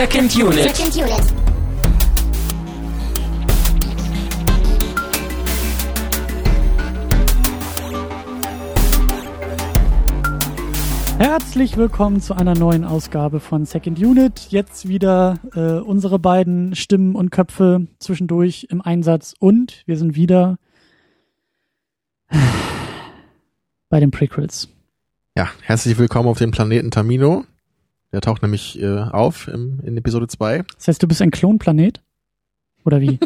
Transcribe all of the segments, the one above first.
Second Unit. Second Unit. Herzlich willkommen zu einer neuen Ausgabe von Second Unit. Jetzt wieder äh, unsere beiden Stimmen und Köpfe zwischendurch im Einsatz und wir sind wieder bei den Prequels. Ja, herzlich willkommen auf dem Planeten Tamino. Der taucht nämlich äh, auf im, in Episode 2. Das heißt, du bist ein Klonplanet? Oder wie?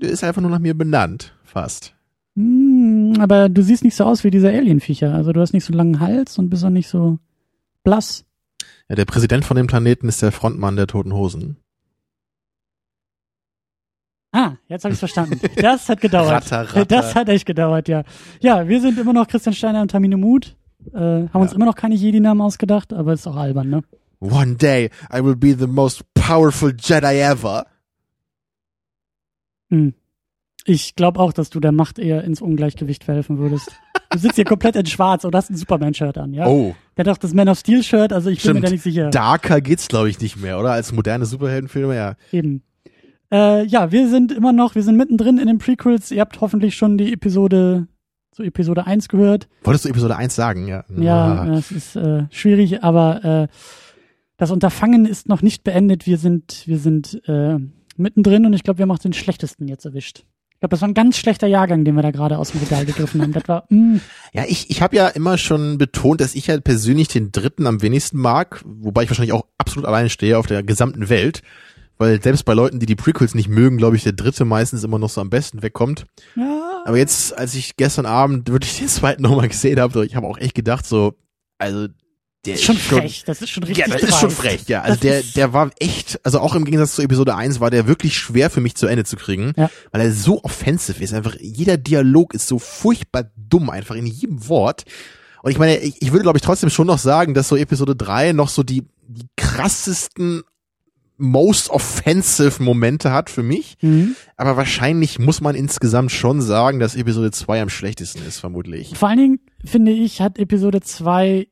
Der ist einfach nur nach mir benannt, fast. Hm, aber du siehst nicht so aus wie diese Alienviecher. Also du hast nicht so einen langen Hals und bist auch nicht so blass. Ja, der Präsident von dem Planeten ist der Frontmann der Toten Hosen. Ah, jetzt habe ich verstanden. Das hat gedauert. Ratter, ratter. Das hat echt gedauert, ja. Ja, wir sind immer noch Christian Steiner und Tamino Mut. Äh, haben uns immer noch keine Jedi-Namen ausgedacht, aber ist auch albern, ne? One day I will be the most powerful Jedi ever. Hm. Ich glaube auch, dass du der Macht eher ins Ungleichgewicht verhelfen würdest. Du sitzt hier komplett in schwarz und hast ein Superman-Shirt an, ja? Oh, Der hat auch das Man of Steel-Shirt, also ich bin mir stimmt. da nicht sicher. Darker geht's, glaube ich, nicht mehr, oder? Als moderne Superheldenfilme, ja. Eben. Äh, ja, wir sind immer noch, wir sind mittendrin in den Prequels. Ihr habt hoffentlich schon die Episode, so Episode 1 gehört. Wolltest du Episode 1 sagen? Ja. Ja, Ah. das ist äh, schwierig, aber äh, das Unterfangen ist noch nicht beendet. Wir sind, wir sind äh, mittendrin und ich glaube, wir haben auch den schlechtesten jetzt erwischt. Ich glaube, das war ein ganz schlechter Jahrgang, den wir da gerade aus dem Regal gegriffen haben. Das war, mm, Ja, ich, ich habe ja immer schon betont, dass ich halt persönlich den dritten am wenigsten mag, wobei ich wahrscheinlich auch absolut alleine stehe auf der gesamten Welt. Weil selbst bei Leuten, die die Prequels nicht mögen, glaube ich, der dritte meistens immer noch so am besten wegkommt. ja, Aber jetzt, als ich gestern Abend wirklich den zweiten nochmal gesehen habe, ich habe auch echt gedacht so, also der ist schon frech. Das ist schon richtig Ja, das ist schon dreist. frech, ja. Also Das der, ist- der war echt, also auch im Gegensatz zu Episode 1 war der wirklich schwer für mich zu Ende zu kriegen, Ja. weil er so offensiv ist. Einfach jeder Dialog ist so furchtbar dumm, einfach in jedem Wort. Und ich meine, ich, ich würde glaube ich trotzdem schon noch sagen, dass so Episode 3 noch so die, die krassesten most offensive Momente hat für mich. Mhm. Aber wahrscheinlich muss man insgesamt schon sagen, dass Episode 2 am schlechtesten ist, vermutlich. Vor allen Dingen, finde ich, hat Episode 2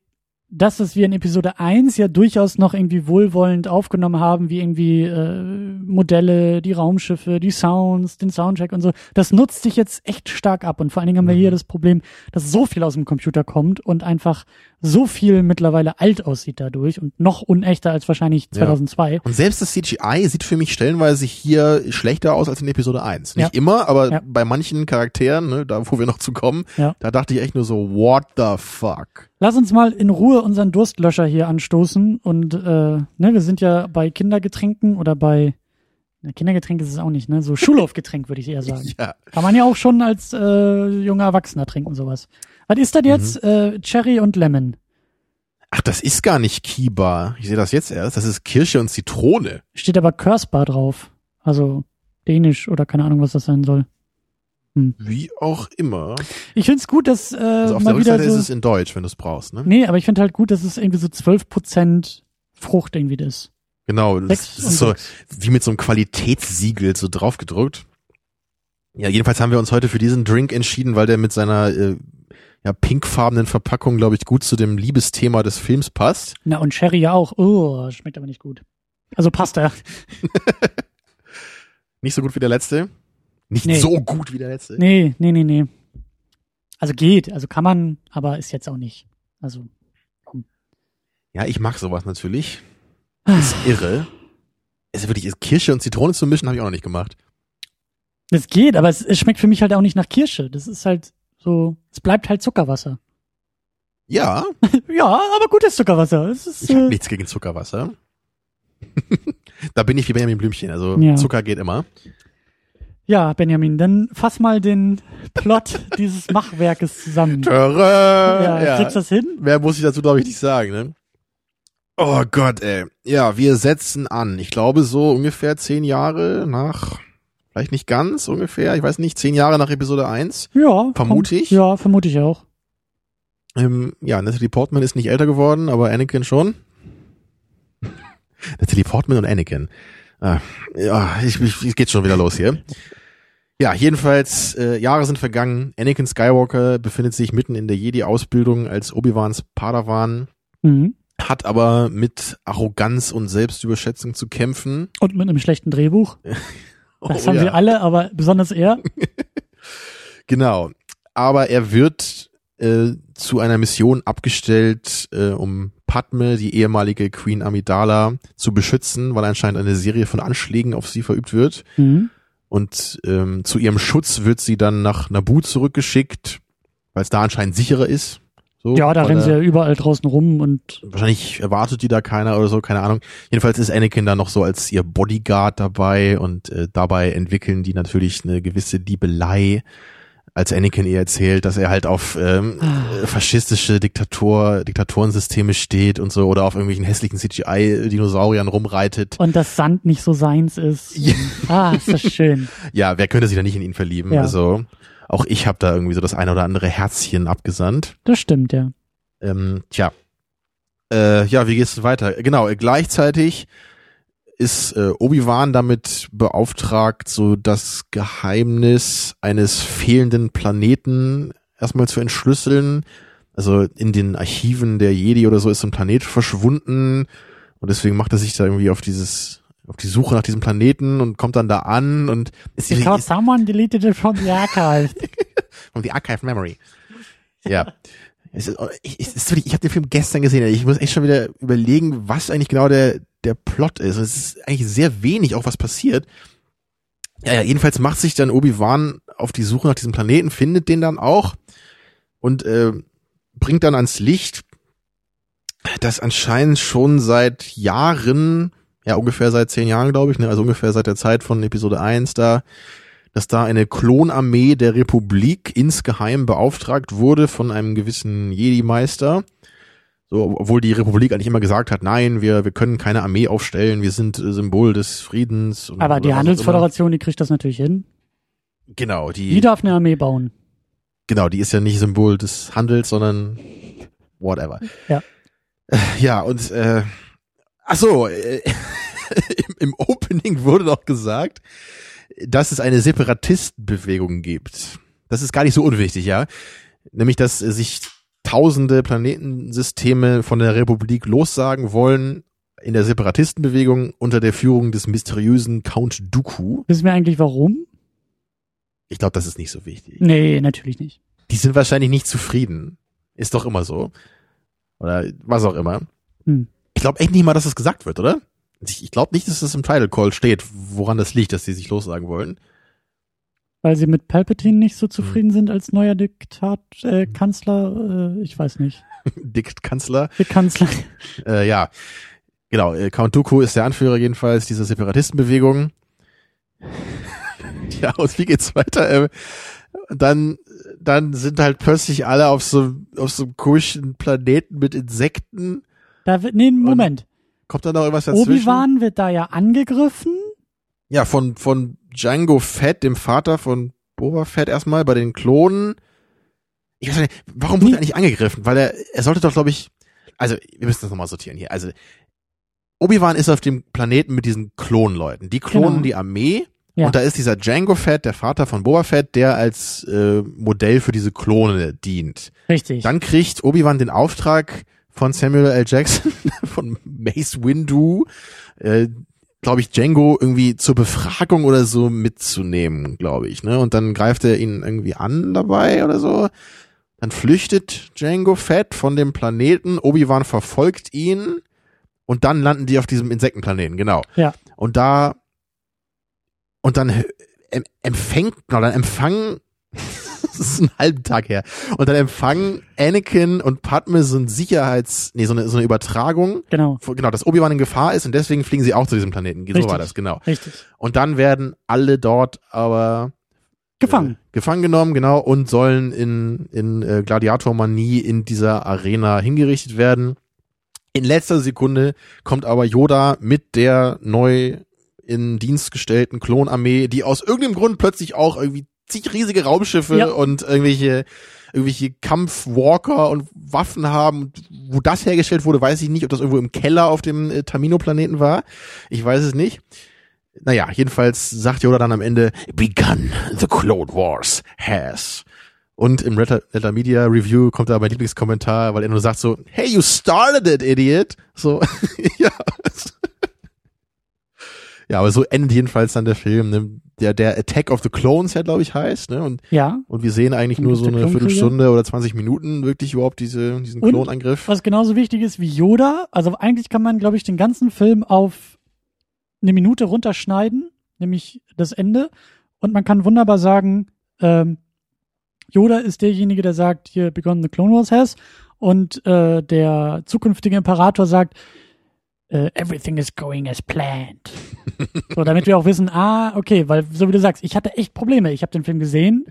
das, was wir in Episode 1 ja durchaus noch irgendwie wohlwollend aufgenommen haben, wie irgendwie äh, Modelle, die Raumschiffe, die Sounds, den Soundtrack und so, das nutzt sich jetzt echt stark ab. Und vor allen Dingen haben wir hier das Problem, dass so viel aus dem Computer kommt und einfach so viel mittlerweile alt aussieht dadurch und noch unechter als wahrscheinlich 2002. Und selbst das CGI sieht für mich stellenweise hier schlechter aus als in Episode 1. Nicht Ja. immer, aber Ja. bei manchen Charakteren, ne, da wo wir noch zu kommen, Ja. da dachte ich echt nur so, what the fuck? Lass uns mal in Ruhe unseren Durstlöscher hier anstoßen und äh, ne, wir sind ja bei Kindergetränken oder bei na, Kindergetränk ist es auch nicht, ne? So Schulhofgetränk würde ich eher sagen. Ja. Kann man ja auch schon als äh, junger Erwachsener trinken sowas. Was ist das jetzt? Äh, Cherry und Lemon. Ach, das ist gar nicht Kiba. Ich sehe das jetzt erst. Das ist Kirsche und Zitrone. Steht aber Körsbar drauf. Also Dänisch oder keine Ahnung, was das sein soll. Wie auch immer. Ich find's gut, dass äh, Also auf mal der wieder Rückseite so. ist es in Deutsch, wenn du es brauchst, ne? nee, aber ich finde halt gut, dass es irgendwie so 12% Frucht irgendwie das ist. Genau. Das, das ist so wie mit so einem Qualitätssiegel so draufgedrückt. Ja, jedenfalls haben wir uns heute für diesen Drink entschieden, weil der mit seiner äh, ja, pinkfarbenen Verpackung, glaube ich, gut zu dem Liebesthema des Films passt. Na, und Cherry ja auch. Oh, schmeckt aber nicht gut. Also passt er. Nicht so gut wie der letzte. Nicht Nee. so gut wie der letzte. Nee, nee, nee, nee. Also geht, also kann man, aber ist jetzt auch nicht. Also, Ja, ich mag sowas natürlich. Ist irre. Es wirklich ist Kirsche und Zitrone zu mischen, habe ich auch noch nicht gemacht. es geht, aber es, es schmeckt für mich halt auch nicht nach Kirsche. Das ist halt so, es bleibt halt Zuckerwasser. Ja, ja, aber gutes Zuckerwasser. Ist, ich habe äh, nichts gegen Zuckerwasser. da bin ich wie Benjamin Blümchen, also Ja. Zucker geht immer. Ja, Benjamin, dann fass mal den Plot dieses Machwerkes zusammen. Töre! Ja, ja. kriegst das hin? Mehr muss ich dazu, glaube ich, nicht sagen, ne? Oh Gott, ey. Ja, wir setzen an. Ich glaube, so ungefähr zehn Jahre nach, vielleicht nicht ganz ungefähr, ich weiß nicht, zehn Jahre nach Episode 1. Ja. Vermute ich. Ja, vermute ich auch. Ähm, ja, Natalie Portman ist nicht älter geworden, aber Anakin schon. Natalie Portman und Anakin. Ah, ja, ich, ich, es geht schon wieder los hier. Ja, jedenfalls, äh, Jahre sind vergangen. Anakin Skywalker befindet sich mitten in der Jedi-Ausbildung als Obi-Wans Padawan. Mhm. hat aber mit Arroganz und Selbstüberschätzung zu kämpfen. Und mit einem schlechten Drehbuch. Das Oh, haben ja. wir alle, aber besonders er. Genau. Aber er wird äh, zu einer Mission abgestellt, äh, um Padme, die ehemalige Queen Amidala, zu beschützen, weil anscheinend eine Serie von Anschlägen auf sie verübt wird. Mhm. Und ähm, zu ihrem Schutz wird sie dann nach Naboo zurückgeschickt, weil es da anscheinend sicherer ist. So, Ja, da rennen sie ja überall draußen rum und Wahrscheinlich erwartet die da keiner oder so, keine Ahnung. Jedenfalls ist Anakin da noch so als ihr Bodyguard dabei und äh, dabei entwickeln die natürlich eine gewisse Liebelei, als Anakin ihr erzählt, dass er halt auf ähm, Ah. faschistische Diktator, Diktatorensysteme steht und so oder auf irgendwelchen hässlichen CGI-Dinosauriern rumreitet. und das Sand nicht so seins ist. Ja. Ah, ist das schön. Ja, wer könnte sich da nicht in ihn verlieben? Ja. Also auch ich habe da irgendwie so das eine oder andere Herzchen abgesandt. Das stimmt, ja. Ähm, tja. Äh, ja, wie geht's weiter? Genau, gleichzeitig ist äh, Obi-Wan damit beauftragt, so das Geheimnis eines fehlenden Planeten erstmal zu entschlüsseln. Also in den Archiven der Jedi oder so ist so ein Planet verschwunden und deswegen macht er sich da irgendwie auf dieses auf die Suche nach diesem Planeten und kommt dann da an und ist, ist someone deleted it from the archive. from the archive memory. Ja. Es ist, ich, ist wirklich, ich habe den Film gestern gesehen. Ich muss echt schon wieder überlegen, was eigentlich genau der, der Plot ist. Es ist eigentlich sehr wenig, auch was passiert. Ja, ja, jedenfalls macht sich dann Obi-Wan auf die Suche nach diesem Planeten, findet den dann auch und äh, bringt dann ans Licht, dass anscheinend schon seit Jahren, ja ungefähr seit zehn Jahren, glaube ich, ne, also ungefähr seit der Zeit von Episode 1 da, dass da eine Klonarmee der Republik insgeheim beauftragt wurde von einem gewissen Jedi-Meister. So, obwohl die Republik eigentlich immer gesagt hat, nein, wir, wir können keine Armee aufstellen, wir sind äh, Symbol des Friedens. und- Aber die Handelsföderation, die kriegt das natürlich hin. Genau, die, Die darf eine Armee bauen. genau, die ist ja nicht Symbol des Handels, sondern whatever. Ja. Äh, Ja, und äh, ach so, äh, im, im Opening wurde doch gesagt, dass es eine Separatistenbewegung gibt. Das ist gar nicht so unwichtig, ja. Nämlich, dass sich tausende Planetensysteme von der Republik lossagen wollen in der Separatistenbewegung unter der Führung des mysteriösen Count Dooku. Wissen wir eigentlich warum? Ich glaube, das ist nicht so wichtig. Nee, natürlich nicht. Die sind wahrscheinlich nicht zufrieden. Ist doch immer so. Oder was auch immer. Hm. Ich glaube echt nicht mal, dass das gesagt wird, oder? Ich, ich glaube nicht, dass das im Title Call steht, woran das liegt, dass die sich lossagen wollen. Weil sie mit Palpatine nicht Hm. so zufrieden sind als neuer Diktat, äh, Kanzler, äh, ich weiß nicht. Dick Kanzler. Der Kanzler. Äh, ja, genau. Äh, Count Dooku ist der Anführer jedenfalls dieser Separatistenbewegung. ja, und wie geht's weiter? Ähm, dann, dann sind halt plötzlich alle auf so, auf so einem komischen Planeten mit Insekten. Da wird, nee, Moment. Kommt da noch irgendwas dazwischen? Obi-Wan wird da ja angegriffen. Ja, von, von Django Fett, dem Vater von Boba Fett erstmal bei den Klonen. Ich weiß nicht, warum wurde er nicht angegriffen? Weil er, er sollte doch, glaube ich, also wir müssen das nochmal sortieren hier. Also Obi-Wan ist auf dem Planeten mit diesen Klonleuten. Die klonen Genau. die Armee Ja. und da ist dieser Django Fett, der Vater von Boba Fett, der als äh, Modell für diese Klone dient. Richtig. Dann kriegt Obi-Wan den Auftrag von Samuel L. Jackson, von Mace Windu, äh, glaube ich, Django irgendwie zur Befragung oder so mitzunehmen, glaube ich. Ne? Und dann greift er ihn irgendwie an dabei oder so. Dann flüchtet Django Fett von dem Planeten. Obi-Wan verfolgt ihn. Und dann landen die auf diesem Insektenplaneten, genau. Ja. Und da, und dann em- empfängt, oder dann empfangen, das ist einen halben Tag her, und dann empfangen Anakin und Padme so ein Sicherheits, nee, so eine, so eine Übertragung, genau. genau, dass Obi-Wan in Gefahr ist und deswegen fliegen sie auch zu diesem Planeten. So Richtig. war das, genau. Richtig. Und dann werden alle dort aber Gefangen. äh, gefangen genommen, genau, und sollen in, in äh, Gladiatormanie in dieser Arena hingerichtet werden. In letzter Sekunde kommt aber Yoda mit der neu in Dienst gestellten Klonarmee, die aus irgendeinem Grund plötzlich auch irgendwie zig riesige Raumschiffe Ja. und irgendwelche irgendwelche Kampfwalker und Waffen haben. Wo das hergestellt wurde, weiß ich nicht, ob das irgendwo im Keller auf dem äh, Tamino-Planeten war. Ich weiß es nicht. Naja, jedenfalls sagt Yoda dann am Ende, begun the Clone Wars has. Und im Red Letter Media Review kommt da mein Lieblingskommentar, weil er nur sagt so, hey, you started it, idiot. So, ja. Ja, aber so endet jedenfalls dann der Film, ne? der, der Attack of the Clones ja, glaube ich, heißt, ne? Und, Ja. und wir sehen eigentlich Und nur so eine? Viertelstunde oder 20 Minuten wirklich überhaupt diese, diesen Und Klonangriff. Was genauso wichtig ist wie Yoda, also eigentlich kann man, glaube ich, den ganzen Film auf eine Minute runterschneiden, nämlich das Ende. Und man kann wunderbar sagen, ähm, Yoda ist derjenige, der sagt, hier begonnen the Clone Wars has. Und äh, der zukünftige Imperator sagt, äh, everything is going as planned. so, damit wir auch wissen, ah, okay, weil so wie du sagst, ich hatte echt Probleme. Ich habe den Film gesehen,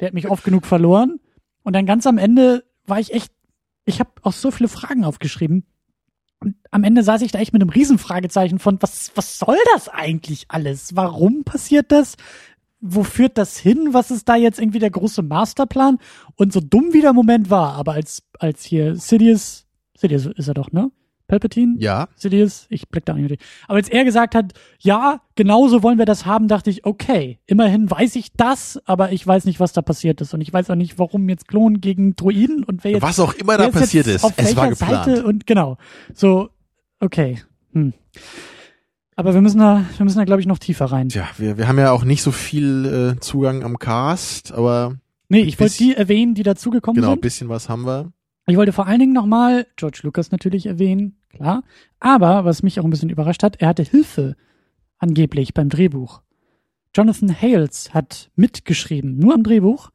der hat mich oft genug verloren. Und dann ganz am Ende war ich echt, ich habe auch so viele Fragen aufgeschrieben. Und am Ende saß ich da echt mit einem Riesenfragezeichen von, was, was soll das eigentlich alles? Warum passiert das? Wo führt das hin? Was ist da jetzt irgendwie der große Masterplan? Und so dumm wie der Moment war, aber als, als hier Sidious, Sidious ist er doch, ne? Palpatine? Ja, Sidious, ich blick da nicht. Aber als er gesagt hat, ja, genauso wollen wir das haben, dachte ich, okay, immerhin weiß ich das, aber ich weiß nicht, was da passiert ist. Und ich weiß auch nicht, warum jetzt Klonen gegen Druiden und wer jetzt, was auch immer da passiert ist, auf es war geplant. Seite und genau. So, okay. Hm. Aber wir müssen da, wir müssen da, glaube ich, noch tiefer rein. Tja, wir, wir haben ja auch nicht so viel äh, Zugang am Cast, aber Nee, ich wollte die erwähnen, die dazugekommen genau, ein sind. bisschen was haben wir. Ich wollte vor allen Dingen nochmal George Lucas natürlich erwähnen, klar. Aber was mich auch ein bisschen überrascht hat, er hatte Hilfe angeblich beim Drehbuch. Jonathan Hales hat mitgeschrieben, nur am Drehbuch.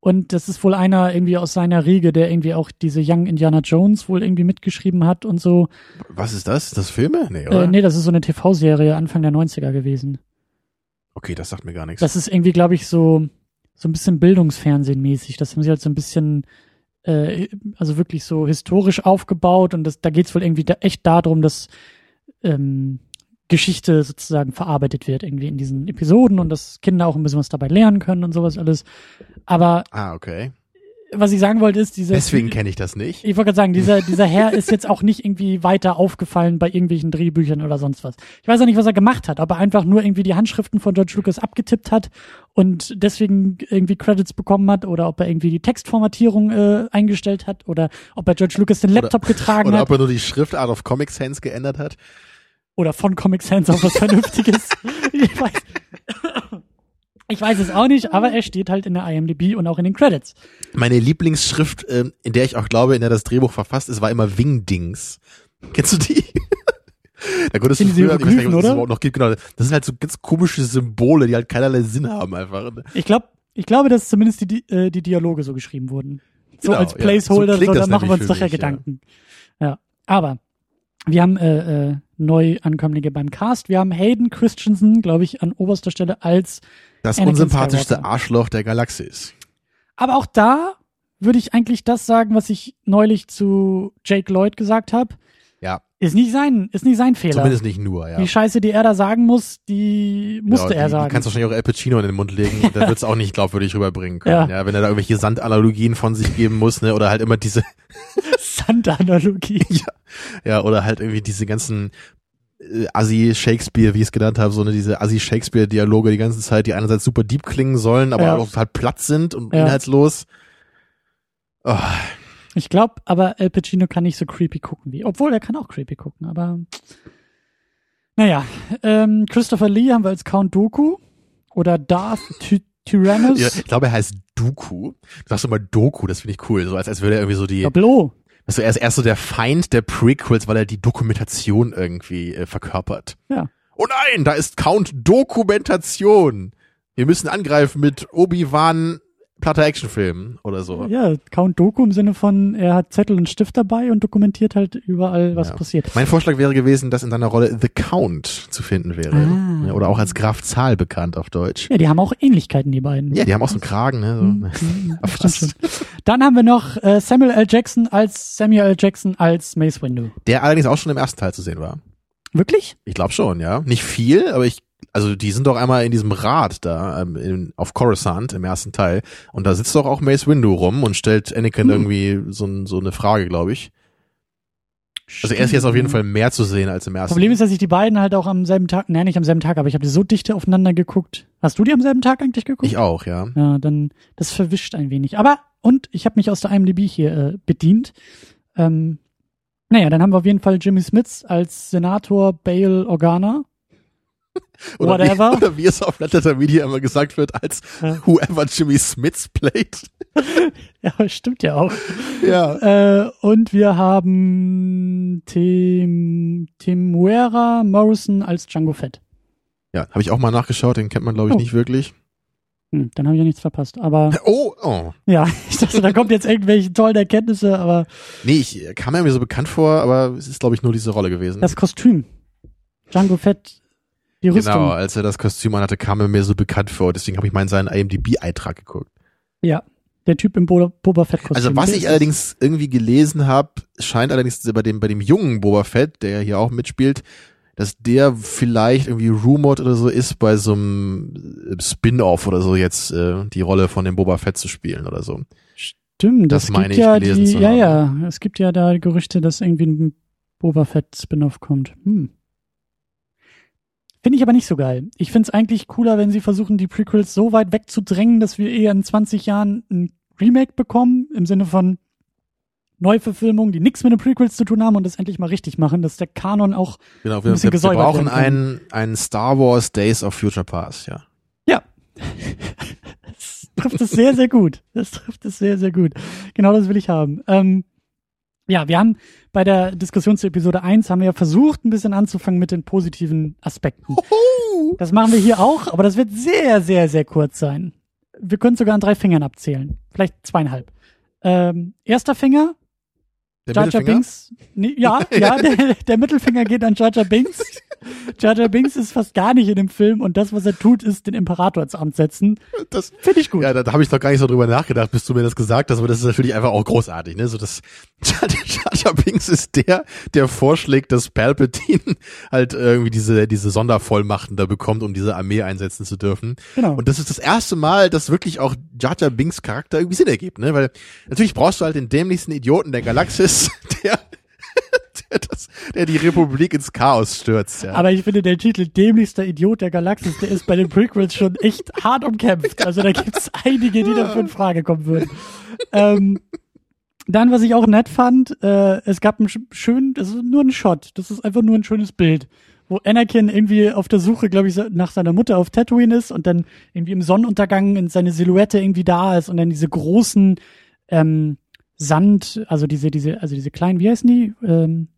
Und das ist wohl einer irgendwie aus seiner Riege, der irgendwie auch diese Young Indiana Jones wohl irgendwie mitgeschrieben hat und so. Was ist das? Das Filme? Nee, oder? Äh, nee, das ist so eine TV-Serie Anfang der 90er gewesen. Okay, das sagt mir gar nichts. Das ist irgendwie, glaube ich, so, so ein bisschen Bildungsfernsehen mäßig. Das haben sie halt so ein bisschen, äh, also wirklich so historisch aufgebaut und das, da geht's wohl irgendwie da echt darum, dass ähm, Geschichte sozusagen verarbeitet wird, irgendwie in diesen Episoden und dass Kinder auch ein bisschen was dabei lernen können und sowas alles. Aber ah, okay. Was ich sagen wollte ist, diese Deswegen kenne ich das nicht. ich wollte gerade sagen, dieser, dieser Herr ist jetzt auch nicht irgendwie weiter aufgefallen bei irgendwelchen Drehbüchern oder sonst was. Ich weiß auch nicht, was er gemacht hat, ob er einfach nur irgendwie die Handschriften von George Lucas abgetippt hat und deswegen irgendwie Credits bekommen hat oder ob er irgendwie die Textformatierung äh, eingestellt hat oder ob er George Lucas den Laptop getragen Oder hat ob er nur die Schriftart auf Comic Sans geändert hat. oder von Comic Sans auf was Vernünftiges. ich weiß. Ich weiß es auch nicht, aber er steht halt in der IMDb und auch in den Credits. Meine Lieblingsschrift, ähm, in der ich auch glaube, in der das Drehbuch verfasst ist, war immer Wingdings. Kennst du die? da konntest du Sind diese früher, ich weiß nicht, was es oder? überhaupt noch gibt, genau. Das sind halt so ganz komische Symbole, die halt keinerlei Sinn haben einfach. Ich glaube, ich glaube, dass zumindest die, äh, die Dialoge so geschrieben wurden. So Genau, als ja. Placeholder, So klingt so, das dann machen wir uns doch ja mich, ja. Gedanken. Ja. Aber wir haben äh, äh, Neuankömmlinge beim Cast. Wir haben Hayden Christensen, glaube ich, an oberster Stelle als. Das Anakin unsympathischste Skywalker. Arschloch der Galaxis. Aber auch da würde ich eigentlich das sagen, was ich neulich zu Jake Lloyd gesagt habe. Ja, Ist nicht sein, ist nicht sein Fehler. zumindest nicht nur, ja. Die Scheiße, die er da sagen muss, die musste ja, er die, sagen. Die kannst du wahrscheinlich auch Al Pacino in den Mund legen und der wird es auch nicht glaubwürdig rüberbringen können. Ja. wenn er da irgendwelche Sandanalogien von sich geben muss, ne, oder halt immer diese, Sand-Analogie. ja, oder halt irgendwie diese ganzen äh, Assi Shakespeare, wie ich es genannt habe, so eine diese Assi Shakespeare Dialoge die ganze Zeit, die einerseits super deep klingen sollen, aber Ja. auch total platt sind und Ja. inhaltslos. Oh, Ich glaube, aber Al Pacino kann nicht so creepy gucken wie. Obwohl, er kann auch creepy gucken, aber. Naja, ähm, Christopher Lee haben wir als Count Doku oder Darth Ty Tyrannus. ja, ich glaube, er heißt Dooku. Du sagst immer Doku, das finde ich cool, so als, als würde er irgendwie so die, Tableau. also er ist erst so der Feind der Prequels, weil er die Dokumentation irgendwie äh, verkörpert. Ja. Oh nein, da ist Count Dokumentation. Wir müssen angreifen mit Obi-Wan platter Actionfilm oder so. Ja, Count Doku im Sinne von, er hat Zettel und Stift dabei und dokumentiert halt überall, was Ja. passiert. Mein Vorschlag wäre gewesen, dass in seiner Rolle The Count zu finden wäre. Ah. Oder auch als Graf Zahl bekannt auf Deutsch. Ja, die haben auch Ähnlichkeiten, die beiden. Ja, die haben auch so einen Kragen, ne? So. Mhm, schon. Dann haben wir noch äh, Samuel L. Jackson als Samuel L. Jackson als Mace Windu. Der allerdings auch schon im ersten Teil zu sehen war. Wirklich? Ich glaube schon, ja. Nicht viel, aber ich, also die sind doch einmal in diesem Rad da ähm, in, auf Coruscant im ersten Teil und da sitzt doch auch Mace Windu rum und stellt Anakin Hm. irgendwie so, so eine Frage, glaube ich. Also er ist jetzt auf jeden Fall mehr zu sehen als im ersten. Problem ist, dass ich die beiden halt auch am selben Tag, nein, nicht am selben Tag, aber ich habe die so dichte aufeinander geguckt. Hast du die am selben Tag eigentlich geguckt? Ich auch, ja. Ja, dann, das verwischt ein wenig. Aber, und ich habe mich aus der IMDb hier äh, bedient. Ähm, naja, dann haben wir auf jeden Fall Jimmy Smits als Senator Bale Organa. Oder Whatever. Wie, oder wie es auf Letter Media immer gesagt wird, als Ja. whoever Jimmy Smith played. Ja, stimmt ja auch. Ja. Äh, und wir haben Tim, Timuera Morrison als Django Fett. Ja, habe ich auch mal nachgeschaut, den kennt man glaube ich Oh. nicht wirklich. Hm, dann habe ich ja nichts verpasst. Aber Oh, oh. ja, ich dachte, da kommt jetzt irgendwelche tollen Erkenntnisse, aber Nee, ich äh, kam mir so bekannt vor, aber es ist glaube ich nur diese Rolle gewesen. das Kostüm. Django Fett, die Rüstung. genau, als er das Kostüm anhatte, kam er mir so bekannt vor. Deswegen habe ich mal in seinen IMDb-Eintrag geguckt. Ja, der Typ im Bo Boba Fett Kostüm. Also was ich allerdings irgendwie gelesen habe, scheint allerdings bei dem bei dem jungen Boba Fett, der hier auch mitspielt, dass der vielleicht irgendwie rumored oder so ist, bei so einem äh, Spin-off oder so jetzt äh, die Rolle von dem Boba Fett zu spielen oder so. Stimmt, Das das meine ich ja gelesen die, zu ja, haben. ja, es gibt ja da Gerüchte, dass irgendwie ein Boba Fett Spin-off kommt. Hm. Finde ich aber nicht so geil. Ich finde es eigentlich cooler, wenn sie versuchen, die Prequels so weit wegzudrängen, dass wir eher in 20 Jahren ein Remake bekommen, im Sinne von Neuverfilmungen, die nichts mit den Prequels zu tun haben und das endlich mal richtig machen, dass der Kanon auch Genau, Ein wir, bisschen wir, wir gesäubert brauchen werden kann. einen einen Star Wars Days of Future Past, ja. Das trifft es sehr, sehr gut. Das trifft es sehr, sehr gut. Genau das will ich haben. Ähm, ja, wir haben bei der Diskussion zu Episode 1 haben wir ja versucht, ein bisschen anzufangen mit den positiven Aspekten. Das machen wir hier auch, aber das wird sehr, sehr, sehr kurz sein. Wir können sogar an drei Fingern abzählen. Vielleicht zweieinhalb. Ähm, erster Finger, Der Jar Jar? Binks. Nee, ja, ja, der, der Mittelfinger geht an Jar Jar Binks. Jar Jar Binks ist fast gar nicht in dem Film und das, was er tut, ist den Imperator ins Amt setzen. Das, Finde ich gut. ja, da, da habe ich doch gar nicht so drüber nachgedacht, bis du mir das gesagt hast, aber das ist natürlich einfach auch großartig, ne? So das Jar Jar Jar Binks ist der, der vorschlägt, dass Palpatine halt irgendwie diese diese Sondervollmachten da bekommt, um diese Armee einsetzen zu dürfen. Genau. Und das ist das erste Mal, dass wirklich auch Jar Jar Binks Charakter irgendwie Sinn ergibt, ne? Weil natürlich brauchst du halt den dämlichsten Idioten der Galaxis, der der, das, der die Republik ins Chaos stürzt, ja. Aber ich finde, der Titel dämlichster Idiot der Galaxis, der ist bei den Prequels schon echt hart umkämpft. Also da gibt's einige, die dafür in Frage kommen würden. Ähm, dann, was ich auch nett fand, äh, es gab einen sch- schönen, das ist nur ein Shot, das ist einfach nur ein schönes Bild, wo Anakin irgendwie auf der Suche, glaube ich, nach seiner Mutter auf Tatooine ist und dann irgendwie im Sonnenuntergang in seine Silhouette irgendwie da ist und dann diese großen ähm, Sand, also diese, diese, also diese kleinen, wie heißen die? Ähm,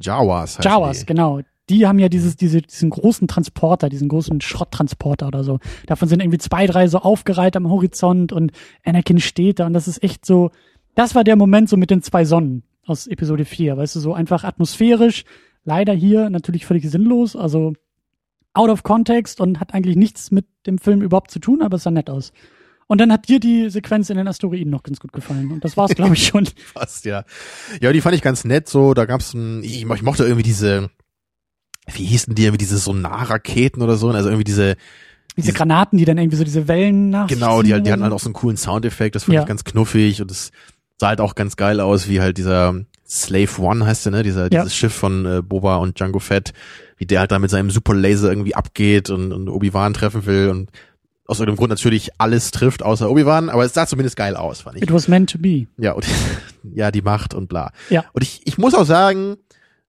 Jawas heißt Jawas, die. genau. Die haben ja dieses, diese, diesen großen Transporter, diesen großen Schrotttransporter oder so. Davon sind irgendwie zwei, drei so aufgereiht am Horizont und Anakin steht da und das ist echt so, das war der Moment so mit den zwei Sonnen aus Episode 4, weißt du, so einfach atmosphärisch, leider hier natürlich völlig sinnlos, also out of context und hat eigentlich nichts mit dem Film überhaupt zu tun, aber es sah nett aus. Und dann hat dir die Sequenz in den Asteroiden noch ganz gut gefallen. Und das war's, glaube ich, schon. Fast, ja. Ja, die fand ich ganz nett, so, da gab's ein, ich, ich mochte irgendwie diese, wie hießen die, irgendwie diese Sonarraketen oder so, also irgendwie diese, Diese Granaten, die dann irgendwie so diese Wellen nach. genau, die, die oder hatten halt auch so einen coolen Soundeffekt, das fand Ja. ich ganz knuffig und es sah halt auch ganz geil aus, wie halt dieser Slave One heißt der, ne, dieser, Ja. dieses Schiff von äh, Boba und Django Fett, wie der halt da mit seinem Superlaser irgendwie abgeht und, und Obi-Wan treffen will und aus irgendeinem Grund natürlich alles trifft, außer Obi-Wan, aber es sah zumindest geil aus, fand ich. It was meant to be. Ja, und ja, die Macht und bla. Ja. Und ich, ich muss auch sagen,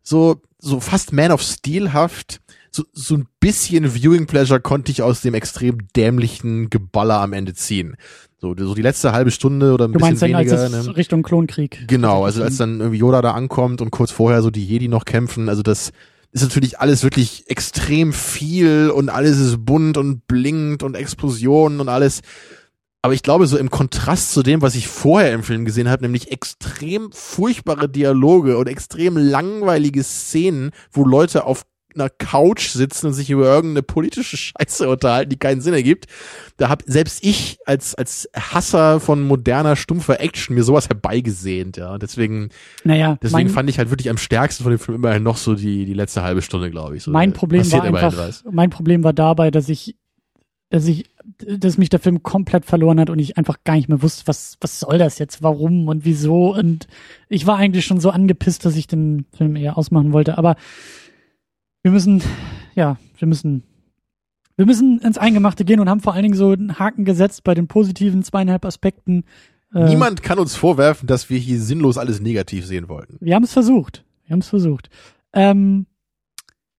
so, so fast Man of Steel-haft, so, so ein bisschen Viewing Pleasure konnte ich aus dem extrem dämlichen Geballer am Ende ziehen. So, so die letzte halbe Stunde oder ein Du bisschen meinst als weniger. es ne? Richtung Klonkrieg. Genau, also als dann irgendwie Yoda da ankommt und kurz vorher so die Jedi noch kämpfen, also das ist natürlich alles wirklich extrem viel und alles ist bunt und blinkt und Explosionen und alles. Aber ich glaube, so im Kontrast zu dem, was ich vorher im Film gesehen habe, nämlich extrem furchtbare Dialoge und extrem langweilige Szenen, wo Leute auf einer Couch sitzen und sich über irgendeine politische Scheiße unterhalten, die keinen Sinn ergibt. Da hab selbst ich als als Hasser von moderner stumpfer Action mir sowas herbeigesehnt, ja. Deswegen Naja, deswegen fand ich halt wirklich am stärksten von dem Film immerhin noch so die die letzte halbe Stunde, glaube ich. So, mein Problem war einfach, was. mein Problem war dabei, dass ich, dass ich dass mich der Film komplett verloren hat und ich einfach gar nicht mehr wusste, was, was soll das jetzt, warum und wieso. Und ich war eigentlich schon so angepisst, dass ich den Film eher ausmachen wollte. Aber wir müssen, ja, wir müssen, wir müssen ins Eingemachte gehen und haben vor allen Dingen so einen Haken gesetzt bei den positiven zweieinhalb Aspekten. Äh, Niemand kann uns vorwerfen, dass wir hier sinnlos alles negativ sehen wollten. Wir haben es versucht. Wir haben es versucht. Ähm,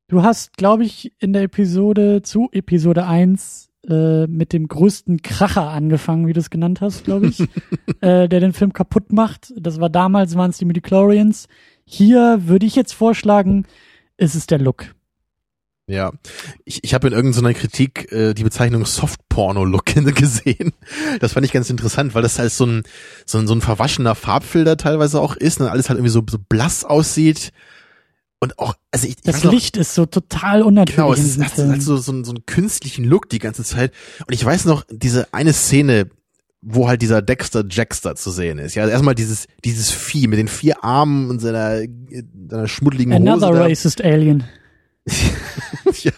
du hast, glaube ich, in der Episode zu Episode 1 äh, mit dem größten Kracher angefangen, wie du es genannt hast, glaube ich, äh, der den Film kaputt macht. Das war damals, waren es die Midichlorians. Hier würde ich jetzt vorschlagen, ist es der Look. Ja, ich, ich habe in irgendeiner Kritik äh, die Bezeichnung Soft-Porno-Look gesehen. Das fand ich ganz interessant, weil das halt so ein, so ein, so ein verwaschener Farbfilter teilweise auch ist und alles halt irgendwie so, so blass aussieht. Und auch, also ich, ich Das Licht noch, ist so total unnatürlich. Genau, es ist, hat, hat so, so, so einen künstlichen Look die ganze Zeit. Und ich weiß noch, diese eine Szene, wo halt dieser Dexter Jackster zu sehen ist. Ja, also erstmal dieses, dieses Vieh mit den vier Armen und seiner, seiner schmuddeligen Another Hose. Another racist alien. ja.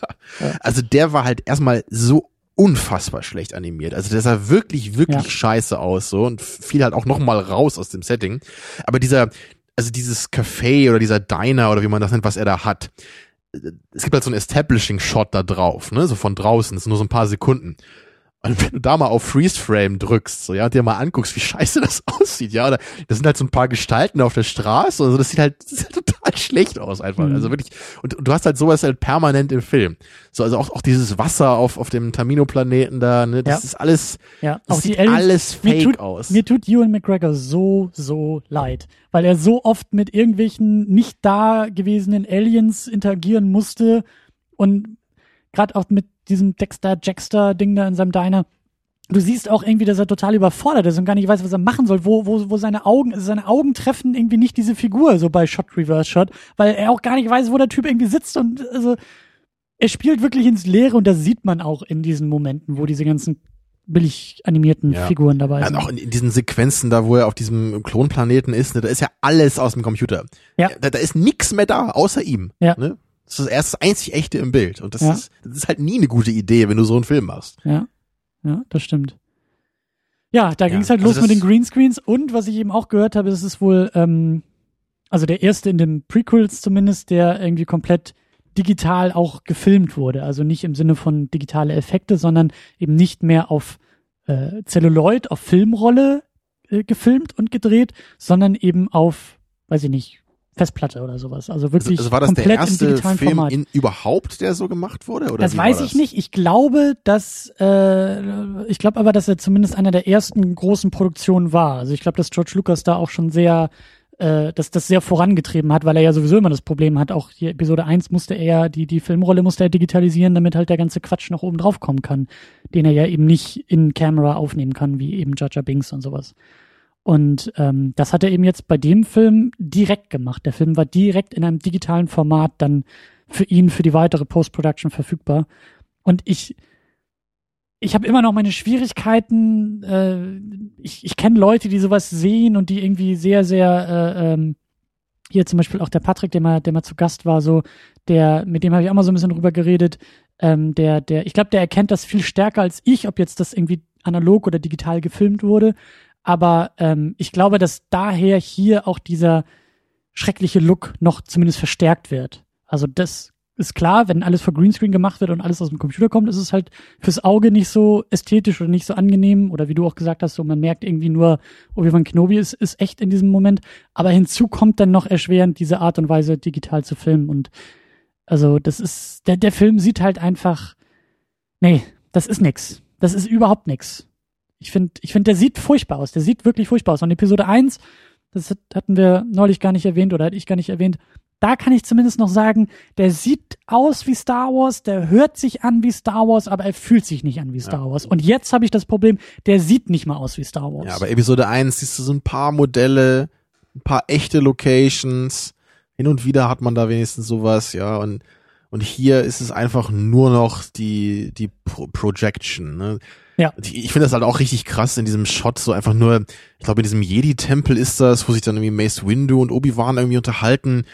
Also der war halt erstmal so unfassbar schlecht animiert. Also der sah wirklich, wirklich ja. scheiße aus so und fiel halt auch nochmal raus aus dem Setting. Aber dieser, also dieses Café oder dieser Diner oder wie man das nennt, was er da hat, es gibt halt so einen Establishing-Shot da drauf, ne, so von draußen, das sind nur so ein paar Sekunden. Und wenn du da mal auf Freeze Frame drückst, so, ja, und dir mal anguckst, wie scheiße das aussieht, ja, oder das sind halt so ein paar Gestalten auf der Straße, also das sieht halt, das sieht halt total schlecht aus einfach, mhm. also wirklich, und, und, du hast halt sowas halt permanent im Film. So, also auch, auch dieses Wasser auf, auf dem Tamino-Planeten da, ne, das ja. ist alles, ja, auch sieht Aliens, alles fake mir tut, aus. Mir tut Ewan McGregor so, so leid, weil er so oft mit irgendwelchen nicht da gewesenen Aliens interagieren musste und gerade auch mit diesem Dexter Jackster Ding da in seinem Diner. Du siehst auch irgendwie, dass er total überfordert ist und gar nicht weiß, was er machen soll, wo, wo, wo seine Augen, also seine Augen treffen irgendwie nicht diese Figur, so bei Shot Reverse Shot, weil er auch gar nicht weiß, wo der Typ irgendwie sitzt und also er spielt wirklich ins Leere und das sieht man auch in diesen Momenten, wo diese ganzen billig animierten ja. Figuren dabei sind. Ja, auch in, in, diesen Sequenzen da, wo er auf diesem Klonplaneten ist, ne, da ist ja alles aus dem Computer. Ja. Da, da ist nix mehr da, außer ihm. Ja. Ne? Das ist erst das einzig echte im Bild. Und das, ja. ist, das ist halt nie eine gute Idee, wenn du so einen Film machst. Ja, ja, das stimmt. Ja, da ja, ging es halt also los mit den Greenscreens und was ich eben auch gehört habe, ist es wohl, ähm, also der erste in den Prequels zumindest, der irgendwie komplett digital auch gefilmt wurde. Also nicht im Sinne von digitale Effekte, sondern eben nicht mehr auf äh, Celluloid, auf Filmrolle äh, gefilmt und gedreht, sondern eben auf, weiß ich nicht, Festplatte oder sowas. Also wirklich also, also war das komplett der erste im digitalen Film Format. In, überhaupt, der so gemacht wurde? Oder das weiß ich das? nicht. Ich glaube, dass äh, ich glaube aber, dass er zumindest einer der ersten großen Produktionen war. Also ich glaube, dass George Lucas da auch schon sehr äh, dass das sehr vorangetrieben hat, weil er ja sowieso immer das Problem hat, auch hier Episode 1 musste er ja, die, die Filmrolle musste er digitalisieren, damit halt der ganze Quatsch noch oben drauf kommen kann, den er ja eben nicht in Camera aufnehmen kann, wie eben Jar Binks und sowas. Und ähm, das hat er eben jetzt bei dem Film direkt gemacht. Der Film war direkt in einem digitalen Format dann für ihn, für die weitere Post-Production verfügbar. Und ich, ich habe immer noch meine Schwierigkeiten. Äh, ich ich kenne Leute, die sowas sehen und die irgendwie sehr, sehr äh, ähm, hier zum Beispiel auch der Patrick, der mal, der mal zu Gast war, so der, mit dem habe ich auch mal so ein bisschen drüber geredet. Ähm, der, der, ich glaube, der erkennt das viel stärker als ich, ob jetzt das irgendwie analog oder digital gefilmt wurde. Aber ähm, ich glaube, dass daher hier auch dieser schreckliche Look noch zumindest verstärkt wird. Also das ist klar, wenn alles vor Greenscreen gemacht wird und alles aus dem Computer kommt, ist es halt fürs Auge nicht so ästhetisch oder nicht so angenehm. Oder wie du auch gesagt hast, so man merkt irgendwie nur, Obi-Wan Kenobi ist, ist echt in diesem Moment. Aber hinzu kommt dann noch erschwerend diese Art und Weise, digital zu filmen. Und also das ist, der, der Film sieht halt einfach, nee, das ist nix. Das ist überhaupt nix. Ich finde, ich finde, der sieht furchtbar aus. Der sieht wirklich furchtbar aus. Und Episode 1, das hatten wir neulich gar nicht erwähnt oder hatte ich gar nicht erwähnt, da kann ich zumindest noch sagen, der sieht aus wie Star Wars, der hört sich an wie Star Wars, aber er fühlt sich nicht an wie Star ja. Wars. Und jetzt habe ich das Problem, der sieht nicht mal aus wie Star Wars. Ja, aber Episode 1 siehst du so ein paar Modelle, ein paar echte Locations. Hin und wieder hat man da wenigstens sowas, ja, und und hier ist es einfach nur noch die die Pro Projection. Ne? Ja. Ich finde das halt auch richtig krass in diesem Shot, so einfach nur, ich glaube in diesem Jedi-Tempel ist das, wo sich dann irgendwie Mace Windu und Obi-Wan irgendwie unterhalten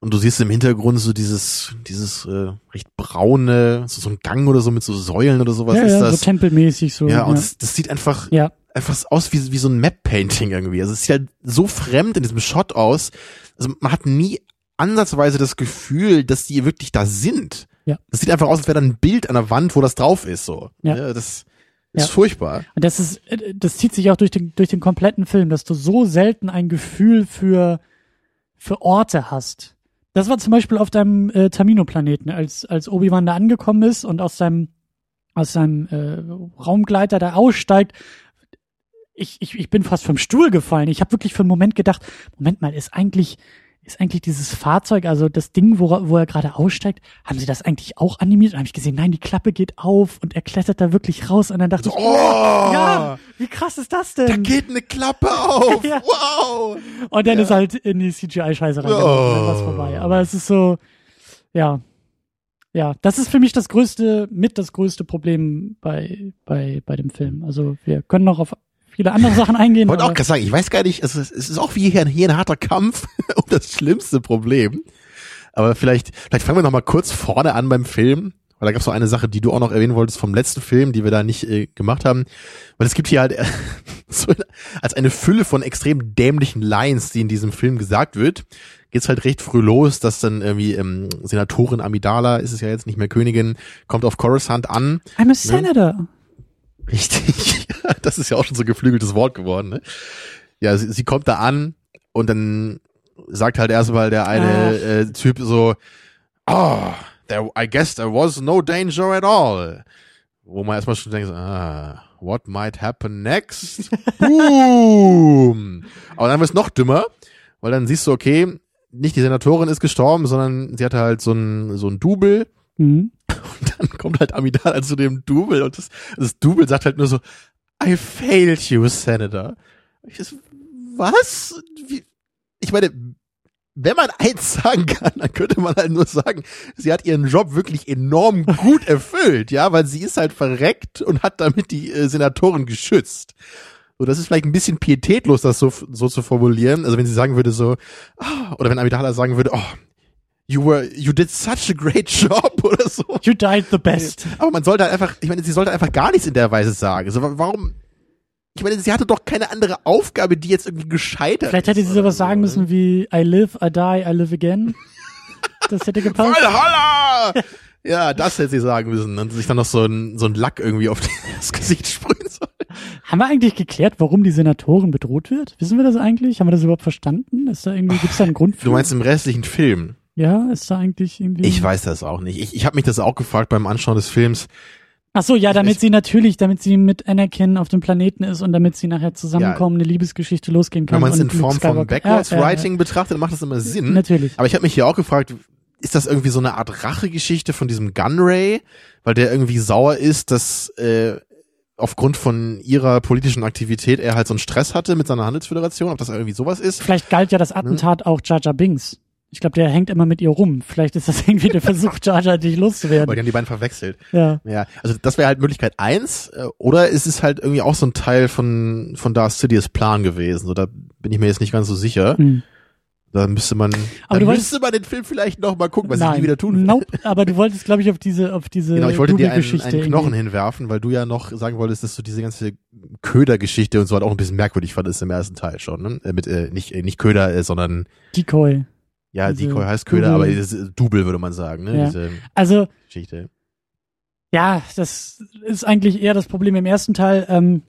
Und du siehst im Hintergrund so dieses, dieses äh, recht braune, so, so ein Gang oder so mit so Säulen oder sowas ja, ist ja, das. so tempelmäßig so. ja, und Das, das sieht einfach, ja. einfach aus wie, wie so ein Map-Painting irgendwie. Also es sieht halt so fremd in diesem Shot aus. Also man hat nie ansatzweise das Gefühl, dass die wirklich da sind. Ja. Das sieht einfach aus, als wäre da ein Bild an der Wand, wo das drauf ist, so. Ja. das ist Ja. furchtbar. Und das ist, äh, das zieht sich auch durch den, durch den kompletten Film, dass du so selten ein Gefühl für, für Orte hast. Das war zum Beispiel auf deinem äh, Tamino-Planeten, als, als Obi-Wan da angekommen ist und aus seinem, aus seinem äh, Raumgleiter da aussteigt. Ich, ich, ich bin fast vom Stuhl gefallen. Ich habe wirklich für einen Moment gedacht, Moment mal, ist eigentlich, ist eigentlich dieses Fahrzeug, also das Ding, wo, er- wo er gerade aussteigt, haben sie das eigentlich auch animiert? Und habe ich gesehen, nein, die Klappe geht auf und er klettert da wirklich raus. Und dann dachte So, ich, oh, ja, wie krass ist das da denn? geht eine Klappe auf. Ja. Wow. Und dann Ja. ist halt in die CGI-Scheiße reingelaufen, Oh. war's vorbei. Aber es ist so, ja. Ja, das ist für mich das größte, mit das größte Problem bei, bei, bei dem Film. Also wir können noch auf viele andere Sachen eingehen. Ich wollte auch gerade sagen, ich weiß gar nicht, es ist, es ist auch wie hier, hier ein harter Kampf um das schlimmste Problem. Aber vielleicht, vielleicht fangen wir noch mal kurz vorne an beim Film. Weil da gab es noch eine Sache, die du auch noch erwähnen wolltest vom letzten Film, die wir da nicht äh, gemacht haben. Weil es gibt hier halt äh, so eine, als eine Fülle von extrem dämlichen Lines, die in diesem Film gesagt wird, geht's halt recht früh los, dass dann irgendwie ähm, Senatorin Amidala, ist es ja jetzt nicht mehr Königin, kommt auf Coruscant an I'm a senator. Richtig. Das ist ja auch schon so ein geflügeltes Wort geworden, ne? Ja, sie, sie kommt da an und dann sagt halt erstmal der eine äh, Typ so, oh, there, I guess there was no danger at all. Wo man erstmal schon denkt, ah, what might happen next? Boom! Aber dann wird es noch dümmer, weil dann siehst du, okay, nicht die Senatorin ist gestorben, sondern sie hatte halt so ein, so ein Double Mhm. Und dann kommt halt Amidala zu dem Double und das, das Double sagt halt nur so, I failed you, Senator. Ich so, was? Wie? Ich meine, wenn man eins sagen kann, dann könnte man halt nur sagen, sie hat ihren Job wirklich enorm gut erfüllt, ja, weil sie ist halt verreckt und hat damit die äh, Senatoren geschützt. So, das ist vielleicht ein bisschen pietätlos, das so, so zu formulieren. Also wenn sie sagen würde so, ah, oder wenn Amidala sagen würde, oh, you were, you did such a great job oder so. You died the best. Aber man sollte halt einfach, ich meine, sie sollte einfach gar nichts in der Weise sagen. So, wa- warum? Ich meine, sie hatte doch keine andere Aufgabe, die jetzt irgendwie gescheitert Vielleicht hätte sie sowas so. sagen müssen wie I live, I die, I live again. Das hätte gepasst. Valhalla! ja, das hätte sie sagen müssen und sich dann noch so ein, so ein Lack irgendwie auf das Gesicht sprühen soll. Haben wir eigentlich geklärt, warum die Senatorin bedroht wird? Wissen wir das eigentlich? Haben wir das überhaupt verstanden? Ist da irgendwie, gibt's da einen Grund für? Du meinst im restlichen Film? Ja, ist da eigentlich irgendwie. Ich weiß das auch nicht. Ich, ich habe mich das auch gefragt beim Anschauen des Films. Ach so, ja, damit Ich- sie natürlich, damit sie mit Anakin auf dem Planeten ist und damit sie nachher zusammenkommen, eine Liebesgeschichte losgehen kann. Wenn man es in Form von Skywalker- Backwards Ja, ja, betrachtet, macht das immer ja. Sinn. Natürlich. Aber ich habe mich hier auch gefragt, ist das irgendwie so eine Art Rachegeschichte von diesem Gunray, weil der irgendwie sauer ist, dass äh, aufgrund von ihrer politischen Aktivität er halt so einen Stress hatte mit seiner Handelsföderation, ob das irgendwie sowas ist. Vielleicht galt ja das Attentat auch Jar Jar Binks. Ich glaube, der hängt immer mit ihr rum. Vielleicht ist das irgendwie der Versuch, Jar Jar dich Weil loszuwerden. die haben die beiden verwechselt. Ja. Ja, also das wäre halt Möglichkeit eins, äh, oder ist es halt irgendwie auch so ein Teil von von Darth Sidious Plan gewesen? So, da bin ich mir jetzt nicht ganz so sicher. Hm. Da müsste man, Aber du wolltest- müsste man den Film vielleicht noch mal gucken, was ich Nein. nie wieder tun will. Nope. Aber du wolltest, glaube ich, auf diese, auf diese Genau, ich wollte dir einen, einen Knochen irgendwie- hinwerfen, weil du ja noch sagen wolltest, dass du diese ganze Köder-Geschichte und so halt auch ein bisschen merkwürdig fandest im ersten Teil schon. Ne? Äh, mit äh, nicht äh, nicht Köder, äh, sondern Decoy. Ja, Diese Decoy heißt Köder, aber dieses äh, Double würde man sagen, ne? Ja. Diese Also, Geschichte. ja, das ist eigentlich eher das Problem im ersten Teil, ähm,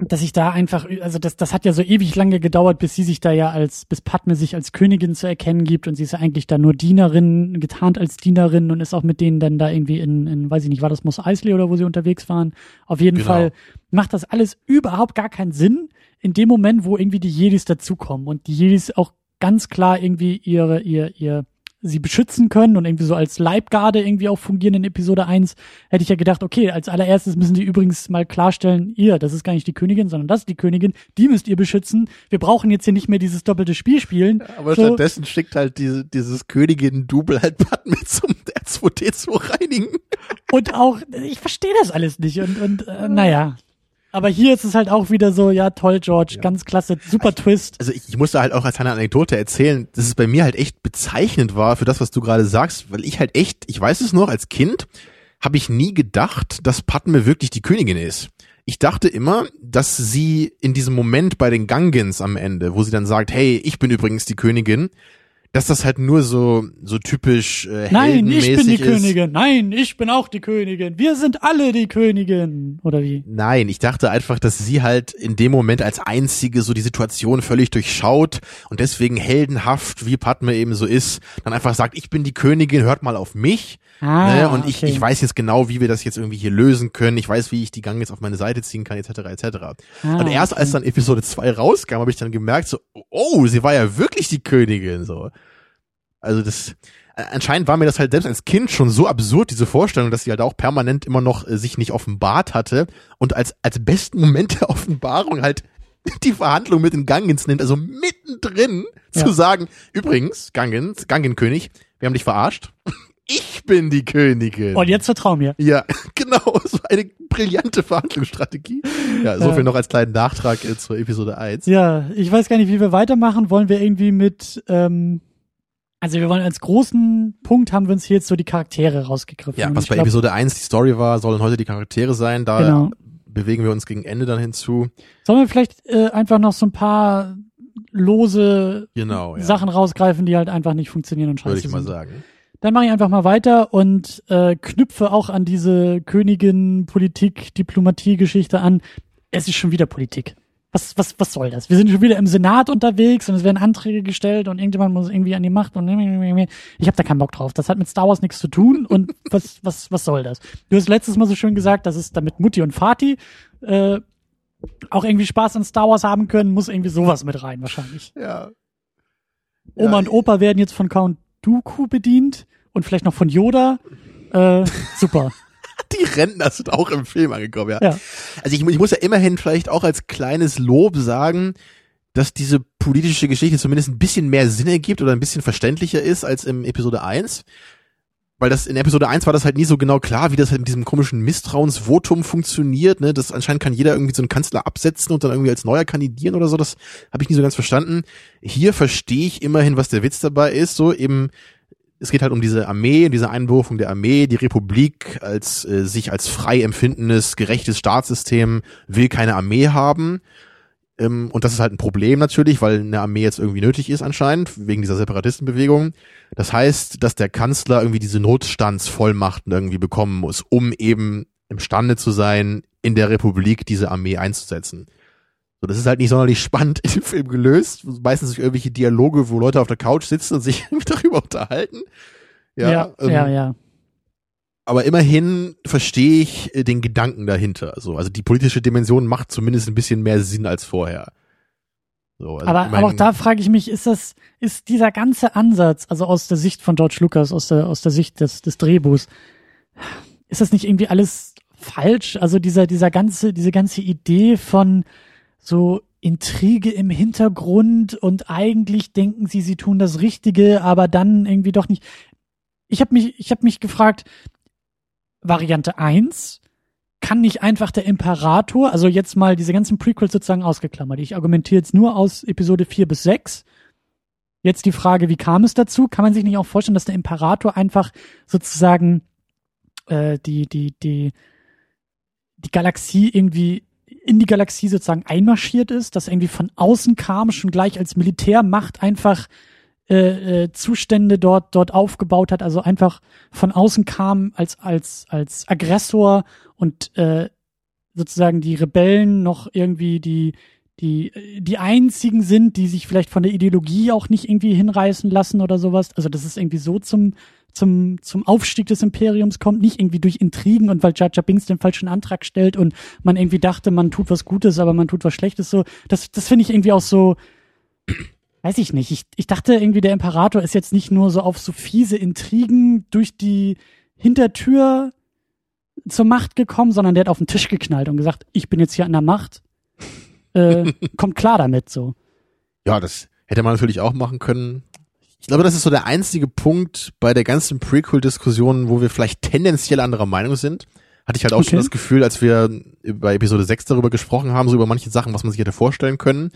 dass ich da einfach, also das, das hat ja so ewig lange gedauert, bis sie sich da ja als, bis Padme sich als Königin zu erkennen gibt und sie ist ja eigentlich da nur Dienerin, getarnt als Dienerin und ist auch mit denen dann da irgendwie in, in weiß ich nicht, war das Mos Eisley oder wo sie unterwegs waren. Auf jeden Genau. Fall macht das alles überhaupt gar keinen Sinn in dem Moment, wo irgendwie die Jedis dazukommen und die Jedis auch ganz klar irgendwie ihre, ihr, ihr, sie beschützen können und irgendwie so als Leibgarde irgendwie auch fungieren in Episode 1, hätte ich ja gedacht, okay, als allererstes müssen die übrigens mal klarstellen, ihr, das ist gar nicht die Königin, sondern das ist die Königin, die müsst ihr beschützen. Wir brauchen jetzt hier nicht mehr dieses doppelte Spiel spielen. Aber So. stattdessen schickt halt diese, dieses Königin-Double halt Padme zum R2D2 reinigen. Und auch, ich verstehe das alles nicht und, und äh, naja. Aber hier ist es halt auch wieder so, ja toll, George, Ja. ganz klasse, super Twist. Also ich, ich musste halt auch als eine Anekdote erzählen, dass es bei mir halt echt bezeichnend war für das, was du gerade sagst, weil ich halt echt, ich weiß es noch, als Kind habe ich nie gedacht, dass Padme wirklich die Königin ist. Ich dachte immer, dass sie in diesem Moment bei den Gangans am Ende, wo sie dann sagt, hey, ich bin übrigens die Königin, dass das halt nur so so typisch äh, Nein, ich bin die ist. Königin. Nein, ich bin auch die Königin. Wir sind alle die Königin. Oder wie? Nein, ich dachte einfach, dass sie halt in dem Moment als einzige so die Situation völlig durchschaut und deswegen heldenhaft, wie Padme eben so ist, dann einfach sagt, ich bin die Königin, hört mal auf mich. Ah, ne? Und ich, okay. ich weiß jetzt genau, wie wir das jetzt irgendwie hier lösen können. Ich weiß, wie ich die Gang jetzt auf meine Seite ziehen kann, etc. etc. Ah, und erst okay. als dann Episode 2 rauskam, habe ich dann gemerkt, so, oh, sie war ja wirklich die Königin. so. Also das äh, anscheinend war mir das halt selbst als Kind schon so absurd, diese Vorstellung, dass sie halt auch permanent immer noch äh, sich nicht offenbart hatte und als, als besten Moment der Offenbarung halt die Verhandlung mit den Gangans nimmt, also mittendrin Ja. zu sagen, übrigens, Gangans, Gangenkönig, wir haben dich verarscht. Ich bin die Königin. Und jetzt vertrau mir. Ja, genau, so eine brillante Verhandlungsstrategie. Ja, so viel noch als kleinen Nachtrag äh, zur Episode 1. Ja, ich weiß gar nicht, wie wir weitermachen. Wollen wir irgendwie mit, ähm, also wir wollen als großen Punkt haben wir uns hier jetzt so die Charaktere rausgegriffen. Ja, was bei glaub, Episode 1 die Story war, sollen heute die Charaktere sein. Da Genau. bewegen wir uns gegen Ende dann hinzu. Sollen wir vielleicht äh, einfach noch so ein paar lose Genau, ja. Sachen rausgreifen, die halt einfach nicht funktionieren und scheiße würde ich mal sind. sagen. Dann mache ich einfach mal weiter und äh, knüpfe auch an diese Königin, Politik, Diplomatie-Geschichte an. Es ist schon wieder Politik. Was, was, was soll das? Wir sind schon wieder im Senat unterwegs und es werden Anträge gestellt und irgendjemand muss irgendwie an die Macht und ich habe da keinen Bock drauf. Das hat mit Star Wars nichts zu tun und was, was, was soll das? Du hast letztes Mal so schön gesagt, dass es damit Mutti und Vati äh, auch irgendwie Spaß an Star Wars haben können, muss irgendwie sowas mit rein wahrscheinlich. Ja. Oma Ja, und Opa werden jetzt von Count Dooku bedient und vielleicht noch von Yoda. Äh, super. Die Rentner sind auch im Film angekommen, ja. Ja. Also ich, ich muss ja immerhin vielleicht auch als kleines Lob sagen, dass diese politische Geschichte zumindest ein bisschen mehr Sinn ergibt oder ein bisschen verständlicher ist als im Episode 1. Weil das in Episode 1 war das halt nie so genau klar, wie das halt mit diesem komischen Misstrauensvotum funktioniert. Ne? Das anscheinend kann jeder irgendwie so einen Kanzler absetzen und dann irgendwie als neuer kandidieren oder so. Das habe ich nie so ganz verstanden. Hier verstehe ich immerhin, was der Witz dabei ist. So eben, es geht halt um diese Armee, diese Einberufung der Armee. Die Republik als äh, sich als frei empfindendes, gerechtes Staatssystem will keine Armee haben. Ähm, und das ist halt ein Problem natürlich, weil eine Armee jetzt irgendwie nötig ist anscheinend, wegen dieser Separatistenbewegung. Das heißt, dass der Kanzler irgendwie diese Notstandsvollmachten irgendwie bekommen muss, um eben imstande zu sein, in der Republik diese Armee einzusetzen. So, das ist halt nicht sonderlich spannend in dem Film gelöst. Meistens durch irgendwelche Dialoge, wo Leute auf der Couch sitzen und sich darüber unterhalten. Ja, Ja, ähm, ja, ja. aber immerhin verstehe ich äh, den Gedanken dahinter. So, also die politische Dimension macht zumindest ein bisschen mehr Sinn als vorher. So, also Aber, aber auch da frage ich mich, ist das, ist dieser ganze Ansatz, also aus der Sicht von George Lucas, aus der, aus der Sicht des, des Drehbuchs, ist das nicht irgendwie alles falsch? Also dieser, dieser ganze, diese ganze Idee von so Intrige im Hintergrund und eigentlich denken sie, sie tun das Richtige, aber dann irgendwie doch nicht. Ich habe mich, ich habe mich gefragt, Variante eins kann nicht einfach der Imperator, also jetzt mal diese ganzen Prequels sozusagen ausgeklammert. Ich argumentiere jetzt nur aus Episode 4 bis 6. Jetzt die Frage, wie kam es dazu? Kann man sich nicht auch vorstellen, dass der Imperator einfach sozusagen äh, die, die, die, die Galaxie irgendwie in die Galaxie sozusagen einmarschiert ist, dass er irgendwie von außen kam, schon gleich als Militärmacht einfach äh, äh, Zustände dort dort aufgebaut hat, also einfach von außen kam als als als Aggressor und äh, sozusagen die Rebellen noch irgendwie die die die einzigen sind, die sich vielleicht von der Ideologie auch nicht irgendwie hinreißen lassen oder sowas. Also dass es irgendwie so zum zum zum Aufstieg des Imperiums kommt, nicht irgendwie durch Intrigen und weil Jar Jar Binks den falschen Antrag stellt und man irgendwie dachte, man tut was Gutes, aber man tut was Schlechtes. So, das das finde ich irgendwie auch so weiß ich nicht. Ich, ich dachte irgendwie, der Imperator ist jetzt nicht nur so auf so fiese Intrigen durch die Hintertür zur Macht gekommen, sondern der hat auf den Tisch geknallt und gesagt, ich bin jetzt hier an der Macht. Äh, kommt klar damit so. Ja, das hätte man natürlich auch machen können. Ich glaube, das ist so der einzige Punkt bei der ganzen Prequel-Diskussion, wo wir vielleicht tendenziell anderer Meinung sind. Hatte ich halt auch okay. schon das Gefühl, als wir bei Episode 6 darüber gesprochen haben, so über manche Sachen, was man sich hätte vorstellen können.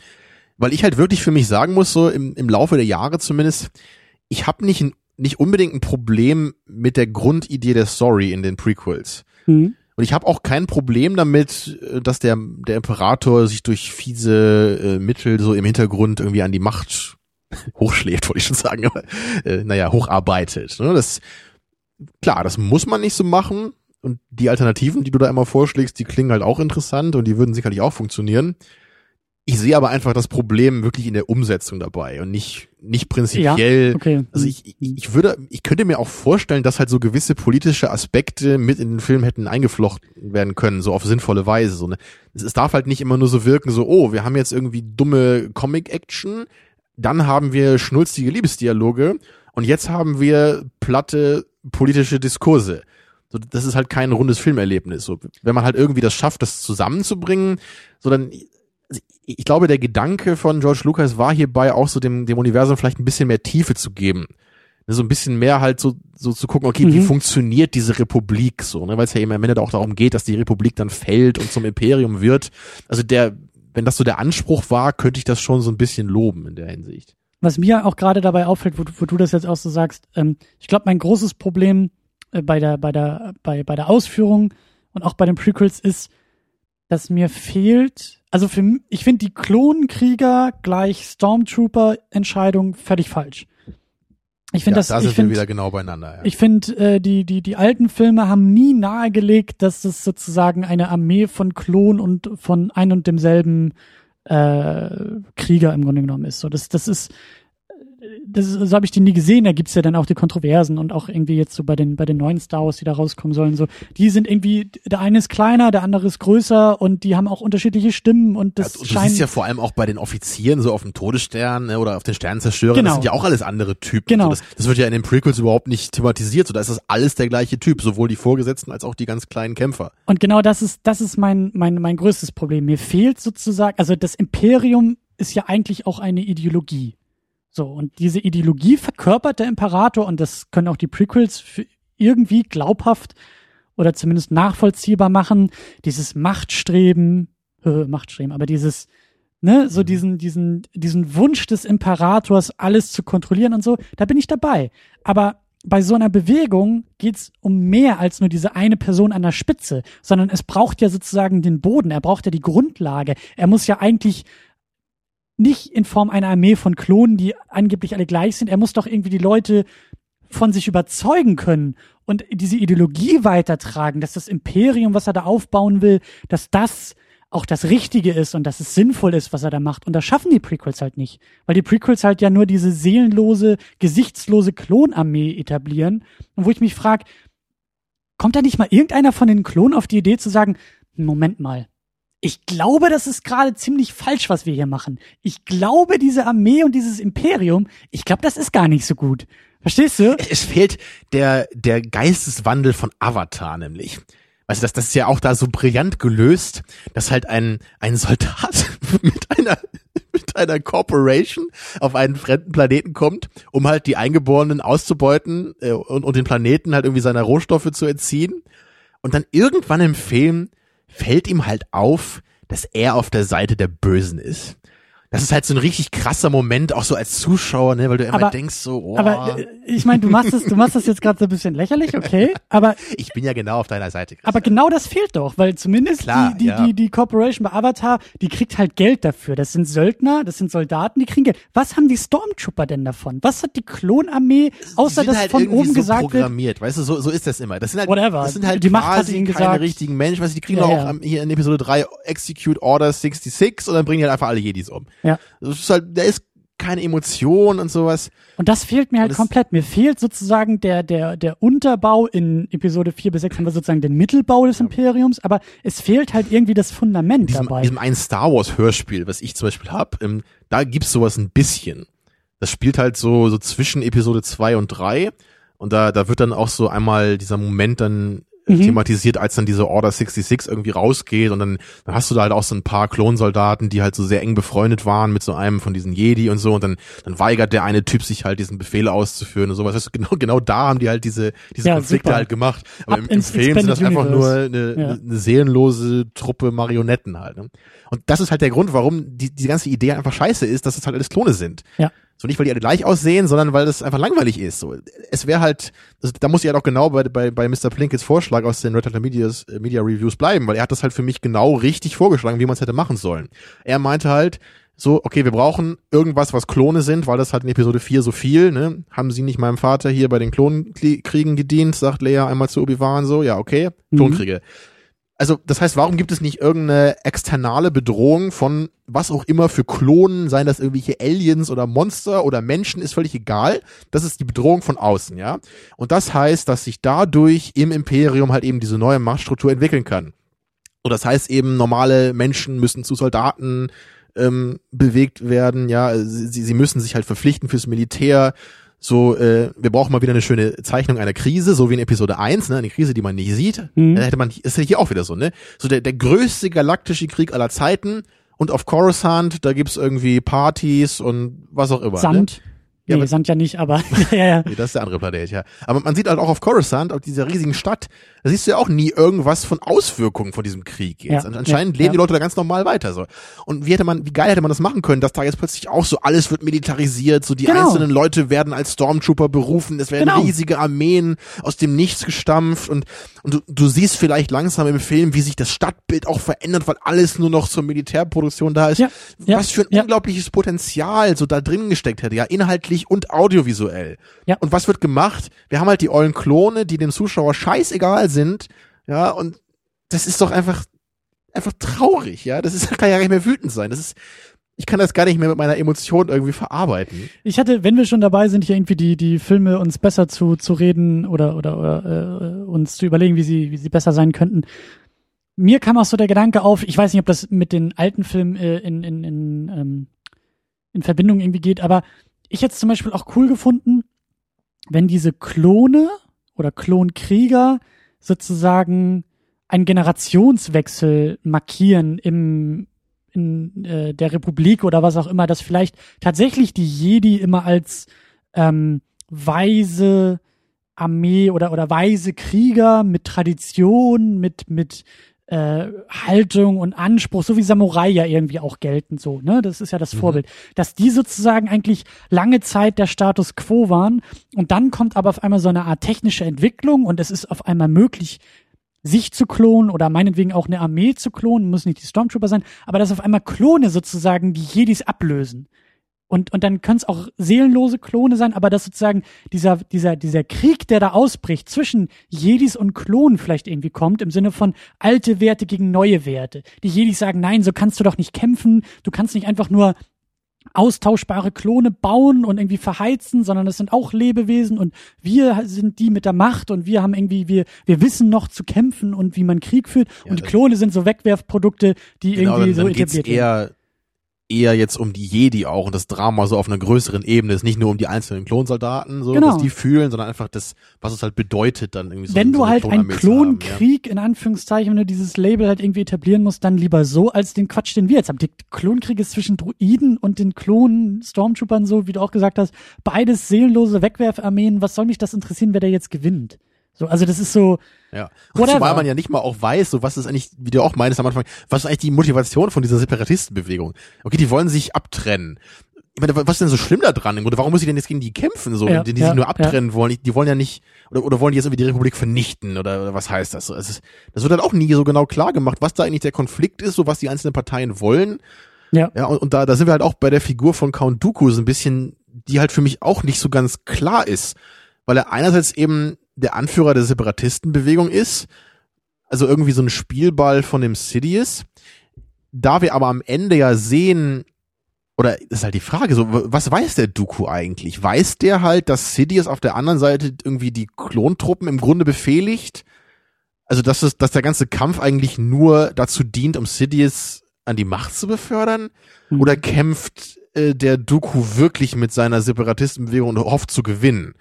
Weil ich halt wirklich für mich sagen muss, so im, im Laufe der Jahre zumindest, ich habe nicht, nicht unbedingt ein Problem mit der Grundidee der Story in den Prequels. Mhm. Und ich habe auch kein Problem damit, äh, dass der, der Imperator sich durch fiese äh, Mittel so im Hintergrund irgendwie an die Macht hochschlägt, wollte ich schon sagen, aber äh, naja, hocharbeitet. Ne? Das, klar, das muss man nicht so machen. Und die Alternativen, die du da immer vorschlägst, die klingen halt auch interessant und die würden sicherlich auch funktionieren. Ich sehe aber einfach das Problem wirklich in der Umsetzung dabei und nicht, nicht prinzipiell. Ja, okay. Also ich, ich würde, ich könnte mir auch vorstellen, dass halt so gewisse politische Aspekte mit in den Film hätten eingeflochten werden können, so auf sinnvolle Weise. So, ne? es, es darf halt nicht immer nur so wirken, so, oh, wir haben jetzt irgendwie dumme Comic-Action, dann haben wir schnulzige Liebesdialoge und jetzt haben wir platte politische Diskurse. So, das ist halt kein rundes Filmerlebnis. So, wenn man halt irgendwie das schafft, das zusammenzubringen, so dann ich glaube, der Gedanke von George Lucas war hierbei auch so dem, dem Universum vielleicht ein bisschen mehr Tiefe zu geben. Ne, so ein bisschen mehr halt so, so zu gucken, okay, mhm. wie funktioniert diese Republik so, ne? weil es ja eben am Ende auch darum geht, dass die Republik dann fällt und zum Imperium wird. Also der, wenn das so der Anspruch war, könnte ich das schon so ein bisschen loben in der Hinsicht. Was mir auch gerade dabei auffällt, wo, wo, du das jetzt auch so sagst, ähm, ich glaube, mein großes Problem äh, bei der, bei der, bei, bei der Ausführung und auch bei den Prequels ist, dass mir fehlt also für ich finde die Klonkrieger gleich Stormtrooper Entscheidung völlig falsch. Ich finde ja, das da sind ich find, wir wieder genau beieinander. Ja. Ich finde äh, die die die alten Filme haben nie nahegelegt, dass das sozusagen eine Armee von Klon und von ein und demselben äh, Krieger im Grunde genommen ist. So das das ist das ist, so habe ich die nie gesehen. Da gibt's ja dann auch die Kontroversen und auch irgendwie jetzt so bei den, bei den neuen Star Wars, die da rauskommen sollen, so, die sind irgendwie, der eine ist kleiner, der andere ist größer und die haben auch unterschiedliche Stimmen und das also, scheint. Du siehst ja vor allem auch bei den Offizieren, so auf dem Todesstern ne, oder auf den Sternenzerstörern, genau. das sind ja auch alles andere Typen. Genau. So, das, das, wird ja in den Prequels überhaupt nicht thematisiert, so da ist das alles der gleiche Typ, sowohl die Vorgesetzten als auch die ganz kleinen Kämpfer. Und genau das ist, das ist mein, mein, mein größtes Problem. Mir fehlt sozusagen, also das Imperium ist ja eigentlich auch eine Ideologie. So, und diese Ideologie verkörpert der Imperator und das können auch die Prequels irgendwie glaubhaft oder zumindest nachvollziehbar machen. Dieses Machtstreben, äh, Machtstreben, aber dieses, ne, so mhm. diesen, diesen, diesen Wunsch des Imperators, alles zu kontrollieren und so, da bin ich dabei. Aber bei so einer Bewegung geht's um mehr als nur diese eine Person an der Spitze, sondern es braucht ja sozusagen den Boden, er braucht ja die Grundlage. Er muss ja eigentlich nicht in Form einer Armee von Klonen, die angeblich alle gleich sind. Er muss doch irgendwie die Leute von sich überzeugen können und diese Ideologie weitertragen, dass das Imperium, was er da aufbauen will, dass das auch das Richtige ist und dass es sinnvoll ist, was er da macht. Und das schaffen die Prequels halt nicht. Weil die Prequels halt ja nur diese seelenlose, gesichtslose Klonarmee etablieren. Und wo ich mich frage, kommt da nicht mal irgendeiner von den Klonen auf die Idee zu sagen, Moment mal, ich glaube, das ist gerade ziemlich falsch, was wir hier machen. Ich glaube, diese Armee und dieses Imperium, ich glaube, das ist gar nicht so gut. Verstehst du? Es fehlt der, der Geisteswandel von Avatar nämlich. Weißt du, das, das ist ja auch da so brillant gelöst, dass halt ein, ein Soldat mit einer, mit einer Corporation auf einen fremden Planeten kommt, um halt die Eingeborenen auszubeuten äh, und, und den Planeten halt irgendwie seiner Rohstoffe zu entziehen. Und dann irgendwann im Film fällt ihm halt auf, dass er auf der Seite der Bösen ist das ist halt so ein richtig krasser Moment, auch so als Zuschauer, ne, weil du immer aber, denkst so, oh. Aber äh, ich meine, du machst es, du machst das jetzt gerade so ein bisschen lächerlich, okay? Aber ich bin ja genau auf deiner Seite. Christian. Aber genau das fehlt doch, weil zumindest Klar, die, die, ja. die, die Corporation bei Avatar, die kriegt halt Geld dafür. Das sind Söldner, das sind Soldaten, die kriegen Geld. Was haben die Stormtrooper denn davon? Was hat die Klonarmee, außer dass halt von oben so gesagt programmiert, weißt du, so, so ist das immer. Das sind halt, Whatever. Das sind halt die Macht hat ihnen gesagt, keine richtigen Menschen, weißt du, die kriegen ja, auch ja. hier in Episode 3 Execute Order 66 und dann bringen die halt einfach alle Jedis um. Ja. Das ist halt da ist keine Emotion und sowas. Und das fehlt mir halt komplett. Mir fehlt sozusagen der, der, der Unterbau in Episode 4 bis 6 haben wir sozusagen den Mittelbau des. Imperiums, aber es fehlt halt irgendwie das Fundament diesem, dabei. diesem einen Star Wars Hörspiel, was ich zum Beispiel habe, ähm, da gibt's sowas ein bisschen. Das spielt halt so, so zwischen Episode 2 und 3 und da, da wird dann auch so einmal dieser Moment dann mhm. thematisiert, als dann diese Order 66 irgendwie rausgeht und dann, dann hast du da halt auch so ein paar Klonsoldaten, die halt so sehr eng befreundet waren mit so einem von diesen Jedi und so und dann, dann weigert der eine Typ sich halt diesen Befehl auszuführen und sowas. Weißt du, genau, genau da haben die halt diese, diese ja, Konflikte super. halt gemacht. Aber im, im Film sind das Universe. einfach nur eine, ja. eine seelenlose Truppe Marionetten halt. Ne? Und das ist halt der Grund, warum die, die ganze Idee einfach scheiße ist, dass es halt alles Klone sind. Ja. So nicht, weil die alle gleich aussehen, sondern weil das einfach langweilig ist. So, es wäre halt, also, da muss ich ja halt auch genau bei, bei, bei Mr. Plinkets Vorschlag aus den Red Letter Medias, äh, Media Reviews bleiben, weil er hat das halt für mich genau richtig vorgeschlagen, wie man es hätte machen sollen. Er meinte halt, so, okay, wir brauchen irgendwas, was Klone sind, weil das halt in Episode 4 so viel, ne? Haben sie nicht meinem Vater hier bei den Klonkriegen gedient, sagt Leia einmal zu Obi-Wan so, ja, okay, mhm. Klonkriege. Mhm also das heißt, warum gibt es nicht irgendeine externe Bedrohung von was auch immer für Klonen, seien das irgendwelche Aliens oder Monster oder Menschen, ist völlig egal. Das ist die Bedrohung von außen, ja. Und das heißt, dass sich dadurch im Imperium halt eben diese neue Machtstruktur entwickeln kann. Und das heißt eben, normale Menschen müssen zu Soldaten ähm, bewegt werden, ja, sie, sie müssen sich halt verpflichten fürs Militär, so, äh, wir brauchen mal wieder eine schöne Zeichnung einer Krise, so wie in Episode 1, ne, eine Krise, die man nicht sieht. Mhm. Da hätte man, ist ja hier auch wieder so, ne? So der, der größte galaktische Krieg aller Zeiten und auf Coruscant, da gibt's irgendwie Partys und was auch immer. Sand. Ne? Ja, nee, Sand ja nicht, aber ja, ja. Nee, das ist der andere Planet, ja. Aber man sieht halt auch auf Coruscant, auf dieser riesigen Stadt, da siehst du ja auch nie irgendwas von Auswirkungen von diesem Krieg jetzt. Ja, Anscheinend ja, leben die Leute da ganz normal weiter so. Und wie hätte man, wie geil hätte man das machen können, dass da jetzt plötzlich auch so alles wird militarisiert, so die genau. einzelnen Leute werden als Stormtrooper berufen, es werden genau. riesige Armeen aus dem Nichts gestampft und und du, du siehst vielleicht langsam im Film, wie sich das Stadtbild auch verändert, weil alles nur noch zur Militärproduktion da ist. Ja, Was für ein unglaubliches Potenzial so da drin gesteckt hätte, ja, inhaltlich und audiovisuell. Ja. Und was wird gemacht? Wir haben halt die ollen Klone, die dem Zuschauer scheißegal sind, ja, und das ist doch einfach, einfach traurig, ja. Das ist, kann ja gar nicht mehr wütend sein. Das ist, ich kann das gar nicht mehr mit meiner Emotion irgendwie verarbeiten. Ich hatte, wenn wir schon dabei sind, hier irgendwie die, die Filme uns besser zu, zu reden oder, oder, oder äh, uns zu überlegen, wie sie, wie sie besser sein könnten. Mir kam auch so der Gedanke auf, ich weiß nicht, ob das mit den alten Filmen äh, in, in, in, ähm, in Verbindung irgendwie geht, aber ich hätte zum Beispiel auch cool gefunden, wenn diese Klone oder Klonkrieger sozusagen einen Generationswechsel markieren im in äh, der Republik oder was auch immer, dass vielleicht tatsächlich die Jedi immer als ähm, weise Armee oder oder weise Krieger mit Tradition, mit mit äh, Haltung und Anspruch, so wie Samurai ja irgendwie auch gelten, so, ne? Das ist ja das mhm. Vorbild. Dass die sozusagen eigentlich lange Zeit der Status quo waren und dann kommt aber auf einmal so eine Art technische Entwicklung und es ist auf einmal möglich, sich zu klonen oder meinetwegen auch eine Armee zu klonen, muss nicht die Stormtrooper sein, aber dass auf einmal Klone sozusagen die Jedis ablösen. Und, und dann können es auch seelenlose Klone sein, aber dass sozusagen dieser, dieser, dieser Krieg, der da ausbricht zwischen Jedis und Klonen vielleicht irgendwie kommt, im Sinne von alte Werte gegen neue Werte. Die Jedis sagen, nein, so kannst du doch nicht kämpfen, du kannst nicht einfach nur austauschbare Klone bauen und irgendwie verheizen, sondern das sind auch Lebewesen und wir sind die mit der Macht und wir haben irgendwie, wir, wir wissen noch zu kämpfen und wie man Krieg führt. Ja, und die Klone sind so Wegwerfprodukte, die genau, irgendwie dann, dann so etabliert werden eher jetzt um die Jedi auch und das Drama so auf einer größeren Ebene ist nicht nur um die einzelnen Klonsoldaten, so, genau. was die fühlen, sondern einfach das, was es halt bedeutet dann irgendwie so. Wenn so du halt einen Klonkrieg ja. in Anführungszeichen, wenn du dieses Label halt irgendwie etablieren musst, dann lieber so als den Quatsch, den wir jetzt haben. Der Klonkrieg ist zwischen Druiden und den Klonen Stormtroopern so, wie du auch gesagt hast, beides seelenlose Wegwerfarmeen. Was soll mich das interessieren, wer da jetzt gewinnt? So, also das ist so. Ja. Und zumal man ja nicht mal auch weiß, so was ist eigentlich, wie du auch meinst am Anfang, was ist eigentlich die Motivation von dieser Separatistenbewegung? Okay, die wollen sich abtrennen. Ich meine, was ist denn so schlimm da dran? Oder warum muss ich denn jetzt gegen die kämpfen, so, ja, die, die ja, sich nur abtrennen ja. wollen? Die wollen ja nicht, oder, oder wollen die jetzt irgendwie die Republik vernichten, oder, oder was heißt das? Es ist, das wird dann auch nie so genau klar gemacht, was da eigentlich der Konflikt ist, so was die einzelnen Parteien wollen. Ja. Ja, und, und da, da sind wir halt auch bei der Figur von Count Dooku so ein bisschen, die halt für mich auch nicht so ganz klar ist. Weil er einerseits eben der Anführer der Separatistenbewegung ist, also irgendwie so ein Spielball von dem Sidious. Da wir aber am Ende ja sehen, oder ist halt die Frage, so, was weiß der Dooku eigentlich? Weiß der halt, dass Sidious auf der anderen Seite irgendwie die Klontruppen im Grunde befehligt? Also, dass, es, dass der ganze Kampf eigentlich nur dazu dient, um Sidious an die Macht zu befördern? Mhm. Oder kämpft äh, der Dooku wirklich mit seiner Separatistenbewegung und hofft zu gewinnen?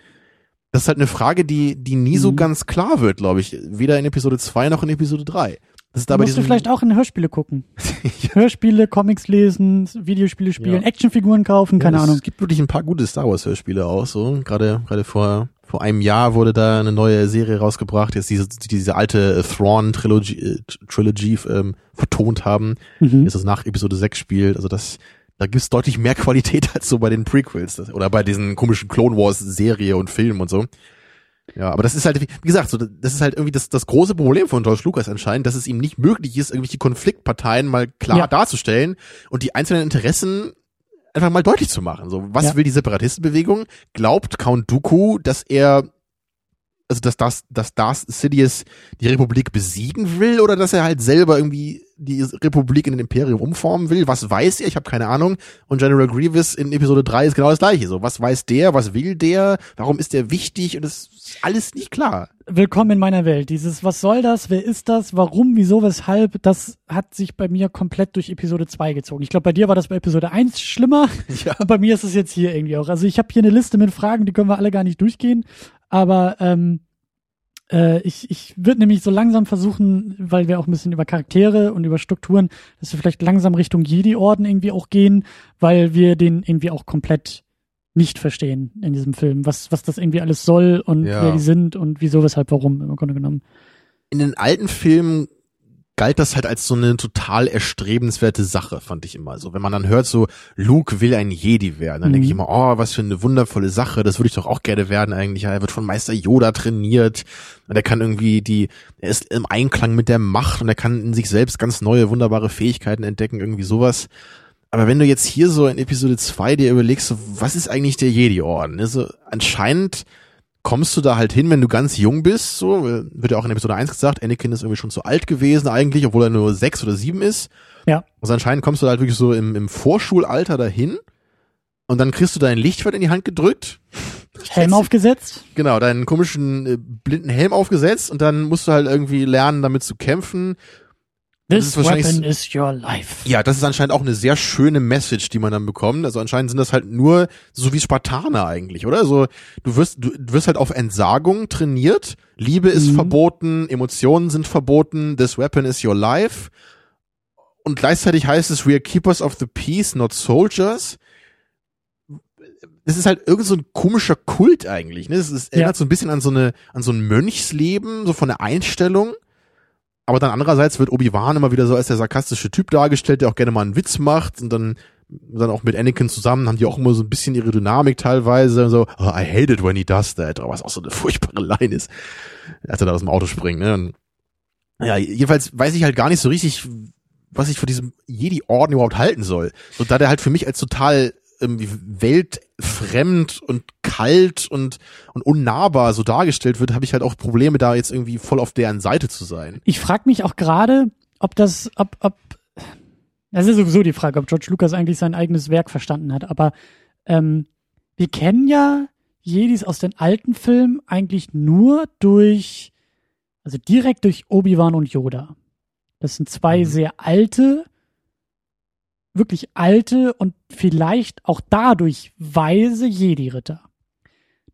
Das ist halt eine Frage, die, die nie so Mhm. ganz klar wird, glaube ich. Weder in Episode 2 noch in Episode 3. Das ist da musst du vielleicht auch in Hörspiele gucken. Hörspiele, Comics lesen, Videospiele spielen, Ja. Actionfiguren kaufen, keine ja, Ahnung. Es gibt wirklich ein paar gute Star Wars Hörspiele auch so. Gerade, gerade vor, vor einem Jahr wurde da eine neue Serie rausgebracht, jetzt diese, diese alte Thrawn Trilogy, äh, Trilogy ähm, vertont haben. Mhm. Jetzt das nach Episode 6 spielt. Also das, da gibt's deutlich mehr Qualität als so bei den Prequels das, oder bei diesen komischen Clone Wars Serie und Film und so. Ja, aber das ist halt, wie wie gesagt, so, das ist halt irgendwie das, das große Problem von George Lucas anscheinend, dass es ihm nicht möglich ist, irgendwelche Konfliktparteien mal klar Ja. darzustellen und die einzelnen Interessen einfach mal deutlich zu machen. So, was Ja. will die Separatistenbewegung? Glaubt Count Dooku, dass er also dass das, dass Darth Sidious die Republik besiegen will oder dass er halt selber irgendwie die Republik in ein Imperium umformen will. Was weiß er? Ich habe keine Ahnung. Und General Grievous in Episode 3 ist genau das gleiche. So, was weiß der? Was will der? Warum ist der wichtig? Und das ist alles nicht klar. Willkommen in meiner Welt. Dieses, was soll das? Wer ist das? Warum? Wieso? Weshalb? Das hat sich bei mir komplett durch Episode 2 gezogen. Ich glaube, bei dir war das bei Episode 1 schlimmer. Ja. Und bei mir ist es jetzt hier irgendwie auch. Also ich habe hier eine Liste mit Fragen, die können wir alle gar nicht durchgehen. Aber ähm, äh, ich, ich würde nämlich so langsam versuchen, weil wir auch ein bisschen über Charaktere und über Strukturen, dass wir vielleicht langsam Richtung Jedi-Orden irgendwie auch gehen, weil wir den irgendwie auch komplett nicht verstehen in diesem Film, was, was das irgendwie alles soll und Ja. wer die sind und wieso, weshalb, warum im Grunde genommen. In den alten Filmen galt das halt als so eine total erstrebenswerte Sache, fand ich immer. So, wenn man dann hört, so, Luke will ein Jedi werden, dann Mhm. denke ich immer, oh, was für eine wundervolle Sache, das würde ich doch auch gerne werden eigentlich. Ja, er wird von Meister Yoda trainiert und er kann irgendwie die, er ist im Einklang mit der Macht und er kann in sich selbst ganz neue, wunderbare Fähigkeiten entdecken, irgendwie sowas. Aber wenn du jetzt hier so in Episode 2 dir überlegst, so, was ist eigentlich der Jedi-Orden? Also anscheinend kommst du da halt hin, wenn du ganz jung bist, so, äh, wird ja auch in Episode 1 gesagt, Anakin ist irgendwie schon zu alt gewesen eigentlich, obwohl er nur sechs oder sieben ist. Ja. Also anscheinend kommst du da halt wirklich so im, im Vorschulalter dahin und dann kriegst du dein Lichtschwert in die Hand gedrückt. Helm aufgesetzt? Genau, deinen komischen äh, blinden Helm aufgesetzt und dann musst du halt irgendwie lernen, damit zu kämpfen. This weapon is your life. Ja, das ist anscheinend auch eine sehr schöne Message, die man dann bekommt. Also anscheinend sind das halt nur so wie Spartaner eigentlich, oder? Also du wirst, du, wirst halt auf Entsagung trainiert. Liebe ist Mhm. verboten, Emotionen sind verboten, this weapon is your life. Und gleichzeitig heißt es, we are keepers of the peace, not soldiers. Das ist halt irgend so ein komischer Kult eigentlich, ne? Das ist, erinnert so ein bisschen an so eine, an so ein Mönchsleben, so von der Einstellung. Aber dann andererseits wird Obi-Wan immer wieder so als der sarkastische Typ dargestellt, der auch gerne mal einen Witz macht und dann dann auch mit Anakin zusammen haben die auch immer so ein bisschen ihre Dynamik teilweise so oh, I hate it when he does that, aber was auch so eine furchtbare Line ist, als er da aus dem Auto springt, ne? Und, ja, jedenfalls weiß ich halt gar nicht so richtig, was ich von diesem Jedi-Orden überhaupt halten soll. So da der halt für mich als total irgendwie weltfremd und kalt und, und unnahbar so dargestellt wird, habe ich halt auch Probleme, da jetzt irgendwie voll auf deren Seite zu sein. Ich frage mich auch gerade, ob das, ob, ob, das ist sowieso die Frage, ob George Lucas eigentlich sein eigenes Werk verstanden hat. Aber ähm, wir kennen ja Jedis aus den alten Filmen eigentlich nur durch, also direkt durch Obi-Wan und Yoda. Das sind zwei Mhm. sehr alte, wirklich alte und vielleicht auch dadurch weise Jedi-Ritter.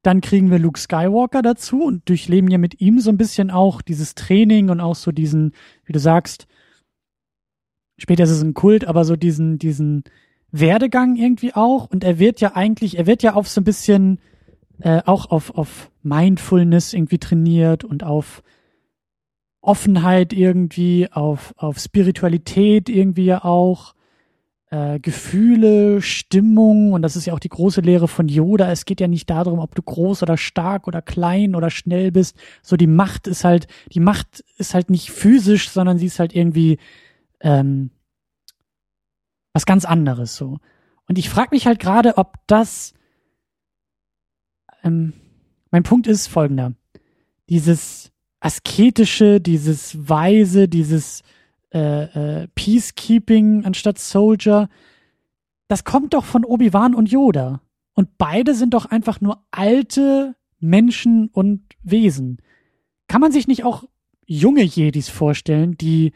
Dann kriegen wir Luke Skywalker dazu und durchleben ja mit ihm so ein bisschen auch dieses Training und auch so diesen, wie du sagst, später ist es ein Kult, aber so diesen, diesen Werdegang irgendwie auch. Und er wird ja eigentlich, er wird ja auf so ein bisschen äh, auch auf, auf Mindfulness irgendwie trainiert und auf Offenheit irgendwie, auf, auf Spiritualität irgendwie ja auch. Äh, Gefühle, Stimmung, und das ist ja auch die große Lehre von Yoda. Es geht ja nicht darum, ob du groß oder stark oder klein oder schnell bist. So die Macht ist halt, die Macht ist halt nicht physisch, sondern sie ist halt irgendwie ähm, was ganz anderes so. Und ich frage mich halt gerade, ob das ähm, mein Punkt ist folgender. Dieses asketische, dieses weise, dieses äh, äh, Peacekeeping anstatt Soldier, das kommt doch von Obi-Wan und Yoda. Und beide sind doch einfach nur alte Menschen und Wesen. Kann man sich nicht auch junge Jedis vorstellen, die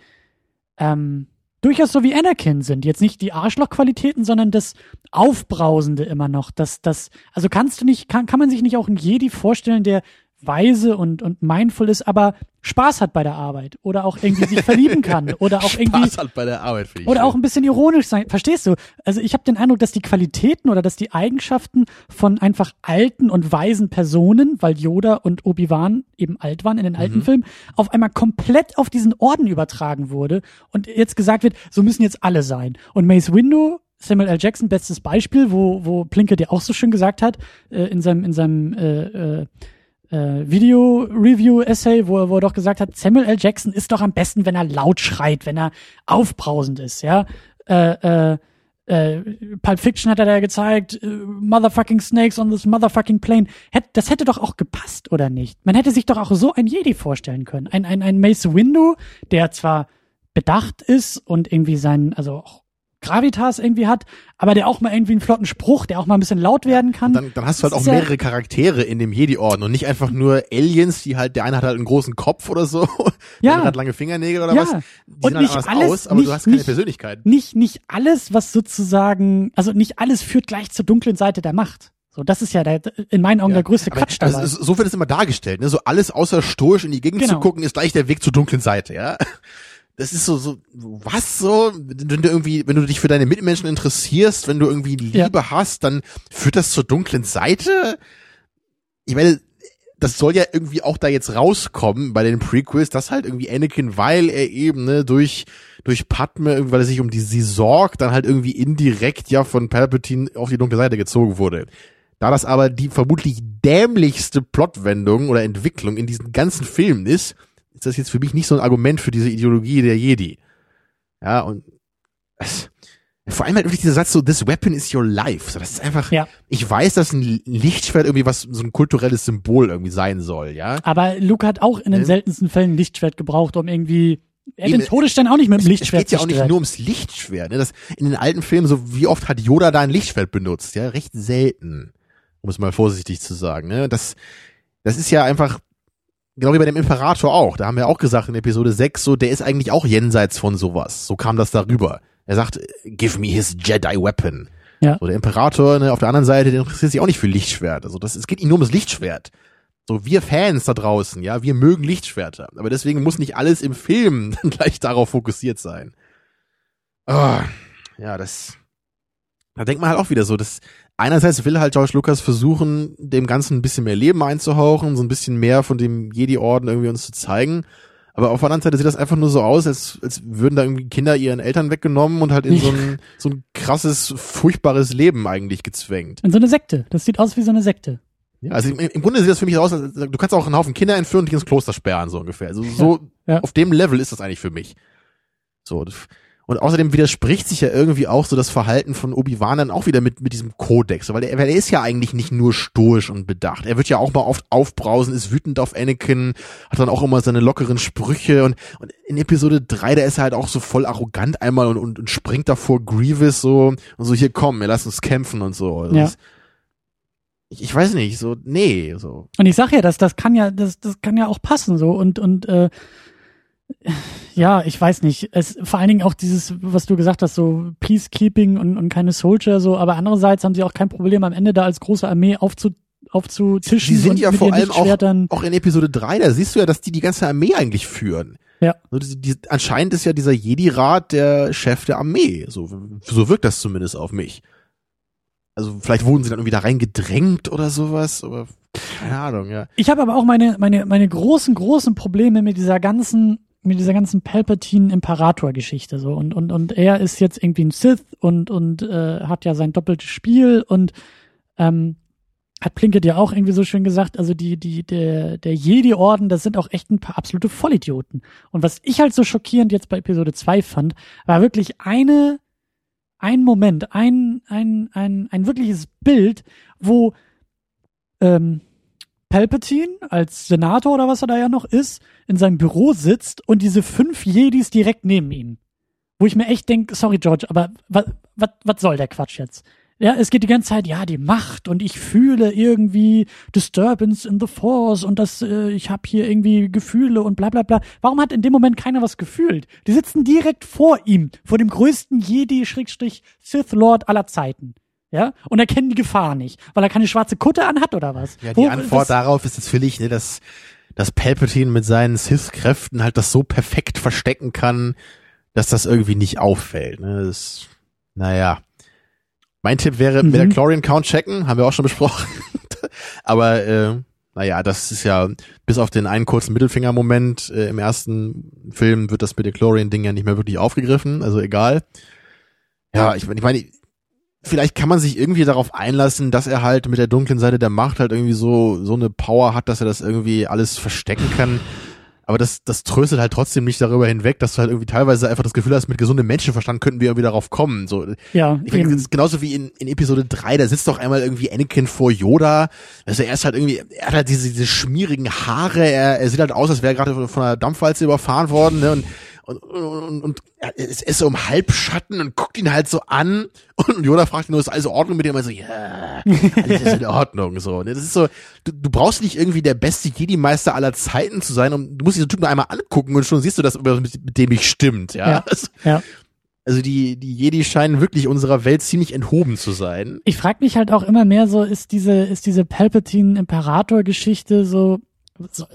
ähm, durchaus so wie Anakin sind. Jetzt nicht die Arschlochqualitäten, sondern das Aufbrausende immer noch. Das, das, also kannst du nicht, kann, kann man sich nicht auch einen Jedi vorstellen, der weise und, und mindful ist, aber Spaß hat bei der Arbeit oder auch irgendwie sich verlieben kann oder auch irgendwie Spaß hat bei der Arbeit, finde ich. oder schön. auch ein bisschen ironisch sein. Verstehst du? Also ich habe den Eindruck, dass die Qualitäten oder dass die Eigenschaften von einfach alten und weisen Personen, weil Yoda und Obi-Wan eben alt waren in den alten Filmen, auf einmal komplett auf diesen Orden übertragen wurde und jetzt gesagt wird, so müssen jetzt alle sein. Und Mace Windu Samuel L. Jackson, bestes Beispiel, wo, wo Plinkett ja auch so schön gesagt hat, äh, in seinem, in seinem äh, äh, äh, Video-Review-Essay, wo, er- wo er doch gesagt hat, Samuel L. Jackson ist doch am besten, wenn er laut schreit, wenn er aufbrausend ist, ja. Äh, äh, äh, Pulp Fiction hat er da gezeigt, äh, Motherfucking Snakes on this motherfucking plane. Hätt, das hätte doch auch gepasst, oder nicht? Man hätte sich doch auch so ein Jedi vorstellen können. Ein, ein, ein Mace Windu, der zwar bedacht ist und irgendwie sein, also auch Gravitas irgendwie hat, aber der auch mal irgendwie einen flotten Spruch, der auch mal ein bisschen laut werden kann. dann, dann hast du halt Das auch ist ja- mehrere Charaktere in dem Jedi-Orden und nicht einfach nur Aliens, die halt, der eine hat halt einen großen Kopf oder so, der Ja. andere hat lange Fingernägel oder Ja. was. Die Und halt nicht anders alles- aus, aber nicht- du hast keine nicht- Persönlichkeit. nicht, nicht alles, was sozusagen, also nicht alles führt gleich zur dunklen Seite der Macht. So, das ist ja der, in meinen Augen der größte Aber, Quatsch also, dabei. es- so wird es immer dargestellt, ne? So alles außer stoisch in die Gegend Genau. zu gucken, ist gleich der Weg zur dunklen Seite, ja. Das ist so, so, was so, wenn du irgendwie, wenn du dich für deine Mitmenschen interessierst, wenn du irgendwie Ja. Liebe hast, dann führt das zur dunklen Seite? Ich meine, das soll ja irgendwie auch da jetzt rauskommen bei den Prequels, dass halt irgendwie Anakin, weil er eben, ne, durch, durch Padme, irgendwie, weil er sich um die, sie sorgt, dann halt irgendwie indirekt ja von Palpatine auf die dunkle Seite gezogen wurde. Da das aber die vermutlich dämlichste Plotwendung oder Entwicklung in diesen ganzen Filmen ist, ist das jetzt für mich nicht so ein Argument für diese Ideologie der Jedi. Ja, und es, vor allem halt wirklich dieser Satz so, this weapon is your life. So, das ist einfach, Ja. ich weiß, dass ein Lichtschwert irgendwie was, so ein kulturelles Symbol irgendwie sein soll, ja. Aber Luke hat auch in den Ne? seltensten Fällen ein Lichtschwert gebraucht, um irgendwie, er hat den Todesstern auch nicht mit dem Es, es Lichtschwert geht ja auch nicht nur ums Lichtschwert. Ne? Das, in den alten Filmen, so wie oft hat Yoda da ein Lichtschwert benutzt? Ja, recht selten, um es mal vorsichtig zu sagen. Ne? Das, das ist ja einfach, genau wie bei dem Imperator auch. Da haben wir auch gesagt in Episode 6, so, der ist eigentlich auch jenseits von sowas. So kam das darüber. Er sagt, give me his Jedi weapon. Ja. So, der Imperator ne, auf der anderen Seite, der interessiert sich auch nicht für Lichtschwert. Also das, es geht ihm nur ums Lichtschwert. So, wir Fans da draußen, ja, wir mögen Lichtschwerter. Aber deswegen muss nicht alles im Film gleich darauf fokussiert sein. Ah, ja, das, da denkt man halt auch wieder so, dass einerseits will halt George Lucas versuchen, dem Ganzen ein bisschen mehr Leben einzuhauchen, so ein bisschen mehr von dem Jedi-Orden irgendwie uns zu zeigen. Aber auf der anderen Seite sieht das einfach nur so aus, als, als würden da irgendwie Kinder ihren Eltern weggenommen und halt in so ein, so ein krasses, furchtbares Leben eigentlich gezwängt. In so eine Sekte. Das sieht aus wie so eine Sekte. Ja, also im, im Grunde sieht das für mich aus, als, du kannst auch einen Haufen Kinder entführen und die ins Kloster sperren, so ungefähr. Also so, Ja. auf dem Level ist das eigentlich für mich. So. Und außerdem widerspricht sich ja irgendwie auch so das Verhalten von Obi-Wan dann auch wieder mit, mit diesem Kodex, weil er, weil er ist ja eigentlich nicht nur stoisch und bedacht. Er wird ja auch mal oft aufbrausen, ist wütend auf Anakin, hat dann auch immer seine lockeren Sprüche und, und in Episode 3, da ist er halt auch so voll arrogant einmal und, und, und springt davor Grievous so und so, hier komm, wir lassen uns kämpfen und so. Also Ja. das- ich, ich weiß nicht, so, nee, so. Und ich sag ja, das, das kann ja, das, das kann ja auch passen so und und äh, ja, ich weiß nicht. Es vor allen Dingen auch dieses, was du gesagt hast, so Peacekeeping und, und keine Soldier so, aber andererseits haben sie auch kein Problem am Ende da als große Armee aufzu, aufzutischen Die sind ja vor allem auch, auch in Episode 3, da siehst du ja, dass die die ganze Armee eigentlich führen. Ja. So, die, die, anscheinend ist ja dieser Jedi-Rat der Chef der Armee. So, so wirkt das zumindest auf mich. Also vielleicht wurden sie dann irgendwie da reingedrängt oder sowas, aber keine Ahnung, ja. Ich habe aber auch meine, meine, meine großen, großen Probleme mit dieser ganzen, mit dieser ganzen Palpatine-Imperator-Geschichte so. Und, und, und er ist jetzt irgendwie ein Sith und, und äh, hat ja sein doppeltes Spiel und ähm, hat Plinkett ja auch irgendwie so schön gesagt, also die, die, der, der Jedi-Orden, das sind auch echt ein paar absolute Vollidioten. Und was ich halt so schockierend jetzt bei Episode 2 fand, war wirklich eine, ein Moment, ein, ein, ein, ein wirkliches Bild, wo ähm, Palpatine als Senator oder was er da ja noch ist, in seinem Büro sitzt und diese fünf Jedis direkt neben ihm. Wo ich mir echt denke, sorry George, aber was, soll der Quatsch jetzt? Ja, es geht die ganze Zeit, ja, die Macht und ich fühle irgendwie Disturbance in the Force und das, äh, ich habe hier irgendwie Gefühle und bla bla bla. Warum hat in dem Moment keiner was gefühlt? Die sitzen direkt vor ihm, vor dem größten Jedi-Sith Lord aller Zeiten. Ja, und erkennen die Gefahr nicht, weil er keine schwarze Kutte anhat oder was? Ja, die Wo, Antwort darauf ist natürlich, ne, dass, dass Palpatine mit seinen Sith-Kräften halt das so perfekt verstecken kann, dass das irgendwie nicht auffällt. Ne? Das, naja. Mein Tipp wäre, mhm. Chlorian Count checken, haben wir auch schon besprochen. Aber äh, naja, das ist ja, bis auf den einen kurzen Mittelfinger-Moment äh, im ersten Film wird das mit Chlorian-Ding ja nicht mehr wirklich aufgegriffen, also egal. Ja, ich, ich meine, vielleicht kann man sich irgendwie darauf einlassen, dass er halt mit der dunklen Seite der Macht halt irgendwie so, so eine Power hat, dass er das irgendwie alles verstecken kann. Aber das, das tröstet halt trotzdem nicht darüber hinweg, dass du halt irgendwie teilweise einfach das Gefühl hast, mit gesundem Menschenverstand könnten wir irgendwie darauf kommen. So, ja, ich finde, genauso wie in, in Episode 3, da sitzt doch einmal irgendwie Anakin vor Yoda. Also er ist halt irgendwie, er hat halt diese, diese schmierigen Haare, er, er sieht halt aus, als wäre er gerade von einer Dampfwalze überfahren worden, ne? Und und, und, und es ist so im Halbschatten und guckt ihn halt so an und Yoda fragt ihn nur, ist alles in Ordnung mit ihm? Und so, ja, alles ist in Ordnung, so. Das ist so, du, du brauchst nicht irgendwie der beste Jedi-Meister aller Zeiten zu sein und du musst diesen Typ nur einmal angucken und schon siehst du, dass mit, mit dem nicht stimmt, ja. ja, also, ja. Also die, die Jedi scheinen wirklich unserer Welt ziemlich enthoben zu sein. Ich frage mich halt auch immer mehr so, ist diese, ist diese Palpatine-Imperator-Geschichte so, so,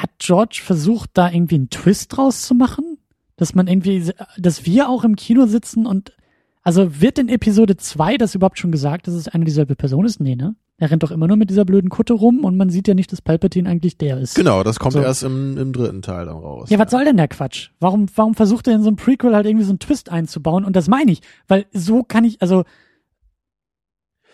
hat George versucht, da irgendwie einen Twist draus zu machen? Dass man irgendwie, dass wir auch im Kino sitzen und, also wird in Episode 2 das überhaupt schon gesagt, dass es eine dieselbe Person ist? Nee, ne? Er rennt doch immer nur mit dieser blöden Kutte rum und man sieht ja nicht, dass Palpatine eigentlich der ist. Genau, das kommt so. erst im, im dritten Teil dann raus. Ja, was soll denn der Quatsch? Warum, warum versucht er in so einem Prequel halt irgendwie so einen Twist einzubauen? Und das meine ich, weil so kann ich, also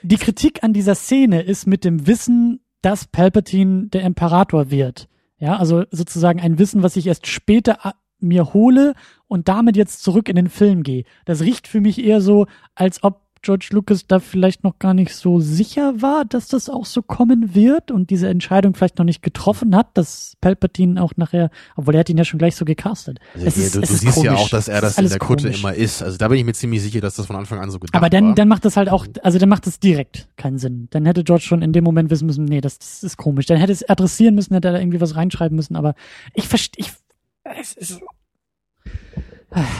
die Kritik an dieser Szene ist mit dem Wissen, dass Palpatine der Imperator wird. Ja, also sozusagen ein Wissen, was ich erst später äh, mir hole und damit jetzt zurück in den Film gehe. Das riecht für mich eher so, als ob George Lucas da vielleicht noch gar nicht so sicher war, dass das auch so kommen wird und diese Entscheidung vielleicht noch nicht getroffen hat, dass Palpatine auch nachher, obwohl er hat ihn ja schon gleich so gecastet. Also es ist, du, du siehst komisch. ja auch, dass er das in der Kutte komisch. immer ist. Also da bin ich mir ziemlich sicher, dass das von Anfang an so gedacht Aber dann, war. dann macht das halt auch, also dann macht das direkt keinen Sinn. Dann hätte George schon in dem Moment wissen müssen, nee, das, das ist komisch. Dann hätte es adressieren müssen, hätte er da irgendwie was reinschreiben müssen, aber ich verstehe, ich, es ist,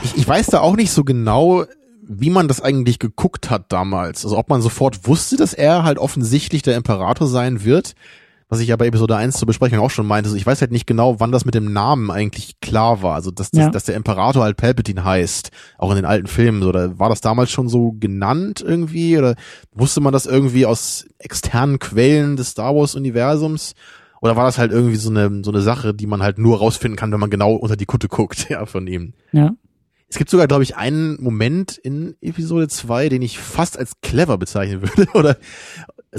ich, ich weiß da auch nicht so genau, wie man das eigentlich geguckt hat damals. Also ob man sofort wusste, dass er halt offensichtlich der Imperator sein wird, was ich ja bei Episode 1 zur Besprechung auch schon meinte. Also ich weiß halt nicht genau, wann das mit dem Namen eigentlich klar war. Also dass, ja. dass, dass der Imperator halt Palpatine heißt, auch in den alten Filmen. Oder war das damals schon so genannt irgendwie? Oder wusste man das irgendwie aus externen Quellen des Star Wars-Universums? Oder war das halt irgendwie so eine, so eine Sache, die man halt nur rausfinden kann, wenn man genau unter die Kutte guckt, ja, von ihm? Ja. Es gibt sogar, glaube ich, einen Moment in Episode 2, den ich fast als clever bezeichnen würde. Oder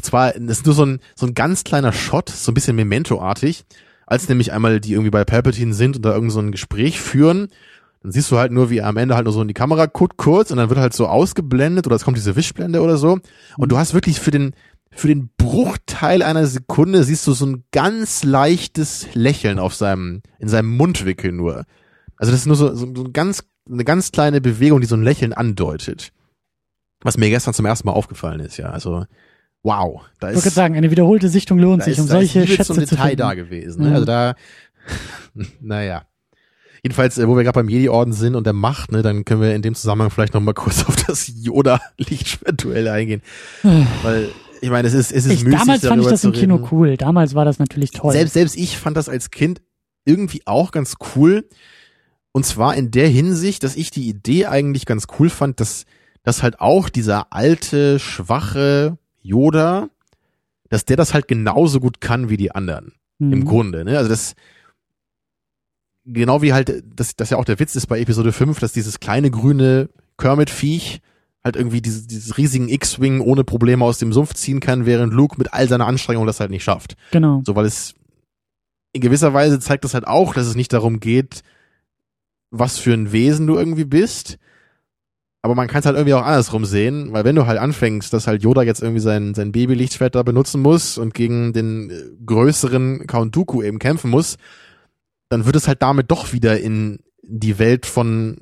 zwar, das ist nur so ein, so ein ganz kleiner Shot, so ein bisschen Memento-artig, als nämlich einmal die irgendwie bei Palpatine sind und da irgend so ein Gespräch führen. Dann siehst du halt nur, wie er am Ende halt nur so in die Kamera guckt kurz und dann wird halt so ausgeblendet oder es kommt diese Wischblende oder so. Und du hast wirklich für den, für den Bruchteil einer Sekunde siehst du so ein ganz leichtes Lächeln auf seinem, in seinem Mundwickel nur. Also das ist nur so, so, so ein ganz eine ganz kleine Bewegung, die so ein Lächeln andeutet. Was mir gestern zum ersten Mal aufgefallen ist, ja. Also, wow. Da ist, ich würde sagen, eine wiederholte Sichtung lohnt sich, um solche ist Schätze zum Detail da gewesen. Ne? Ja. Also da, naja. Jedenfalls, äh, wo wir gerade beim Jedi-Orden sind und der Macht, ne, dann können wir in dem Zusammenhang vielleicht noch mal kurz auf das Yoda-Lichtschwertduell eingehen. Weil, ich meine, es ist, es ist ich, müßig, Damals fand ich das im Kino cool. Damals war das natürlich toll. Selbst, selbst ich fand das als Kind irgendwie auch ganz cool. Und zwar in der Hinsicht, dass ich die Idee eigentlich ganz cool fand, dass, dass halt auch dieser alte, schwache Yoda, dass der das halt genauso gut kann wie die anderen. Mhm. Im Grunde, ne? Also das, genau wie halt, das, das ja auch der Witz ist bei Episode 5, dass dieses kleine grüne Kermit-Viech halt irgendwie dieses, dieses riesigen X-Wing ohne Probleme aus dem Sumpf ziehen kann, während Luke mit all seiner Anstrengung das halt nicht schafft. Genau. So, weil es in gewisser Weise zeigt das halt auch, dass es nicht darum geht, was für ein Wesen du irgendwie bist. Aber man kann es halt irgendwie auch andersrum sehen, weil wenn du halt anfängst, dass halt Yoda jetzt irgendwie sein, sein Babylichtschwert da benutzen muss und gegen den äh, größeren Count Dooku eben kämpfen muss, dann wird es halt damit doch wieder in die Welt von,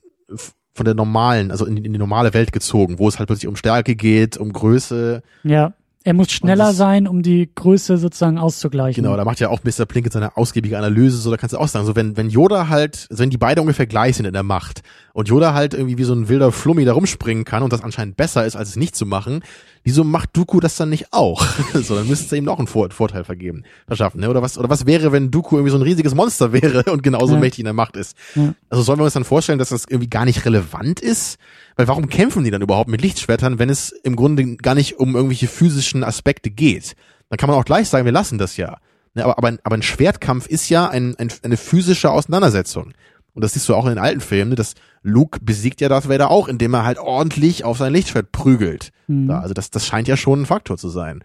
von der normalen, also in, in die normale Welt gezogen, wo es halt plötzlich um Stärke geht, um Größe. Ja. Er muss schneller sein, um die Größe sozusagen auszugleichen. Genau, da macht ja auch Mr. Plinkett seine ausgiebige Analyse, so da kannst du auch sagen, so wenn, wenn Yoda halt, also wenn die beide ungefähr gleich sind in der Macht und Yoda halt irgendwie wie so ein wilder Flummi da rumspringen kann und das anscheinend besser ist, als es nicht zu machen, wieso macht Dooku das dann nicht auch? so, dann müsste es ihm noch einen Vor Vorteil vergeben, verschaffen, ne? Oder was, oder was wäre, wenn Dooku irgendwie so ein riesiges Monster wäre und genauso Ja. mächtig in der Macht ist? Ja. Also sollen wir uns dann vorstellen, dass das irgendwie gar nicht relevant ist? Weil warum kämpfen die dann überhaupt mit Lichtschwertern, wenn es im Grunde gar nicht um irgendwelche physischen Aspekte geht? Dann kann man auch gleich sagen, wir lassen das ja. Ne, aber, aber, ein- aber ein Schwertkampf ist ja ein, ein, eine physische Auseinandersetzung. Und das siehst du auch in den alten Filmen, ne, dass Luke besiegt ja Darth Vader auch, indem er halt ordentlich auf sein Lichtschwert prügelt. Mhm. Da, also das, das scheint ja schon ein Faktor zu sein.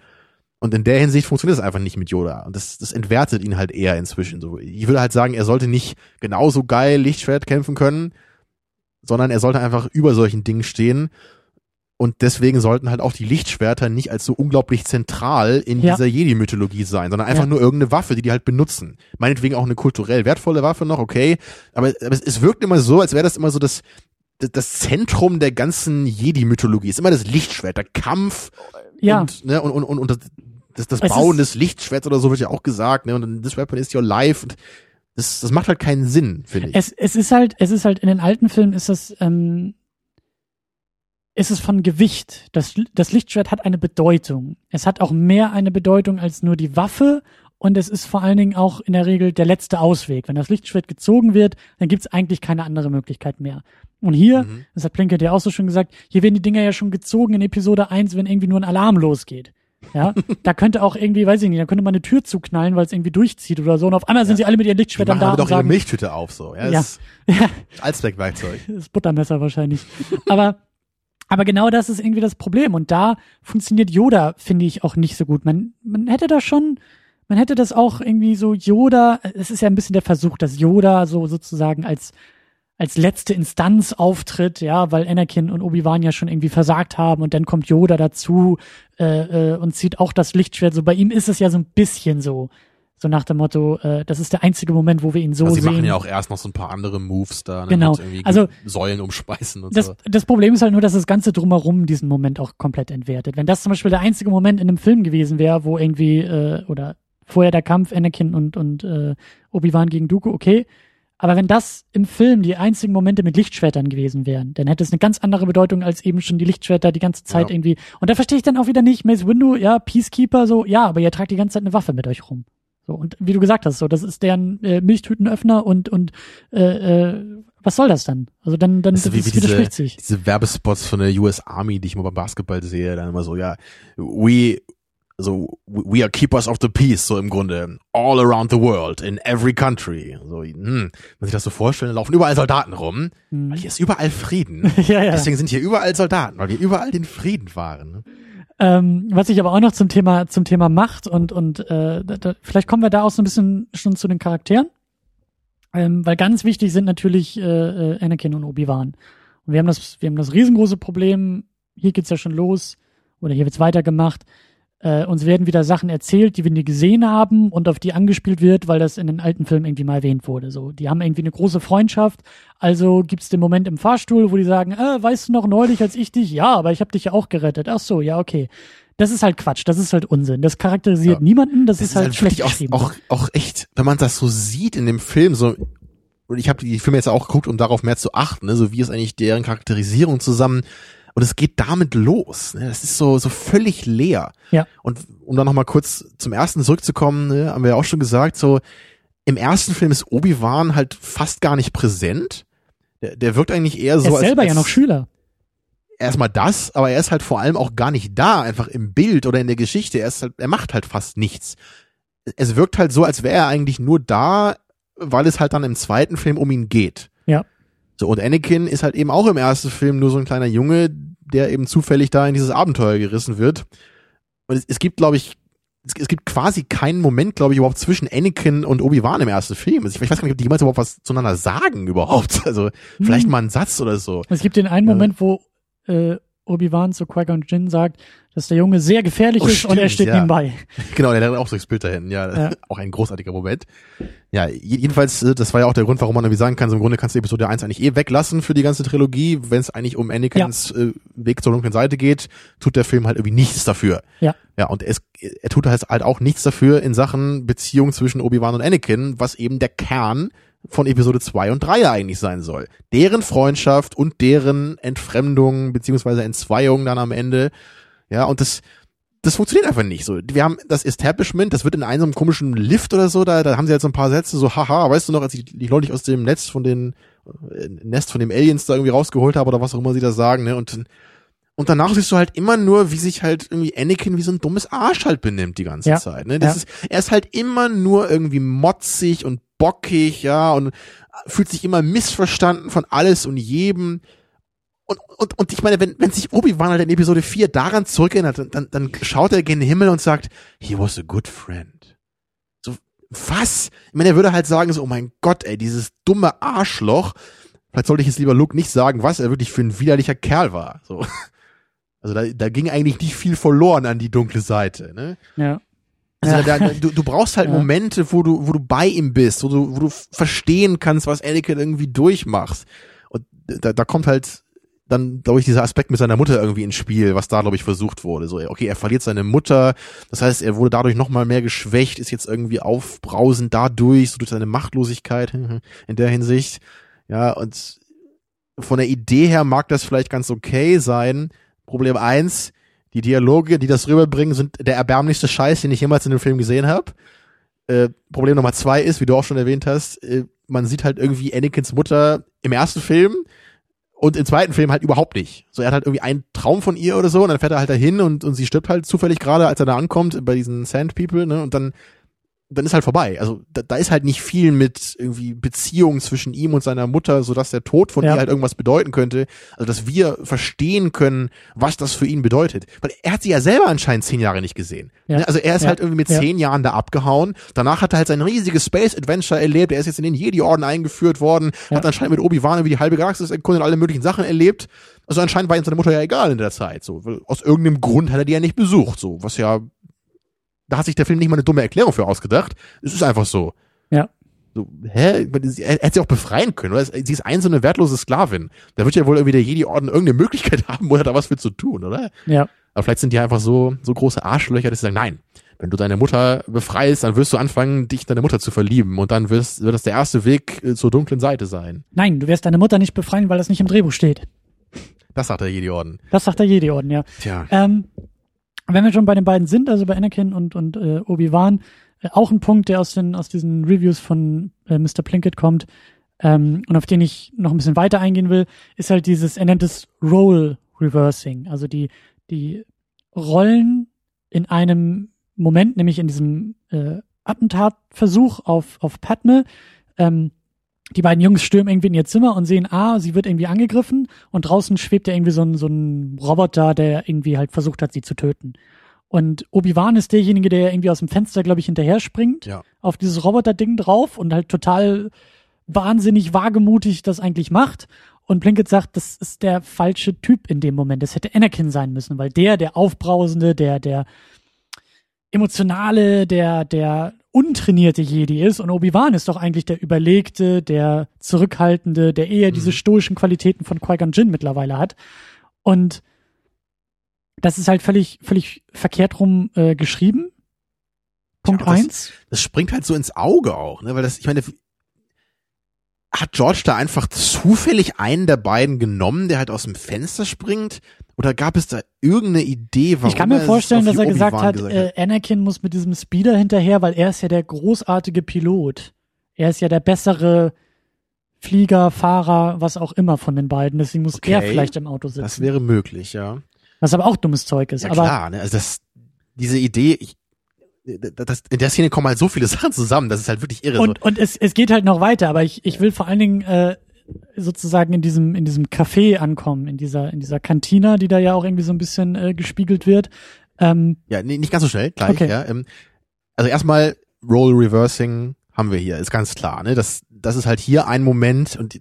Und in der Hinsicht funktioniert es einfach nicht mit Yoda. Und das, das entwertet ihn halt eher inzwischen. So, ich würde halt sagen, er sollte nicht genauso geil Lichtschwert kämpfen können, sondern er sollte einfach über solchen Dingen stehen. Und deswegen sollten halt auch die Lichtschwerter nicht als so unglaublich zentral in Ja. dieser Jedi-Mythologie sein, sondern einfach Ja. nur irgendeine Waffe, die die halt benutzen. Meinetwegen auch eine kulturell wertvolle Waffe noch, okay. Aber, aber es, es wirkt immer so, als wäre das immer so das, das, das Zentrum der ganzen Jedi-Mythologie. Ist immer das Lichtschwert, der Kampf ja. und, ne, und, und, und, und das, das, das Bauen ist- des Lichtschwerts oder so wird ja auch gesagt, ne? Und dann, this weapon is your life. Und das, das macht halt keinen Sinn, finde ich. Es, es ist halt, es ist halt in den alten Filmen ist das, ähm, ist es von Gewicht. Das, das Lichtschwert hat eine Bedeutung. Es hat auch mehr eine Bedeutung als nur die Waffe und es ist vor allen Dingen auch in der Regel der letzte Ausweg. Wenn das Lichtschwert gezogen wird, dann gibt es eigentlich keine andere Möglichkeit mehr. Und hier, Mhm. das hat Plinkett ja auch so schon gesagt, hier werden die Dinger ja schon gezogen in Episode 1, wenn irgendwie nur ein Alarm losgeht. Ja, da könnte auch irgendwie, weiß ich nicht, da könnte man eine Tür zuknallen, weil es irgendwie durchzieht oder so. Und auf einmal sind sie alle mit ihren Die Lichtschwertern machen da und auch ihre sagen, Milchtüte auf, so. Ja, Ja. das ja, ist Allzweckwerkzeug. das Buttermesser wahrscheinlich. aber, aber genau das ist irgendwie das Problem. Und da funktioniert Yoda, finde ich, auch nicht so gut. Man, man hätte da schon, man hätte das auch irgendwie so Yoda, es ist ja ein bisschen der Versuch, dass Yoda so sozusagen als, als letzte Instanz auftritt, ja, weil Anakin und Obi-Wan ja schon irgendwie versagt haben und dann kommt Yoda dazu äh, äh, und zieht auch das Lichtschwert. So bei ihm ist es ja so ein bisschen so, so nach dem Motto, äh, das ist der einzige Moment, wo wir ihn so also sie sehen. machen ja auch erst noch so ein paar andere Moves da, ne, Genau. Also- Säulen umschmeißen und Das, so. das Problem ist halt nur, dass das Ganze drumherum diesen Moment auch komplett entwertet. Wenn das zum Beispiel der einzige Moment in einem Film gewesen wäre, wo irgendwie, äh, oder vorher der Kampf Anakin und, und äh, Obi-Wan gegen Dooku, okay. Aber wenn das im Film die einzigen Momente mit Lichtschwertern gewesen wären, dann hätte es eine ganz andere Bedeutung als eben schon die Lichtschwerter die ganze Zeit Ja. irgendwie. Und da verstehe ich dann auch wieder nicht, Mace Windu, ja, Peacekeeper, so, ja, aber ihr tragt die ganze Zeit eine Waffe mit euch rum. So, und wie du gesagt hast, so, das ist deren äh, Milchtütenöffner und, und äh, äh, was soll das dann? Also dann, dann Das ist wie, wie diese, sich. diese Werbespots von der US Army, die ich immer beim Basketball sehe, dann immer so, ja, we, so, we are keepers of the peace, so im Grunde, all around the world, in every country. So, hm, wenn sich das so vorstellen, laufen überall Soldaten rum, Hm. weil hier ist überall Frieden. ja, ja. Deswegen sind hier überall Soldaten, weil wir überall den Frieden wahren. Ähm, was ich aber auch noch zum Thema zum Thema Macht und und äh, da, vielleicht kommen wir da auch so ein bisschen schon zu den Charakteren, ähm, weil ganz wichtig sind natürlich äh, äh, Anakin und Obi-Wan. Und wir haben das wir haben das riesengroße Problem. Hier geht's ja schon los oder hier wird's weitergemacht. Äh, uns werden wieder Sachen erzählt, die wir nie gesehen haben und auf die angespielt wird, weil das in den alten Filmen irgendwie mal erwähnt wurde. So, die haben irgendwie eine große Freundschaft. Also gibt's den Moment im Fahrstuhl, wo die sagen, äh, weißt du noch neulich als ich dich? Ja, aber ich habe dich ja auch gerettet. Ach so, ja okay. Das ist halt Quatsch. Das ist halt Unsinn. Das charakterisiert Ja. niemanden. Das, Das ist halt, schlecht wirklich geschrieben. auch, auch, auch echt, wenn man das so sieht in dem Film, so, und ich habe die Filme jetzt auch geguckt, um darauf mehr zu achten, ne, so wie ist eigentlich deren Charakterisierung zusammen. Und es geht damit los. Ne? Das ist so, so völlig leer. Ja. Und um dann nochmal kurz zum ersten zurückzukommen, ne, haben wir ja auch schon gesagt, so im ersten Film ist Obi-Wan halt fast gar nicht präsent. Der, der wirkt eigentlich eher so er ist als, selber als ja noch Schüler. erstmal das, aber er ist halt vor allem auch gar nicht da, einfach im Bild oder in der Geschichte. Er ist halt, er macht halt fast nichts. Es wirkt halt so, als wäre er eigentlich nur da, weil es halt dann im zweiten Film um ihn geht. Ja. So, und Anakin ist halt eben auch im ersten Film nur so ein kleiner Junge, der eben zufällig da in dieses Abenteuer gerissen wird. Und es, es gibt, glaube ich, es, es gibt quasi keinen Moment, glaube ich, überhaupt zwischen Anakin und Obi-Wan im ersten Film. Also ich, ich weiß gar nicht, ob die jemals überhaupt was zueinander sagen überhaupt. Also vielleicht Hm. mal einen Satz oder so. Es gibt den einen. Moment, wo äh, Obi-Wan zu Qui-Gon Jinn sagt, dass der Junge sehr gefährlich Oh, ist und er stimmt, steht ja. ihm bei. Genau, der hat auch das Bild da hinten, ja, Ja. Auch ein großartiger Moment. Ja, je- jedenfalls, äh, das war ja auch der Grund, warum man irgendwie sagen kann, so im Grunde kannst du Episode 1 eigentlich eh weglassen für die ganze Trilogie. Wenn es eigentlich um Anakins äh, Weg zur dunklen Seite geht, tut der Film halt irgendwie nichts dafür. Ja. Ja, und es, er tut halt halt auch nichts dafür in Sachen Beziehung zwischen Obi-Wan und Anakin, was eben der Kern von Episode 2 und 3 ja eigentlich sein soll. Deren Freundschaft und deren Entfremdung beziehungsweise Entzweiung dann am Ende. Ja, und das, das funktioniert einfach nicht so. Wir haben das Establishment, das wird in einem komischen Lift oder so, da, da haben sie jetzt so ein paar Sätze, so, haha, weißt du noch, als ich die neulich aus dem Netz von den, äh, Nest von dem Aliens da irgendwie rausgeholt habe oder was auch immer sie da sagen, ne, und, und danach siehst du halt immer nur, wie sich halt irgendwie Anakin wie so ein dummes Arsch halt benimmt die ganze Ja. Zeit, ne, das Ja. ist, er ist halt immer nur irgendwie motzig und bockig, ja, und fühlt sich immer missverstanden von alles und jedem, und, und, und ich meine, wenn, wenn sich Obi-Wan halt in Episode 4 daran zurückerinnert, dann, dann, schaut er gen Himmel und sagt, he was a good friend. So, was? Ich meine, er würde halt sagen so, oh mein Gott, ey, dieses dumme Arschloch. Vielleicht sollte ich jetzt lieber Luke nicht sagen, was er wirklich für ein widerlicher Kerl war. So. Also da, da ging eigentlich nicht viel verloren an die dunkle Seite, ne? Ja. Also Ja. da, da, du, du brauchst halt Ja. Momente, wo du, wo du bei ihm bist, wo du, wo du verstehen kannst, was Anakin irgendwie durchmacht. Und da, da kommt halt dann, glaube ich, dieser Aspekt mit seiner Mutter irgendwie ins Spiel, was da, glaube ich, versucht wurde. So, okay, er verliert seine Mutter, das heißt, er wurde dadurch nochmal mehr geschwächt, ist jetzt irgendwie aufbrausend dadurch, so durch seine Machtlosigkeit in der Hinsicht. Ja, und von der Idee her mag das vielleicht ganz okay sein. Problem eins, die Dialoge, die das rüberbringen, sind der erbärmlichste Scheiß, den ich jemals in einem Film gesehen habe. Äh, Problem Nummer zwei ist, wie du auch schon erwähnt hast, äh, man sieht halt irgendwie Anakins Mutter im ersten Film und im zweiten Film halt überhaupt nicht. So, er hat halt irgendwie einen Traum von ihr oder so und dann fährt er halt dahin und, und sie stirbt halt zufällig gerade, als er da ankommt bei diesen Sand People, ne, und dann dann ist halt vorbei. Also da, da ist halt nicht viel mit irgendwie Beziehung zwischen ihm und seiner Mutter, so dass der Tod von Ja. ihr halt irgendwas bedeuten könnte. Also dass wir verstehen können, was das für ihn bedeutet. Weil er hat sie ja selber anscheinend zehn Jahre nicht gesehen. Ja. Ne? Also er ist Ja. halt irgendwie mit zehn Jahren da abgehauen. Danach hat er halt sein riesiges Space Adventure erlebt. Er ist jetzt in den Jedi-Orden eingeführt worden. Hat anscheinend mit Obi-Wan irgendwie die halbe Galaxis erkundet und alle möglichen Sachen erlebt. Also anscheinend war ihm seine Mutter ja egal in der Zeit. So, weil aus irgendeinem Grund hat er die ja nicht besucht. So, was ja da hat sich der Film nicht mal eine dumme Erklärung für ausgedacht. Es ist einfach so. Ja. So, hä? Er hätte sie auch befreien können, oder? Sie ist ein so eine wertlose Sklavin. Da wird ja wohl irgendwie der Jedi-Orden irgendeine Möglichkeit haben, oder da was für zu tun, oder? Ja. Aber vielleicht sind die einfach so, so große Arschlöcher, dass sie sagen, nein, wenn du deine Mutter befreist, dann wirst du anfangen, dich in deine Mutter zu verlieben. Und dann wirst, wird das der erste Weg äh, zur dunklen Seite sein. Nein, du wirst deine Mutter nicht befreien, weil das nicht im Drehbuch steht. Das sagt der Jedi-Orden. Das sagt der Jedi-Orden, ja. Tja. Ähm, wenn wir schon bei den beiden sind, also bei Anakin und, und äh, Obi-Wan, äh, auch ein Punkt, der aus, den, aus diesen Reviews von äh, Mr. Plinkett kommt ähm, und auf den ich noch ein bisschen weiter eingehen will, ist halt dieses, er nennt es Role Reversing, also die, die Rollen in einem Moment, nämlich in diesem äh, Attentatversuch auf, auf Padme, ähm, die beiden Jungs stürmen irgendwie in ihr Zimmer und sehen, ah, sie wird irgendwie angegriffen und draußen schwebt ja irgendwie so ein, so ein Roboter, der irgendwie halt versucht hat, sie zu töten. Und Obi-Wan ist derjenige, der irgendwie aus dem Fenster, glaube ich, hinterher springt, Ja. auf dieses Roboter-Ding drauf und halt total wahnsinnig wagemutig das eigentlich macht. Und Plinkett sagt, das ist der falsche Typ in dem Moment. Das hätte Anakin sein müssen, weil der, der Aufbrausende, der, der emotionale, der, der untrainierte Jedi ist und Obi-Wan ist doch eigentlich der überlegte, der zurückhaltende, der eher diese stoischen Qualitäten von Qui-Gon Jinn mittlerweile hat. Und das ist halt völlig, völlig verkehrt rum äh, geschrieben. Punkt Ja, das- eins. das springt halt so ins Auge auch, ne? Weil das, ich meine, hat George da einfach zufällig einen der beiden genommen, der halt aus dem Fenster springt? Oder gab es da irgendeine Idee, warum Ich kann mir er vorstellen, dass er gesagt hat, gesagt äh, Anakin muss mit diesem Speeder hinterher, weil er ist ja der großartige Pilot. Er ist ja der bessere Flieger, Fahrer, was auch immer von den beiden. Deswegen muss er Okay. vielleicht im Auto sitzen. Das wäre möglich, ja. was aber auch dummes Zeug ist. Ja aber klar, ne? Also das, diese Idee, ich, das, in der Szene kommen halt so viele Sachen zusammen, das ist halt wirklich irre. und, und es, es geht halt noch weiter, aber ich, ich will vor allen Dingen äh, sozusagen in diesem, in diesem Café ankommen, in dieser, in dieser Kantina, die da ja auch irgendwie so ein bisschen äh, gespiegelt wird. Ähm. Ja, nee, nicht ganz so schnell, gleich, Okay. ja. Ähm, also erstmal Role Reversing haben wir hier, ist ganz klar, ne? Das, das ist halt hier ein Moment und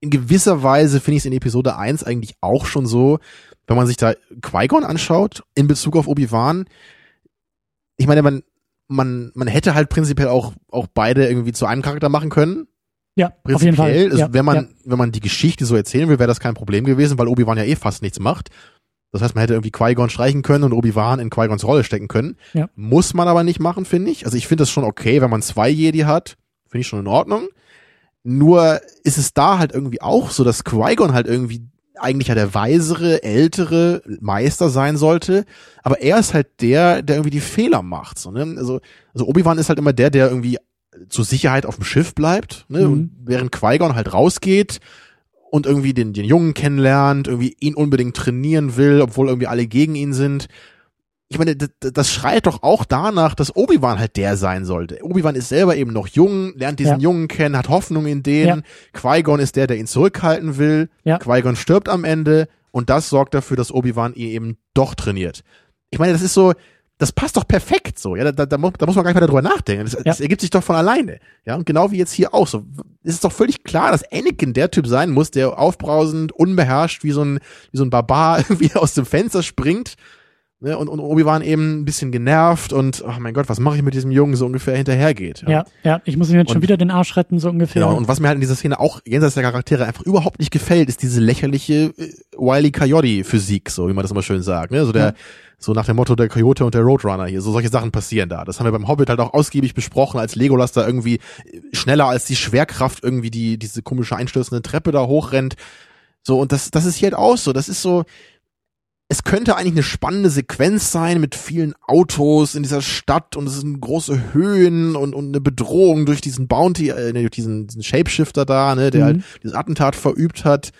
in gewisser Weise finde ich es in Episode 1 eigentlich auch schon so, wenn man sich da Qui-Gon anschaut in Bezug auf Obi-Wan. Ich meine, man, man, man hätte halt prinzipiell auch, auch beide irgendwie zu einem Charakter machen können. Ja, auf jeden Fall. Prinzipiell, Ja, ist, wenn man, ja. wenn man die Geschichte so erzählen will, wäre das kein Problem gewesen, weil Obi-Wan ja eh fast nichts macht. Das heißt, man hätte irgendwie Qui-Gon streichen können und Obi-Wan in Qui-Gons Rolle stecken können. Ja. Muss man aber nicht machen, finde ich. Also ich finde das schon okay, wenn man zwei Jedi hat. Finde ich schon in Ordnung. Nur ist es da halt irgendwie auch so, dass Qui-Gon halt irgendwie eigentlich ja der weisere, ältere Meister sein sollte. Aber er ist halt der, der irgendwie die Fehler macht. So, ne? Also, also Obi-Wan ist halt immer der, der irgendwie zur Sicherheit auf dem Schiff bleibt, ne? Mhm. Und während Qui-Gon halt rausgeht und irgendwie den, den Jungen kennenlernt, irgendwie ihn unbedingt trainieren will, obwohl irgendwie alle gegen ihn sind. Ich meine, das, das schreit doch auch danach, dass Obi-Wan halt der sein sollte. Obi-Wan ist selber eben noch jung, lernt diesen Ja. Jungen kennen, hat Hoffnung in den. Ja. Qui-Gon ist der, der ihn zurückhalten will. Ja. Qui-Gon stirbt am Ende und das sorgt dafür, dass Obi-Wan ihn eben doch trainiert. Ich meine, das ist so, das passt doch perfekt so. Ja, da, da, da, muss, da muss man gar nicht mehr darüber nachdenken. Das, das ergibt sich doch von alleine. Ja, und genau wie jetzt hier auch so. Es ist doch völlig klar, dass Anakin der Typ sein muss, der aufbrausend, unbeherrscht, wie so ein, wie so ein Barbar irgendwie aus dem Fenster springt. Ne, und, und Obi-Wan eben ein bisschen genervt und, oh mein Gott, was mache ich mit diesem Jungen, so ungefähr hinterhergeht. Ja, ja, ich muss ihm jetzt schon Und- wieder den Arsch retten, so ungefähr. Genau, und was mir halt in dieser Szene auch jenseits der Charaktere einfach überhaupt nicht gefällt, ist diese lächerliche äh, Wile E. Coyote-Physik, so wie man das immer schön sagt. Ne? So der, Ja. so nach dem Motto der Coyote und der Roadrunner hier. So solche Sachen passieren da. Das haben wir beim Hobbit halt auch ausgiebig besprochen, als Legolas da irgendwie äh, schneller als die Schwerkraft irgendwie die, diese komische einstürzende Treppe da hochrennt. So, und das, das ist hier halt auch so. Das ist so, es könnte eigentlich eine spannende Sequenz sein mit vielen Autos in dieser Stadt und es sind große Höhen und, und eine Bedrohung durch diesen Bounty, äh, durch diesen, diesen Shapeshifter da, ne, der Mhm. halt dieses Attentat verübt hat.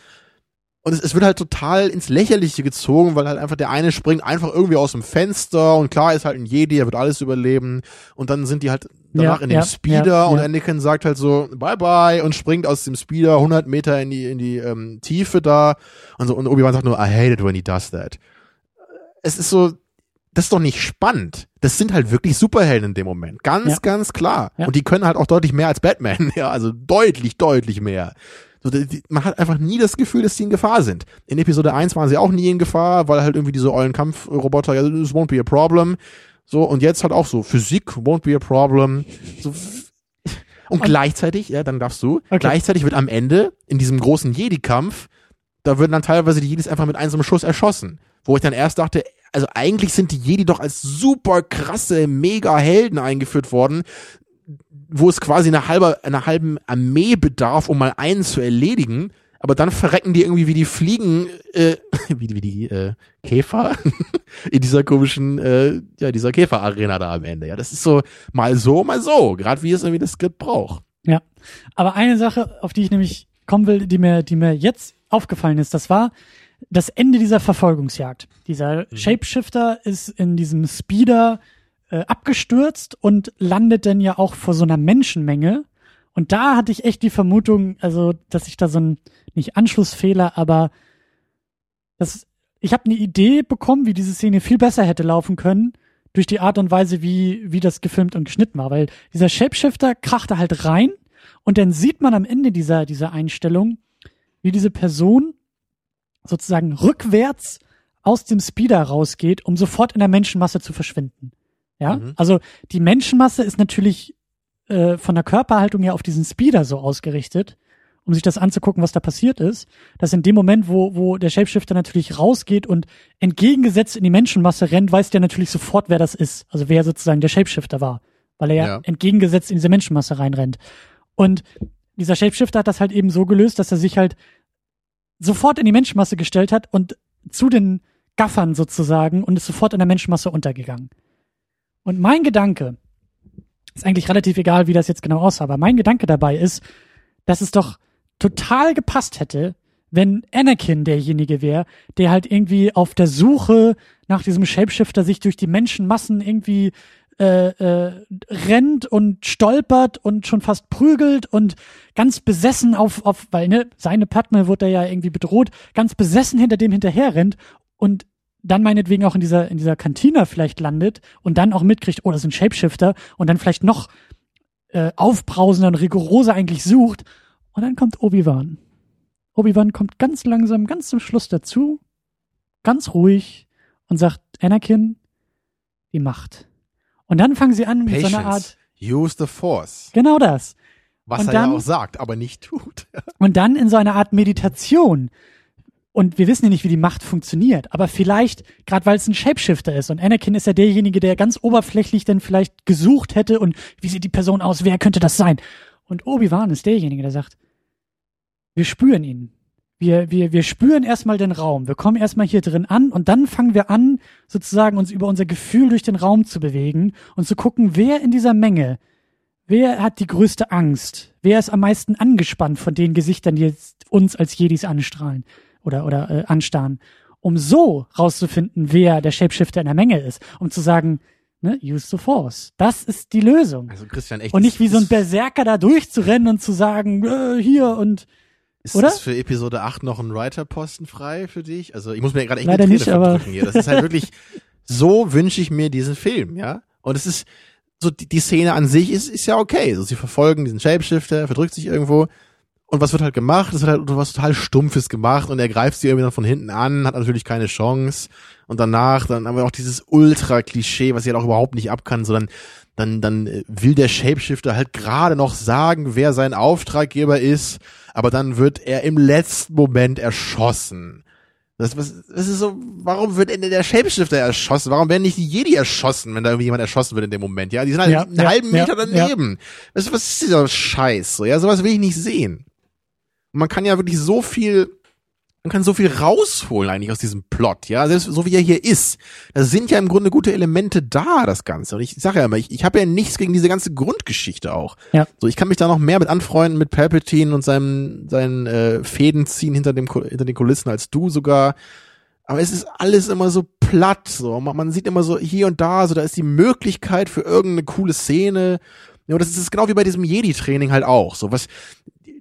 Und es, es wird halt total ins Lächerliche gezogen, weil halt einfach der eine springt einfach irgendwie aus dem Fenster und klar ist halt ein Jedi, er wird alles überleben. Und dann sind die halt danach Ja, in dem ja, Speeder ja, und. Anakin sagt halt so bye bye und springt aus dem Speeder 100 Meter in die in die ähm, Tiefe da und so und Obi-Wan sagt nur I hate it when he does that. Es ist so das ist doch nicht spannend. Das sind halt wirklich Superhelden in dem Moment. Ganz, ganz klar. Und die können halt auch deutlich mehr als Batman. Ja, also deutlich, deutlich mehr. So, die, man hat einfach nie das Gefühl, dass die in Gefahr sind. In Episode 1 waren sie auch nie in Gefahr, weil halt irgendwie diese ollen Kampfroboter, ja, this won't be a problem. So, und jetzt halt auch so, Physik won't be a problem. So, und, gleichzeitig, ja, dann darfst du, Okay. gleichzeitig wird am Ende, in diesem großen Jedi-Kampf, da würden dann teilweise die Jedis einfach mit einem Schuss erschossen. Wo ich dann erst dachte, also eigentlich sind die Jedi doch als super krasse, mega Helden eingeführt worden, wo es quasi eine halbe, einer halben Armee bedarf, um mal einen zu erledigen. Aber dann verrecken die irgendwie wie die Fliegen, äh, wie, die- wie die äh, Käfer in dieser komischen, äh, ja, dieser Käferarena da am Ende. Ja, das ist so mal so, mal so, gerade wie es irgendwie das Skript braucht. Ja. Aber eine Sache, auf die ich nämlich kommen will, die mir, die mir jetzt aufgefallen ist, das war das Ende dieser Verfolgungsjagd. Dieser Shapeshifter ist in diesem Speeder äh, abgestürzt und landet dann ja auch vor so einer Menschenmenge. Und da hatte ich echt die Vermutung, also, dass ich da so ein, nicht Anschlussfehler, aber das, ich habe eine Idee bekommen, wie diese Szene viel besser hätte laufen können, durch die Art und Weise, wie, wie das gefilmt und geschnitten war. Weil dieser Shapeshifter krachte halt rein und dann sieht man am Ende dieser, dieser Einstellung, wie diese Person sozusagen rückwärts aus dem Speeder rausgeht, um sofort in der Menschenmasse zu verschwinden. Ja, Mhm. also die Menschenmasse ist natürlich äh, von der Körperhaltung her auf diesen Speeder so ausgerichtet, um sich das anzugucken, was da passiert ist, dass in dem Moment, wo, wo der Shapeshifter natürlich rausgeht und entgegengesetzt in die Menschenmasse rennt, weiß der natürlich sofort, wer das ist. Also wer sozusagen der Shapeshifter war, weil er ja, Ja. entgegengesetzt in diese Menschenmasse reinrennt. Und dieser Shapeshifter hat das halt eben so gelöst, dass er sich halt sofort in die Menschenmasse gestellt hat und zu den Gaffern sozusagen und ist sofort in der Menschenmasse untergegangen. Und mein Gedanke, ist eigentlich relativ egal, wie das jetzt genau aussah, aber mein Gedanke dabei ist, dass es doch total gepasst hätte, wenn Anakin derjenige wäre, der halt irgendwie auf der Suche nach diesem Shapeshifter sich durch die Menschenmassen irgendwie äh, äh, rennt und stolpert und schon fast prügelt und ganz besessen auf, auf weil ne, seine Padme wurde ja irgendwie bedroht, ganz besessen hinter dem hinterher rennt und dann meinetwegen auch in dieser, in dieser Kantina vielleicht landet und dann auch mitkriegt, oh, das ist ein Shapeshifter und dann vielleicht noch äh, aufbrausender und rigoroser eigentlich sucht und dann kommt Obi-Wan. Obi-Wan kommt ganz langsam, ganz zum Schluss dazu, ganz ruhig und sagt, Anakin, die Macht. Und dann fangen sie an mit Patience. so einer Art, Use the Force. genau das. Was Und er dann- ja auch sagt, aber nicht tut. Und dann in so einer Art Meditation. Und wir wissen ja nicht, wie die Macht funktioniert, aber vielleicht, gerade weil es ein Shapeshifter ist und Anakin ist ja derjenige, der ganz oberflächlich dann vielleicht gesucht hätte und wie sieht die Person aus, wer könnte das sein? Und Obi-Wan ist derjenige, der sagt, wir spüren ihn. Wir, wir, wir spüren erstmal den Raum. Wir kommen erstmal hier drin an und dann fangen wir an, sozusagen uns über unser Gefühl durch den Raum zu bewegen und zu gucken, wer in dieser Menge, wer hat die größte Angst? Wer ist am meisten angespannt von den Gesichtern, die jetzt uns als Jedis anstrahlen oder, oder äh, anstarren? Um so rauszufinden, wer der Shapeshifter in der Menge ist, um zu sagen, ne, use the force. Das ist die Lösung. Also Christian, echt. Und nicht wie so ein Berserker da durchzurennen und zu sagen, äh, hier und ist, oder? ist für Episode 8 noch ein Writer-Posten frei für dich? Also ich muss mir gerade echt Leider eine Träne nicht, verdrücken hier. Das ist halt wirklich, so wünsche ich mir diesen Film, ja? Und es ist, so die, die Szene an sich ist, ist ja okay. Also sie verfolgen diesen Shapeshifter, verdrückt sich irgendwo. Und was wird halt gemacht? Es wird halt was total Stumpfes gemacht und er greift sie irgendwie dann von hinten an, hat natürlich keine Chance. Und danach, dann haben wir auch dieses Ultra-Klischee, was sie halt auch überhaupt nicht ab kann, sondern dann, dann äh, will der Shapeshifter halt gerade noch sagen, wer sein Auftraggeber ist, aber dann wird er im letzten Moment erschossen. Das, was, das ist so, warum wird denn der Shapeshifter erschossen? Warum werden nicht die Jedi erschossen, wenn da irgendwie jemand erschossen wird in dem Moment? Ja, die sind halt Ja, einen ja, halben Meter ja. daneben. Was, was ist dieser Scheiß? So, ja, sowas will ich nicht sehen. Und man kann ja wirklich so viel, man kann so viel rausholen eigentlich aus diesem Plot, ja, selbst so wie er hier ist. Da sind ja im Grunde gute Elemente da, das Ganze. Und ich sage ja immer, ich, ich habe ja nichts gegen diese ganze Grundgeschichte auch. Ja. So, ich kann mich da noch mehr mit anfreunden mit Palpatine und seinem, seinen äh, Fäden ziehen hinter dem hinter den Kulissen als du sogar. Aber es ist alles immer so platt, so. Man, man sieht immer so hier und da, so da ist die Möglichkeit für irgendeine coole Szene. Ja, und das ist genau wie bei diesem Jedi-Training halt auch. So was,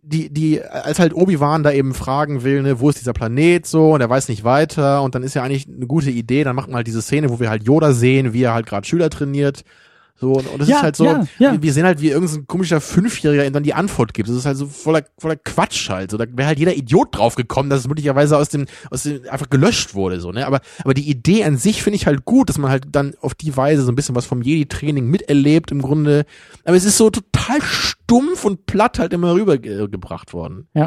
die, die, als halt Obi-Wan da eben fragen will, ne, wo ist dieser Planet so, und er weiß nicht weiter, und dann ist ja eigentlich eine gute Idee, dann macht man halt diese Szene, wo wir halt Yoda sehen, wie er halt gerade Schüler trainiert. So, und, und das Ja, ist halt so, ja, ja. wir sehen halt, wie irgendein komischer Fünfjähriger ihm dann die Antwort gibt. Das ist halt so voller, voller Quatsch halt. So, da wäre halt jeder Idiot drauf gekommen, dass es möglicherweise aus dem, aus dem einfach gelöscht wurde, so, ne? Aber, aber die Idee an sich finde ich halt gut, dass man halt dann auf die Weise so ein bisschen was vom Jedi-Training miterlebt im Grunde. Aber es ist so total stumpf und platt halt immer rübergebracht worden.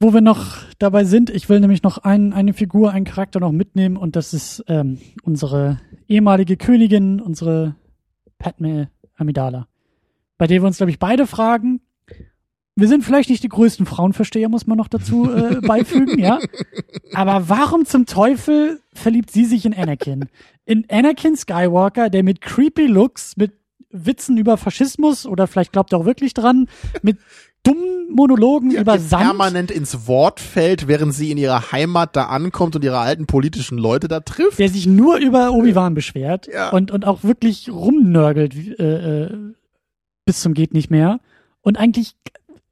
Wo wir noch dabei sind, ich will nämlich noch ein, eine Figur, einen Charakter noch mitnehmen und das ist ähm, unsere ehemalige Königin, unsere Padme Amidala. Bei der wir uns, glaube ich, beide fragen, wir sind vielleicht nicht die größten Frauenversteher, muss man noch dazu äh, beifügen, ja. Aber warum zum Teufel verliebt sie sich in Anakin? In Anakin Skywalker, der mit creepy Looks, mit Witzen über Faschismus oder vielleicht glaubt er auch wirklich dran, mit dummen Monologen über die Sand. permanent ins Wort fällt, während sie in ihrer Heimat da ankommt und ihre alten politischen Leute da trifft. der sich nur über Obi-Wan beschwert Ja. und, und auch wirklich rumnörgelt äh, äh, bis zum geht nicht mehr und eigentlich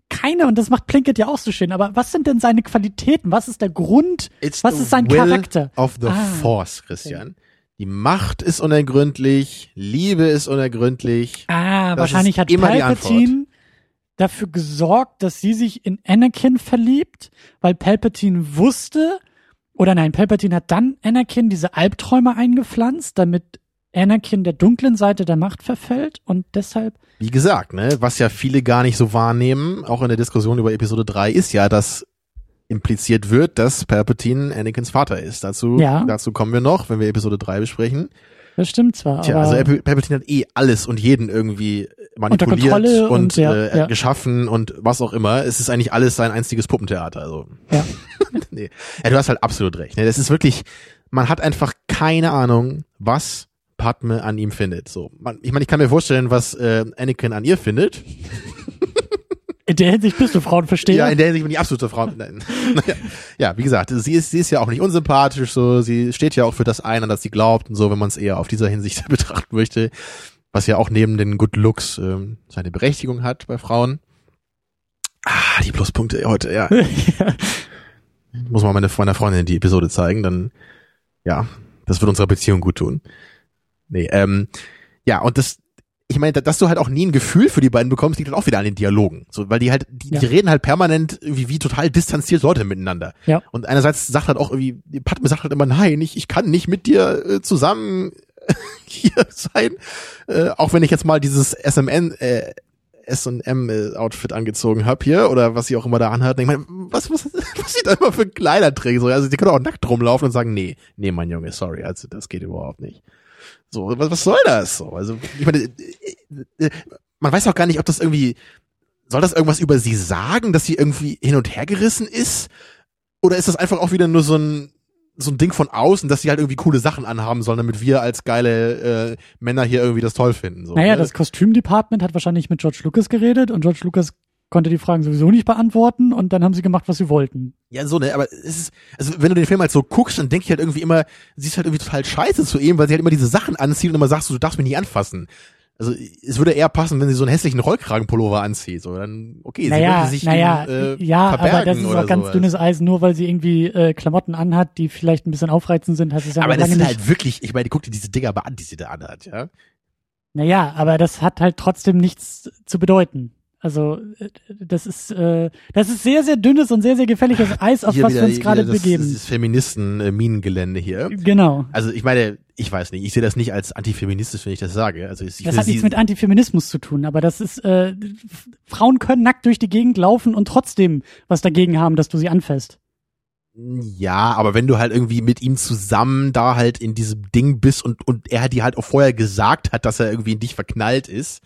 keine und das macht Plinkett ja auch so schön, aber was sind denn seine Qualitäten? Was ist der Grund? It's was ist sein will Charakter? Of the Ah, Force, Christian. Die Macht ist unergründlich, Liebe ist unergründlich. Ah, Das wahrscheinlich hat immer die Palpatine dafür gesorgt, dass sie sich in Anakin verliebt, weil Palpatine wusste, oder nein, Palpatine hat dann Anakin diese Albträume eingepflanzt, damit Anakin der dunklen Seite der Macht verfällt und deshalb Wie gesagt, ne, was ja viele gar nicht so wahrnehmen, auch in der Diskussion über Episode 3, ist ja, dass impliziert wird, dass Palpatine Anakins Vater ist. Dazu, Ja. dazu kommen wir noch, wenn wir Episode 3 besprechen. Das stimmt zwar, Tja, also Pal- Palpatine hat eh alles und jeden irgendwie manipuliert und, und ja, äh, ja. geschaffen und was auch immer. Es ist eigentlich alles sein einziges Puppentheater. Also ja. nee. Ja, du hast halt absolut recht. Ne? Das ist wirklich, man hat einfach keine Ahnung, was Padme an ihm findet. So, man, ich meine, ich kann mir vorstellen, was äh, Anakin an ihr findet. In der Hinsicht bist du Frauenversteher. Ja, in der Hinsicht bin ich absolute Frau. Nein. Naja, ja, wie gesagt, sie ist, sie ist ja auch nicht unsympathisch. So, sie steht ja auch für das ein, an das sie glaubt und so, wenn man es eher auf dieser Hinsicht betrachten möchte, was ja auch neben den Good Looks ähm, seine Berechtigung hat bei Frauen. Ah, die Pluspunkte heute, ja. ja. muss man meine, meiner Freundin die Episode zeigen, dann ja, das wird unserer Beziehung gut tun. Nee, ähm, ja, und das, ich meine, dass du halt auch nie ein Gefühl für die beiden bekommst, liegt halt auch wieder an den Dialogen. So, weil die halt, die, Ja. die reden halt permanent wie, wie total distanziert Leute miteinander. Ja. Und einerseits sagt halt auch irgendwie, Padme sagt halt immer, nein, ich, ich kann nicht mit dir äh, zusammen hier sein. Äh, auch wenn ich jetzt mal dieses SMN, äh, S&M-Outfit angezogen hab hier oder was sie auch immer da anhat. Ich meine, was, was, was sie da immer für Kleider trägt. So, also die können auch nackt rumlaufen und sagen, nee, nee, mein Junge, sorry, also das geht überhaupt nicht. So, was, was soll das? So, also ich meine, äh, äh, man weiß auch gar nicht, ob das irgendwie, soll das irgendwas über sie sagen, dass sie irgendwie hin und her gerissen ist? Oder ist das einfach auch wieder nur so ein, so ein Ding von außen, dass sie halt irgendwie coole Sachen anhaben sollen, damit wir als geile äh, Männer hier irgendwie das toll finden? So, Naja, ne? das Kostümdepartment hat wahrscheinlich mit George Lucas geredet und George Lucas konnte die Fragen sowieso nicht beantworten und dann haben sie gemacht, was sie wollten. Ja, so, ne, aber es ist, also wenn du den Film halt so guckst, dann denke ich halt irgendwie immer, sie ist halt irgendwie total scheiße zu ihm, weil sie halt immer diese Sachen anzieht und immer sagst, du darfst mich nicht anfassen. Also es würde eher passen, wenn sie so einen hässlichen Rollkragenpullover anzieht. So, dann, okay, sie naja, würde sich naja, dem, äh, ja, aber verbergen das ist auch ganz sowas. dünnes Eisen, nur weil sie irgendwie äh, Klamotten anhat, die vielleicht ein bisschen aufreizend sind, heißt es ja Aber das sind nicht. halt wirklich, ich meine, guck dir diese Dinger aber an, die sie da anhat, ja. Naja, aber das hat halt trotzdem nichts zu bedeuten. Also äh, das ist äh, das ist sehr, sehr dünnes und sehr, sehr gefährliches Eis, auf Hier was wieder- wir uns gerade das, begeben. Dieses Feministen-Minengelände hier. Genau. Also ich meine, ich weiß nicht, ich sehe das nicht als antifeministisch, wenn ich das sage. Also ich Das hat nichts mit Antifeminismus zu tun, aber das ist, äh, Frauen können nackt durch die Gegend laufen und trotzdem was dagegen haben, dass du sie anfasst. Ja, aber wenn du halt irgendwie mit ihm zusammen da halt in diesem Ding bist und, und er dir halt auch vorher gesagt hat, dass er irgendwie in dich verknallt ist,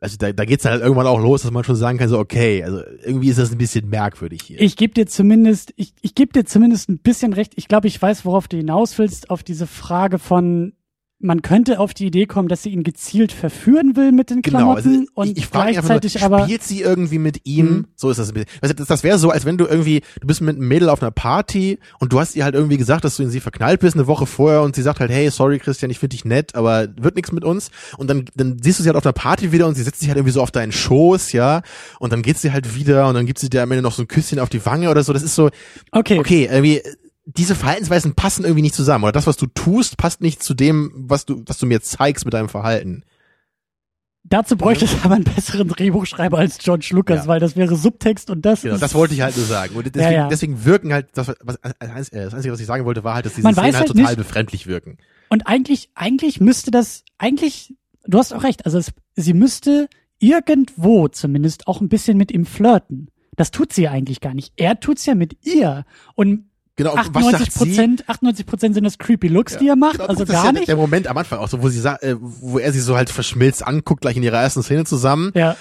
also da, da geht's dann halt irgendwann auch los, dass man schon sagen kann, so okay, also irgendwie ist das ein bisschen merkwürdig hier. Ich gebe dir zumindest, ich, ich gebe dir zumindest ein bisschen recht. Ich glaube, ich weiß, worauf du hinaus willst, auf diese Frage von, man könnte auf die Idee kommen, dass sie ihn gezielt verführen will mit den Genau, also Klamotten ich, und ich mich einfach gleichzeitig nur, aber spielt sie irgendwie mit ihm? Mhm. So ist das. Also das, das wäre so, als wenn du irgendwie, du bist mit einem Mädel auf einer Party und du hast ihr halt irgendwie gesagt, dass du in sie verknallt bist eine Woche vorher und sie sagt halt, hey, sorry Christian, ich finde dich nett, aber wird nichts mit uns. Und dann, dann siehst du sie halt auf einer Party wieder und sie setzt sich halt irgendwie so auf deinen Schoß, ja, und dann geht sie halt wieder und dann gibt sie dir am Ende noch so ein Küsschen auf die Wange oder so. Das ist so, okay, okay, irgendwie, diese Verhaltensweisen passen irgendwie nicht zusammen. Oder das, was du tust, passt nicht zu dem, was du, was du mir zeigst mit deinem Verhalten. dazu bräuchte es aber einen besseren Drehbuchschreiber als George Lucas, Ja. weil das wäre Subtext und das Genau, ist, das wollte ich halt nur sagen. Und deswegen, Ja, ja. deswegen wirken halt, das, was, was, äh, das Einzige, was ich sagen wollte, war halt, dass diese Man Szenen halt halt total nicht- befremdlich wirken. Und eigentlich, eigentlich müsste das, eigentlich, du hast auch recht, also es, sie müsste irgendwo zumindest auch ein bisschen mit ihm flirten. Das tut sie ja eigentlich gar nicht. Er tut's ja mit ihr. Und Genau, und 98 Prozent, 98 Prozent sind das creepy Looks, die er macht, Genau, also das ist gar ja nicht. Der Moment am Anfang auch so, wo sie sagt, äh, wo er sie so halt verschmilzt anguckt, gleich in ihrer ersten Szene zusammen. Ja,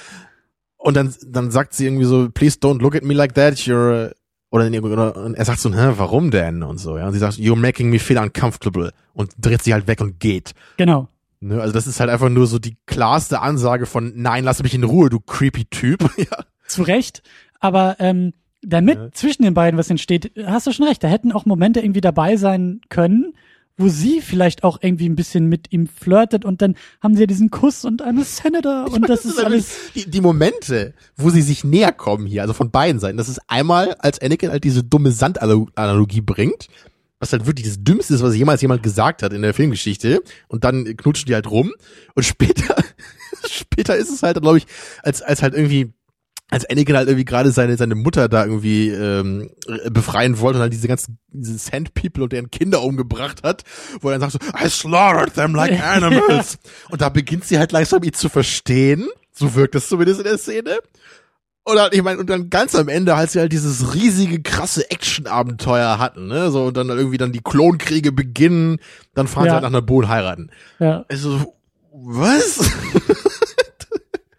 Und dann, dann sagt sie irgendwie so, please don't look at me like that, you're, oder, nee, oder und er sagt so, hä, warum denn? Und so, ja. Und sie sagt, you're making me feel uncomfortable. Und dreht sich halt weg und geht. genau. Ne? Also das ist halt einfach nur so die klarste Ansage von, nein, lass mich in Ruhe, du creepy Typ. ja. Zu Recht. Aber ähm, damit Ja. zwischen den beiden was entsteht, hast du schon recht. Da hätten auch Momente irgendwie dabei sein können, wo sie vielleicht auch irgendwie ein bisschen mit ihm flirtet und dann haben sie ja diesen Kuss und eine Senator und das ist halt alles. Die, die Momente, wo sie sich näher kommen hier, also von beiden Seiten, das ist einmal, als Anakin halt diese dumme Sand-Analogie bringt, was halt wirklich das Dümmste ist, was jemals jemand gesagt hat in der Filmgeschichte, und dann knutschen die halt rum, und später, später ist es halt, glaube ich, als, als halt irgendwie, als Anakin halt irgendwie gerade seine, seine Mutter da irgendwie ähm, befreien wollte und halt diese ganzen diese Sand People und deren Kinder umgebracht hat, wo er dann sagt so, I slaughtered them like animals. und da beginnt sie halt langsam ihn zu verstehen. So wirkt es zumindest in der Szene. Und dann, ich meine, und dann ganz am Ende, als sie halt dieses riesige, krasse Action-Abenteuer hatten, ne, so, und dann irgendwie dann die Klonkriege beginnen, dann fahren Ja. sie halt nach Naboo und heiraten. Ja, Also, was?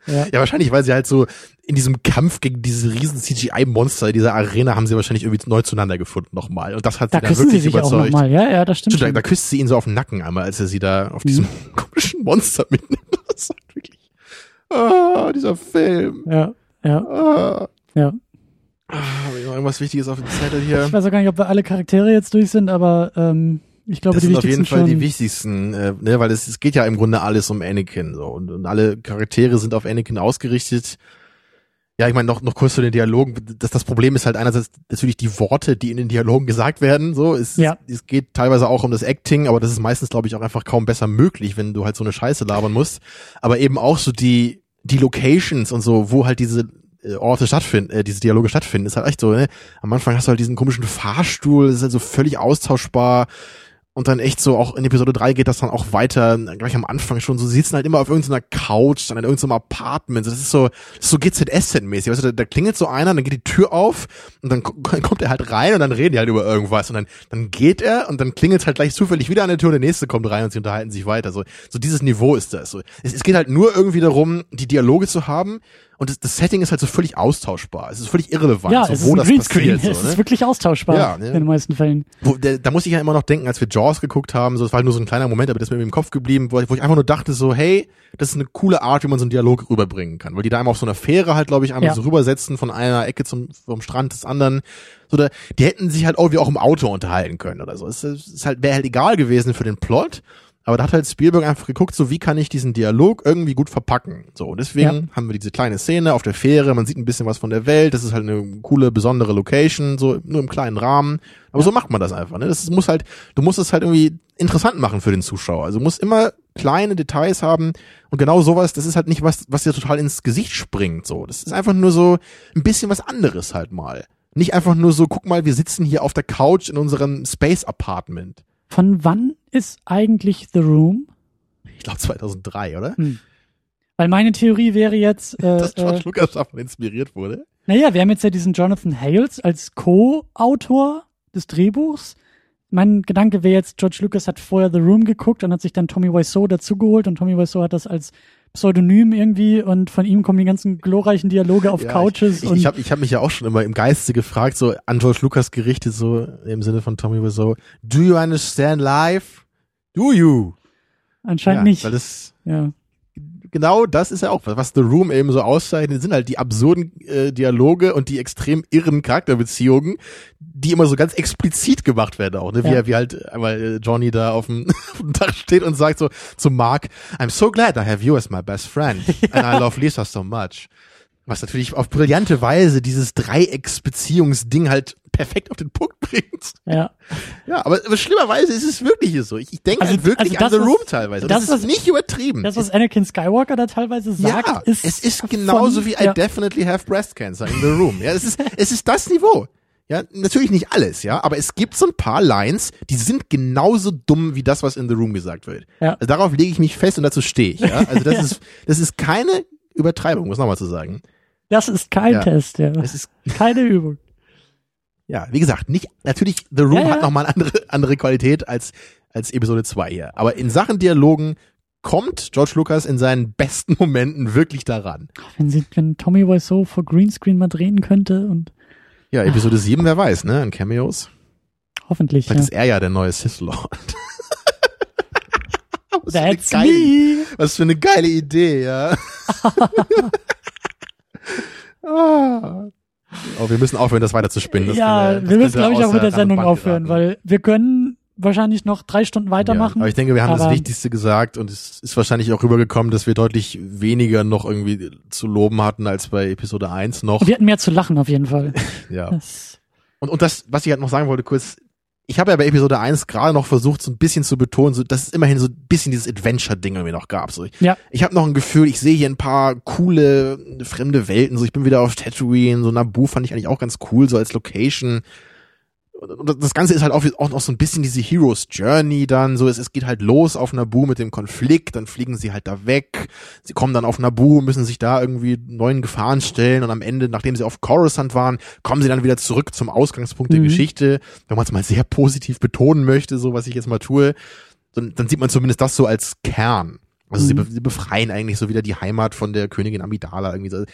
ja. Ja, wahrscheinlich, weil sie halt so in diesem Kampf gegen diese riesen CGI-Monster, dieser Arena, haben sie wahrscheinlich irgendwie neu zueinander gefunden nochmal. Und das hat Da sie dann sie wirklich auch überzeugt. nochmal. Ja, ja, das stimmt. Stimmt, da, da küsst sie ihn so auf den Nacken einmal, als er sie da auf diesem Mhm. komischen Monster mitnimmt. Das ist halt wirklich. Ah, dieser Film. Ja, ja, Ah. ja. Ah, noch irgendwas Wichtiges auf dem Zettel hier? Ich weiß auch gar nicht, ob wir alle Charaktere jetzt durch sind, aber ähm, ich glaube, Das die sind auf jeden Fall die wichtigsten, äh, ne, weil es, es geht ja im Grunde alles um Anakin so und, und alle Charaktere sind auf Anakin ausgerichtet. Ja, ich meine, noch, noch kurz zu den Dialogen. Das, das Problem ist halt einerseits natürlich die Worte, die in den Dialogen gesagt werden. So, es, Ja. es geht teilweise auch um das Acting, aber das ist meistens, glaube ich, auch einfach kaum besser möglich, wenn du halt so eine Scheiße labern musst. Aber eben auch so die, die Locations und so, wo halt diese äh, Orte stattfinden, äh, diese Dialoge stattfinden, ist halt echt so, ne? Am Anfang hast du halt diesen komischen Fahrstuhl, das ist halt so völlig austauschbar. Und dann echt so, auch in Episode 3 geht das dann auch weiter, gleich am Anfang schon, so sitzen halt immer auf irgendeiner Couch, dann in irgendeinem Apartment, das ist so, das ist so GZS-mäßig, weißt du, da, da klingelt so einer, dann geht die Tür auf und dann ko- kommt er halt rein und dann reden die halt über irgendwas und dann, dann geht er und dann klingelt halt gleich zufällig wieder an der Tür und der nächste kommt rein und sie unterhalten sich weiter, so, so dieses Niveau ist das, so. Es, es geht halt nur irgendwie darum, die Dialoge zu haben und das, das Setting ist halt so völlig austauschbar, es ist völlig irrelevant, Ja, so, es ist wo ein das passiert, es so, ne? ist wirklich austauschbar Ja, ne? in den meisten Fällen. Wo, da, da muss ich ja immer noch denken, als wir Jaws geguckt haben, so, das war halt nur so ein kleiner Moment, aber das ist mir im Kopf geblieben, wo ich, wo ich einfach nur dachte so, hey, das ist eine coole Art, wie man so einen Dialog rüberbringen kann, weil die da einmal auf so einer Fähre halt, glaube ich, einmal Ja. so rübersetzen von einer Ecke zum vom Strand des anderen, so da, die hätten sich halt irgendwie auch im Auto unterhalten können oder so. Es ist, ist halt wäre halt egal gewesen für den Plot. Aber da hat halt Spielberg einfach geguckt, so wie kann ich diesen Dialog irgendwie gut verpacken. So, und deswegen Ja. haben wir diese kleine Szene auf der Fähre, man sieht ein bisschen was von der Welt, das ist halt eine coole, besondere Location, so nur im kleinen Rahmen. Aber so macht man das einfach, ne? Das muss halt, du musst es halt irgendwie interessant machen für den Zuschauer. Also du musst immer kleine Details haben und genau sowas, das ist halt nicht was, was dir total ins Gesicht springt, so. Das ist einfach nur so ein bisschen was anderes halt mal. Nicht einfach nur so, guck mal, wir sitzen hier auf der Couch in unserem Space Apartment. Von wann ist eigentlich The Room? Ich glaube 2003, oder? Weil meine Theorie wäre jetzt, äh, Dass George äh, Lucas davon inspiriert wurde. naja, wir haben jetzt ja diesen Jonathan Hales als Co-Autor des Drehbuchs. Mein Gedanke wäre jetzt, George Lucas hat vorher The Room geguckt und hat sich dann Tommy Wiseau dazugeholt und Tommy Wiseau hat das als Pseudonym irgendwie und von ihm kommen die ganzen glorreichen Dialoge auf Ja, Couches Ich, und ich habe ich hab mich ja auch schon immer im Geiste gefragt, so an George Lucas gerichtet, so im Sinne von Tommy Wiseau, do you understand life? Do you? anscheinend ja, nicht. Weil das, Ja. Genau das ist ja auch, was The Room eben so auszeichnet, sind halt die absurden äh, Dialoge und die extrem irren Charakterbeziehungen, die immer so ganz explizit gemacht werden auch, ne? Wie, Ja. wie halt einmal äh, Johnny da auf dem, auf dem Dach steht und sagt so zu Mark, I'm so glad I have you as my best friend and I love Lisa so much. Was natürlich auf brillante Weise dieses Dreiecksbeziehungsding halt perfekt auf den Punkt bringt. Ja. Ja, aber, aber schlimmerweise ist es wirklich so. Ich, ich denke Also- halt wirklich also an The das, Room was- teilweise. Das, das, ist was- nicht übertrieben. Das, was Anakin Skywalker da teilweise sagt, ja, ist. es ist genauso von- wie I ja. definitely have breast cancer in the room. Ja, es ist, es ist das Niveau. Ja, natürlich nicht alles, ja, aber es gibt so ein paar Lines, die sind genauso dumm wie das, was in the room gesagt wird. Ja. Also darauf lege ich mich fest und dazu stehe ich, ja. Also das ist, das ist keine Übertreibung, muss nochmal zu sagen. Das ist kein Ja. Test, ja. Es ist, Keine Übung. ja, wie gesagt, nicht, natürlich, The Room Ja, ja. hat nochmal eine andere, andere Qualität als, als Episode 2 hier. Aber in Sachen Dialogen kommt George Lucas in seinen besten Momenten wirklich daran. Wenn sie, wenn Tommy Wiseau vor Greenscreen mal drehen könnte und Ja, Episode 7, wer weiß, ne, an Cameos. hoffentlich. Vielleicht Ja. ist er ja der neue Sith Lord. was, That's geile, me. was für eine geile Idee, ja. ah. Oh, wir müssen aufhören, das weiter zu spinnen. Das ja, das wir müssen, glaube ich, auch mit der Sendung Band aufhören, geraten. weil wir können wahrscheinlich noch drei Stunden Ja, weitermachen. aber ich denke, wir haben das Wichtigste gesagt und es ist wahrscheinlich auch rübergekommen, dass wir deutlich weniger noch irgendwie zu loben hatten als bei Episode 1 noch. wir hatten mehr zu lachen auf jeden Fall. Ja. Das, Und, und das, was ich halt noch sagen wollte, kurz, ich habe ja bei Episode 1 gerade noch versucht, so ein bisschen zu betonen, so, dass es immerhin so ein bisschen dieses Adventure-Ding irgendwie noch gab. So, ich ja, ich habe noch ein Gefühl, ich sehe hier ein paar coole fremde Welten. So, ich bin wieder auf Tatooine, so Naboo fand ich eigentlich auch ganz cool, so als Location. Und das Ganze ist halt auch, auch noch so ein bisschen diese Hero's Journey dann, so es, es geht halt los auf Naboo mit dem Konflikt, dann fliegen sie halt da weg, sie kommen dann auf Naboo, müssen sich da irgendwie neuen Gefahren stellen und am Ende, nachdem sie auf Coruscant waren, kommen sie dann wieder zurück zum Ausgangspunkt der Mhm. Geschichte, wenn man es mal sehr positiv betonen möchte, so was ich jetzt mal tue, dann, dann sieht man zumindest das so als Kern. Also sie, Mhm. be sie befreien eigentlich so wieder die Heimat von der Königin Amidala irgendwie.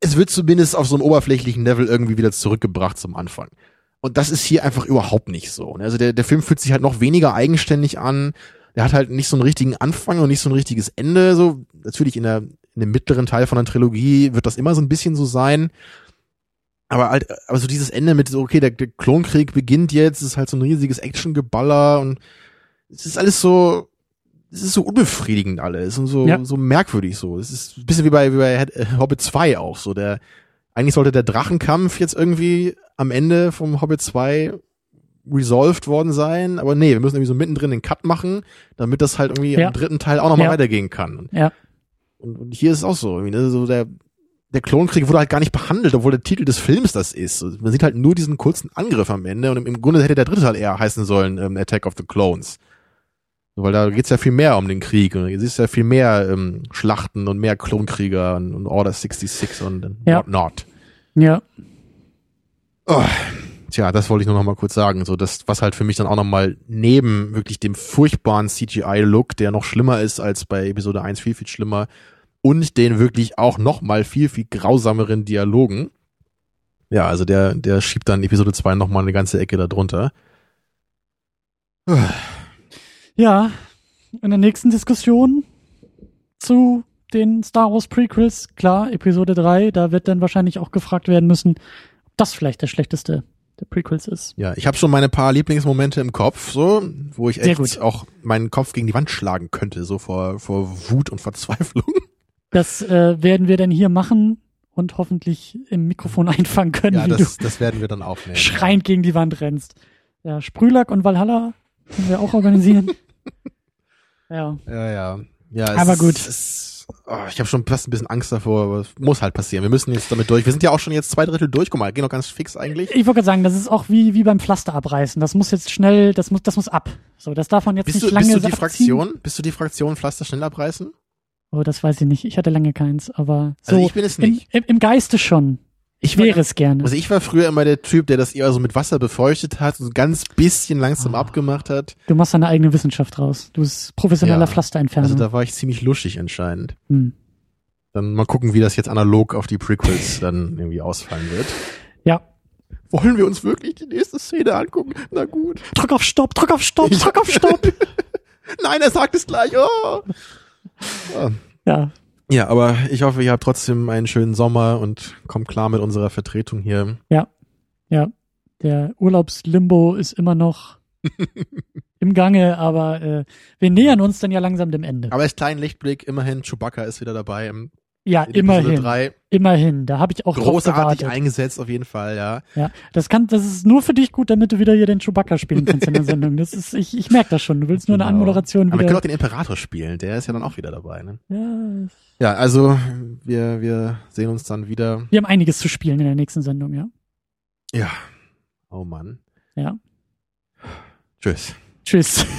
Es wird zumindest auf so einem oberflächlichen Level irgendwie wieder zurückgebracht zum Anfang. Und das ist hier einfach überhaupt nicht so. ne? Also der, der Film fühlt sich halt noch weniger eigenständig an. Der hat halt nicht so einen richtigen Anfang und nicht so ein richtiges Ende. So natürlich in der in dem mittleren Teil von der Trilogie wird das immer so ein bisschen so sein. Aber halt, aber so dieses Ende mit so, okay, der, der Klonkrieg beginnt jetzt, ist halt so ein riesiges Actiongeballer und es ist alles so, es ist so unbefriedigend alles und so, Ja. so merkwürdig so. Es ist ein bisschen wie bei, wie bei Hobbit 2 auch so. Der, eigentlich sollte der Drachenkampf jetzt irgendwie am Ende vom Hobbit 2 resolved worden sein, aber nee, wir müssen irgendwie so mittendrin den Cut machen, damit das halt irgendwie Ja. im dritten Teil auch nochmal Ja. weitergehen kann. Ja. Und, und hier ist es auch so, ne? so der, der Klonkrieg wurde halt gar nicht behandelt, obwohl der Titel des Films das ist. Man sieht halt nur diesen kurzen Angriff am Ende und im, im Grunde hätte der dritte Teil eher heißen sollen, ähm, Attack of the Clones. Weil da geht's ja viel mehr um den Krieg und es ist ja viel mehr ähm, Schlachten und mehr Klonkrieger und, und Order 66 und, und Ja. whatnot. Ja. Oh, tja, das wollte ich nur noch mal kurz sagen. So, das, was halt für mich dann auch noch mal neben wirklich dem furchtbaren CGI-Look, der noch schlimmer ist als bei Episode 1, viel, viel schlimmer, und den wirklich auch noch mal viel, viel grausameren Dialogen. Ja, also der, der schiebt dann Episode 2 noch mal eine ganze Ecke da drunter. Ja, in der nächsten Diskussion zu den Star Wars Prequels, klar, Episode 3, da wird dann wahrscheinlich auch gefragt werden müssen, ob das vielleicht der schlechteste der Prequels ist. Ja, ich habe schon meine paar Lieblingsmomente im Kopf, so, wo ich echt auch meinen Kopf gegen die Wand schlagen könnte, so vor, vor Wut und Verzweiflung. Das äh, werden wir dann hier machen und hoffentlich im Mikrofon einfangen können, Ja, wie das, das werden wir dann aufnehmen. schreiend gegen die Wand rennst. Ja, Sprühlack und Valhalla können wir auch organisieren. ja. Ja, ja. Ja, es Aber ist, gut. Es ist, oh, ich habe schon fast ein bisschen Angst davor, aber es muss halt passieren. Wir müssen jetzt damit durch. Wir sind ja auch schon jetzt zwei Drittel durch. Guck mal, gehen noch ganz fix eigentlich. Ich wollte gerade sagen, das ist auch wie, wie beim Pflaster abreißen. Das muss jetzt schnell, das muss, das muss ab. So, das darf man jetzt Bist nicht du, lange bist du die abziehen. Fraktion? Bist du die Fraktion Pflaster schnell abreißen? Oh, das weiß ich nicht. Ich hatte lange keins, aber so Also ich bin es nicht. Im, im, im Geiste schon. Ich wäre es gerne. Also ich war früher immer der Typ, der das eher so mit Wasser befeuchtet hat, so ein ganz bisschen langsam Ah. abgemacht hat. Du machst deine eigene Wissenschaft raus. Du bist professioneller Ja. Pflasterentferner. Also da war ich ziemlich luschig anscheinend. hm. Dann mal gucken, wie das jetzt analog auf die Prequels dann irgendwie ausfallen wird. Ja. Wollen wir uns wirklich die nächste Szene angucken? Na gut. Drück auf Stopp, drück auf Stopp, drück auf Stopp. Nein, er sagt es gleich. Oh. Ah. ja. Ja, aber ich hoffe, ihr habt trotzdem einen schönen Sommer und kommt klar mit unserer Vertretung hier. Ja. Der Urlaubslimbo ist immer noch im Gange, aber äh, wir nähern uns dann ja langsam dem Ende. Aber als kleinen Lichtblick, immerhin, Chewbacca ist wieder dabei im ja, immerhin. drei. Immerhin. Da habe ich auch Großartig eingesetzt auf jeden Fall, ja. Ja, das kann, das ist nur für dich gut, damit du wieder hier den Chewbacca spielen kannst in der Sendung. Das ist, ich, ich merke das schon. Du willst nur eine Genau. Anmoderation Aber wir können wieder. auch den Imperator spielen, der ist ja dann auch wieder dabei, ne? Ja, Ja, also wir, wir sehen uns dann wieder. wir haben einiges zu spielen in der nächsten Sendung, ja. Ja. Oh Mann. Ja. Tschüss. Tschüss.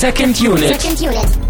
Second Unit. Second unit.